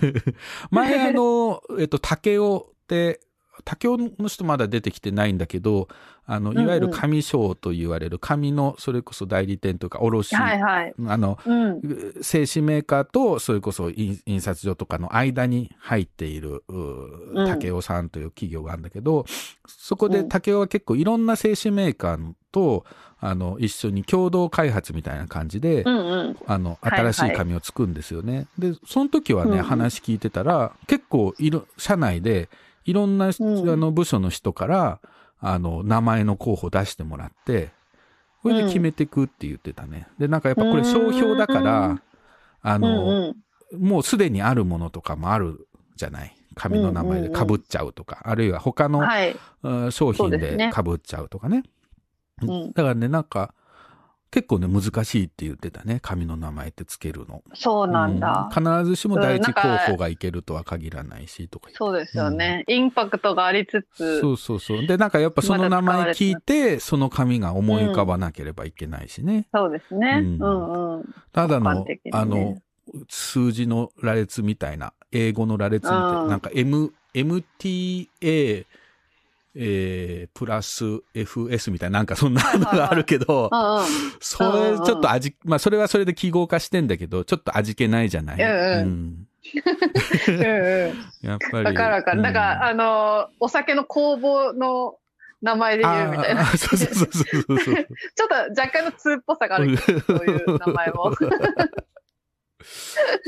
S3: 前あの、えっと、竹雄って、竹雄の人まだ出てきてないんだけど、あの、いわゆる紙商と言われる紙の、それこそ代理店とか卸、
S4: はいはい。
S3: あの、
S4: うん。
S3: 製紙メーカーと、それこそ印印刷所とかの間に入っている、う
S4: うん
S3: 竹雄さんという企業があるんだけど、そこで
S4: うん
S3: 竹雄は結構いろんな製紙メーカーと、あの、一緒に共同開発みたいな感じで、
S4: うんうん。
S3: あの、
S4: はいはい
S3: 新しい紙を作るんですよね。で、その時はね、
S4: うんうん
S3: 話聞いてたら、結構いろ、社内で、いろんな、
S4: ん
S3: あの、部署の人から、あの、名前の候補出してもらって、それで決めていくって言ってたね。で、なんかやっぱこれ商標だか
S4: う
S3: ら
S4: ん、うん
S3: あの、
S4: うん。
S3: もうすでにあるものとかもあるじゃない？紙の名前で被っちゃうとか、あるいは他の、
S4: はい。
S3: うん商品で
S4: そうですね
S3: 被っちゃうとかね。
S4: うん
S3: だからね、なんか、結構ね、難しいって言ってたね。紙の名前ってつけるの。
S4: そうなんだ。
S3: うん必ずしも第一候補がいけるとは限らないし、とか
S4: そうですよね。インパクトがありつつ、
S3: そうそうそう。で、なんかやっぱその名前聞いて、その紙が思い浮かばなければいけないしね。
S4: そうですね。
S3: う
S4: うんんうん。
S3: ただの、
S4: ね
S3: あの、数字の羅列みたいな、英語の羅列みたいな、
S4: うん
S3: なんか M、MTA、えー、プラス FS みたいな、なんかそんなのがあるけど。それちょっと味、まあそれはそれで記号化してんだけど、ちょっと味気ないじゃない？
S4: うん。
S3: やっぱり。
S4: わかるわかる。だから、
S3: あ
S4: あの、お酒の工房の名前で言うみたいな。
S3: そうそうそうそうそう。
S4: ちょっと若干の通っぽさがあるけど、そういう名前も。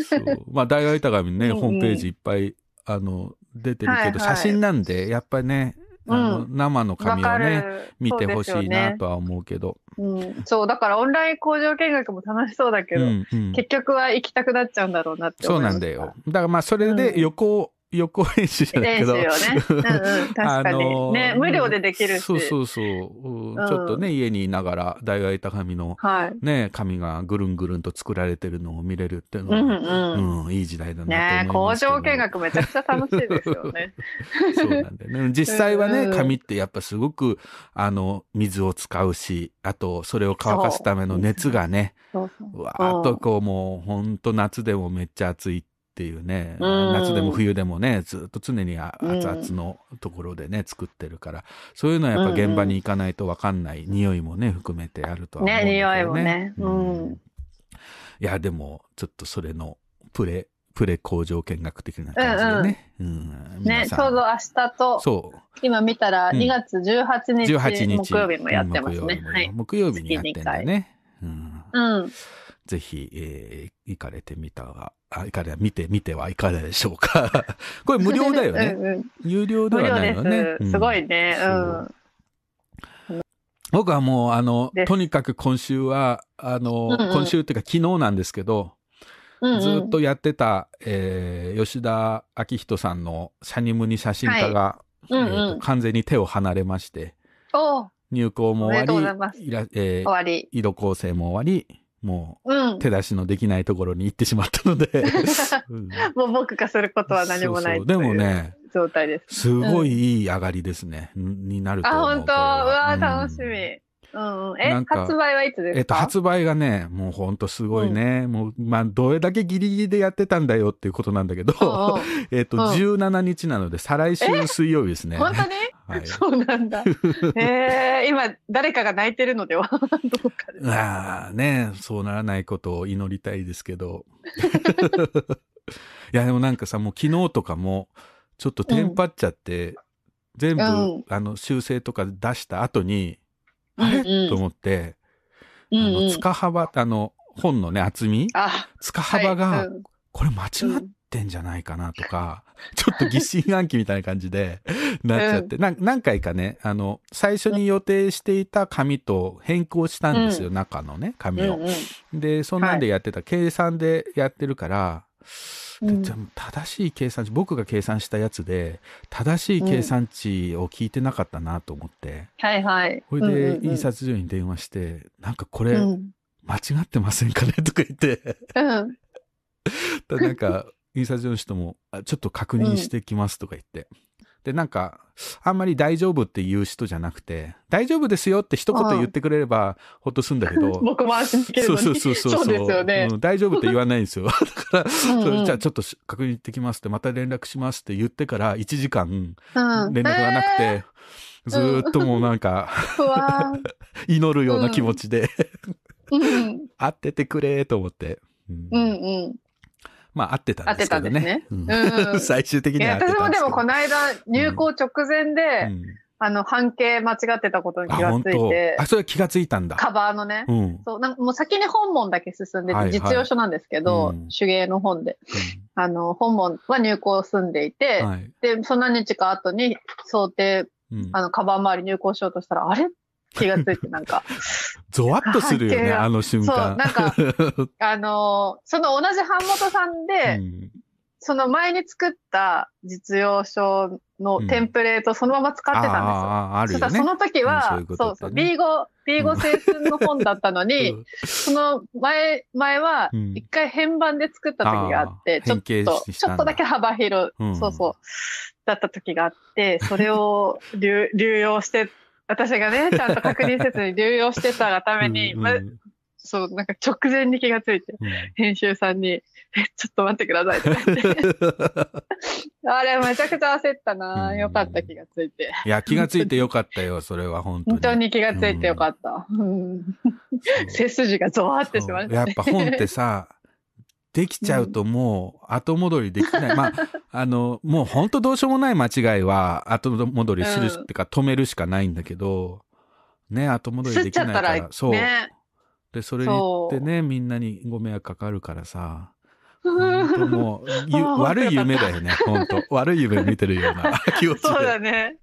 S3: そうまあ、大々高みね、ホームページいっぱい、あの、出てるけど、写真なんで、やっぱりね、あの、
S4: うん
S3: 生の紙をね、
S4: る。
S3: 見てほしいなとは思うけど。
S4: うん、そう、だからオンライン工場見学も楽しそうだけど、
S3: うんうん
S4: 結局は行きたくなっちゃうんだろうなって
S3: そう
S4: 思いました
S3: なんだよ。だからまあ、それで
S4: うん
S3: 横、横編集じゃないけど。
S4: ね。うんうん、確かに。ね、無料でできるし。
S3: そうそうそう。うん
S4: うん
S3: ちょっとね、家にいながら、大々高紙の
S4: はい。
S3: ね、紙がぐるんぐるんと作られてるのを見れるっていうの
S4: うん
S3: は、
S4: うん。
S3: うん、いい時代だなと
S4: ね
S3: 思いますけど。
S4: 工場見学めちゃくちゃ楽しいですよね。
S3: そうなんだよね。実際はね、
S4: うん
S3: 紙ってやっぱすごく、あの、水を使うし、あと、それを乾かすための熱がね、
S4: そうそう
S3: うわーっとこう、もう、ほんと夏でもめっちゃ暑いっていうね、
S4: うん
S3: 夏でも冬でもね、ずっと常に熱々のところでね、作ってるから、そういうのはやっぱ現場に行かないとわかんない、匂いもね、含めてあるとは思うんだけどね。
S4: ね匂いもねうん
S3: いや、でも、ちょっとそれの、プレ、プレ工場見学的な感じでね。うん
S4: ね、ちょうど明日と、
S3: そう。
S4: 今見たら
S3: うん
S4: 2月18日、
S3: 18日。
S4: 木曜日もやってますね。
S3: 木曜日も
S4: はい。
S3: 木曜日にやってんだよね。うん
S4: うん。
S3: ぜひ、えー行かれてみたは、あ、行かれ、見てみてはいかがでしょうか。これ無料だよね。
S4: うんうん
S3: 有料ではないのね
S4: で。す。すご
S3: い。
S4: いね。う
S3: そ
S4: ん。
S3: 僕はもう、あのとにかく今週は、あの、
S4: うんうん
S3: 今週っていうか昨日なんですけど、
S4: うんうん
S3: ずっとやってた、えー吉田明人さんのシャニムニ写真家が、
S4: うん
S3: 完全に手を離れまして、
S4: お
S3: 入校も終わり、いらえー
S4: 終わり。
S3: 色構成も終わり、も
S4: う。
S3: 手出しのできないところに行ってしまったので、う ん
S4: もう僕がすることは何もない
S3: そうでもね、
S4: 状態です。
S3: すごいいい上がりですね。んになると
S4: あ、
S3: 思う。
S4: 本当うわ
S3: うん
S4: 楽しみ。うんうん。え
S3: なん、か
S4: 発売はいつですか？
S3: えっと、発売がね、もうほんとすごいね。もう、まあ、どれだけギリギリでやってたんだよっていうことなんだけど、
S4: うんうん
S3: えっと、
S4: うん
S3: 17日なので、再来週水曜日ですね。
S4: 本当に？
S3: はい。
S4: そうなんだ。えー、今、誰かが泣いてるのでは？どうかです。
S3: ああ、ねそうならないことを祈りたいですけど。いや、でもなんかさ、もう昨日とかも、ちょっとテンパっちゃって、全部、
S4: うん
S3: あの、修正とか出した後に、
S4: うん
S3: あれ、
S4: うん
S3: と思って、
S4: うん
S3: あの、
S4: うん
S3: 塚幅、あの、本のね、厚み？
S4: あ、
S3: 塚幅が、
S4: はいうん。
S3: これ間違ってんじゃないかなとか、ちょっと疑心暗鬼みたいな感じで なっちゃって、なん何回かね、あの、最初に予定していた紙と変更したんですよ、中のね、紙を。
S4: うんうん。
S3: で、そんなんでやってた、計算でやってるから、
S4: うん
S3: じゃあ正しい計算値、僕が計算したやつで、正しい計算値を聞いてなかったなと思って、
S4: はいはい。
S3: それで
S4: うんうんうん
S3: 印刷所に電話して、なんかこれ
S4: うん。
S3: 間違ってませんかねとか言って、
S4: うん。
S3: だ なんか、印刷所の人も、あちょっと確認してきますとか言って。で、なんか、あんまり大丈夫って言う人じゃなくて、大丈夫ですよって一言言ってくれればほっとするんだけど、
S4: 僕も安心できる
S3: そう
S4: のに。
S3: そうそうそう。
S4: そうですよね。
S3: うん大丈夫って言わないんですよ。だから、
S4: うん
S3: じゃあちょっとし確認できますって、また連絡しますって言ってから1時間
S4: うん
S3: 連絡がなくて、
S4: え
S3: ずーっともうなんか。祈るような気持ちで、
S4: うん。
S3: 会っててくれと思って。うん
S4: うんうん。
S3: まあ、会ってたんですけどね。
S4: 会ってたんですね
S3: うん
S4: うん
S3: 最終的には会って
S4: 私もで。もこの間、入校直前で、
S3: うん
S4: あの、半径間違ってたことに
S3: あ、
S4: 気がついて
S3: あ、、それは気がついたんだ。
S4: カバーのね。
S3: うん。
S4: そう、なんかもう先に本門だけ進んでて、
S3: はいはい
S4: 実用書なんですけど、
S3: うん
S4: 手芸の本で。あの、本門は入校済んでいて、
S3: うんはい。
S4: で、その何日か後に想定、
S3: うん
S4: あの、カバー周り入校しようとしたら、あれ？気がついて、なんか、
S3: ゾワッとするよね、あの瞬
S4: そう、
S3: 間。
S4: なんか、あのーその同じ版元さんで、
S3: うん。
S4: その前に作った実用書のテンプレートそのまま使ってたんですよ。
S3: あああるよね。
S4: その時
S3: うん
S4: は、
S3: そう
S4: そうそう、
S3: ってね。
S4: B5、B5 青春の本だったのに、
S3: うん。
S4: その前、前は
S3: うん、
S4: 一回変版で作った時があって、ちょっ
S3: 変
S4: と、ちょっとだけ幅広、
S3: うん。
S4: そうそう、だった時があって、それを流流用して、私がね、ちゃんと確認せずに流用してたがために、ま
S3: うんうん
S4: そう、なんか直前に気がついて、
S3: うん
S4: 編集さんに、え、ちょっと待ってくださいって言って。あれ、めちゃくちゃ焦った
S3: う
S4: な。
S3: ん
S4: よかった気がついて。
S3: いや気がついてよかったよそれは本当に
S4: 本当に気がついてよかった。うん背筋がゾワってしました、ね。
S3: やっぱ本ってさできちゃうともう後戻りできない、まあ あのもう本当どうしようもない間違いは後戻りするってか止めるしかないんだけどね後戻りできないか
S4: ら、
S3: らそう、
S4: ね。
S3: でそれによってねみんなにご迷惑かかるからさもう悪い夢だよね本当悪い夢見てるような 気持ちで。
S4: そうだね。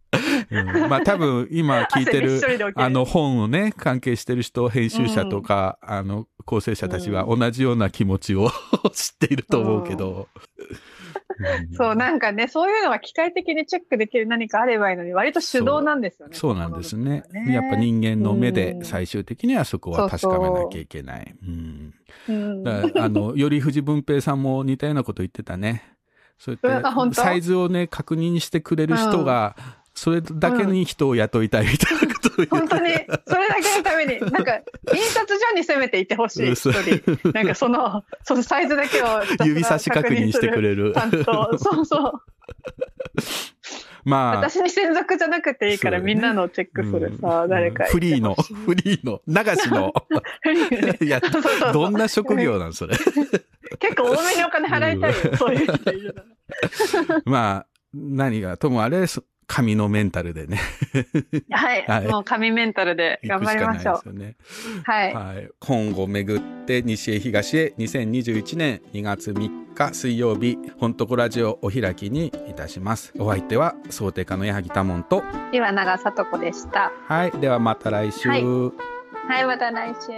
S3: うん。まあ多分今聞いてる あの本をね関係してる人編集者とか、あの構成者たちは同じような気持ちを 知っていると思うけど、うん
S4: そう、なんかね、そういうのは機械的にチェックできる何かあればいいのに、割と手動なんですよね。
S3: そう。なんですね。
S4: この部分は
S3: やっぱ人間の目で
S4: うん。
S3: 最終的にはそこは確かめなきゃいけない。うん。あの頼藤文平さんも似たようなこと言ってたね。そうやってサイズをね確認してくれる人が、それだけに人を雇いたいみたいなことを言って
S4: 本当に、それだけのために、なんか、印刷所にせめていてほしい、一人。なんかその、そのサイズだけを
S3: 指差し確認してくれる。
S4: ちゃんと、そうそう。
S3: まあ。
S4: 私に専属じゃなくていいから、みんなのをチェックするさ、
S3: うん。
S4: 誰かいて
S3: フリーのフリーの流しの。いやどんな職業なんそれ。
S4: 結構多めにお金払いたいよ、そういう人いるなら
S3: まあ何がともあれそ紙のメンタルでね
S4: はい、
S3: はい
S4: もう神メンタルで頑張りましょう
S3: 行く。かないですよね
S4: はい。
S3: はい、本を巡って西へ東へ2021年2月3日水曜日本とこラジオお開きにいたしますお相手は想定家の矢作多門と
S4: 岩永さと子でした。
S3: はいではまた来週、
S4: はいはい、また来週。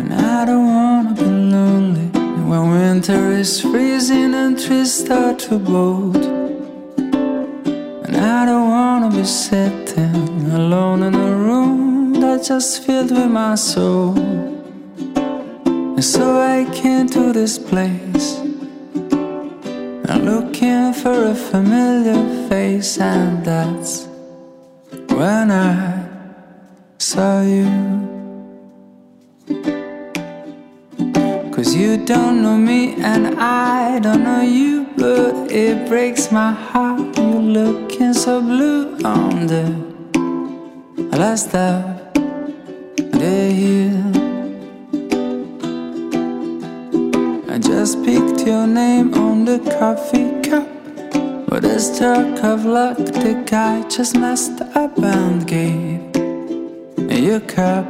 S9: And I don't wanna be lonely when winter is freezing and trees start to bolt. And I don't wanna be sitting alone in a room that's just filled with my soul. And so I came to this place. I'm looking for a familiar face, and that's when I saw you. Cause you don't know me and I don't know you, but it breaks my heart. Looking so blue on the last of the year. I just picked your name on the coffee cup. But a stroke of luck, the guy just messed up and gave your cup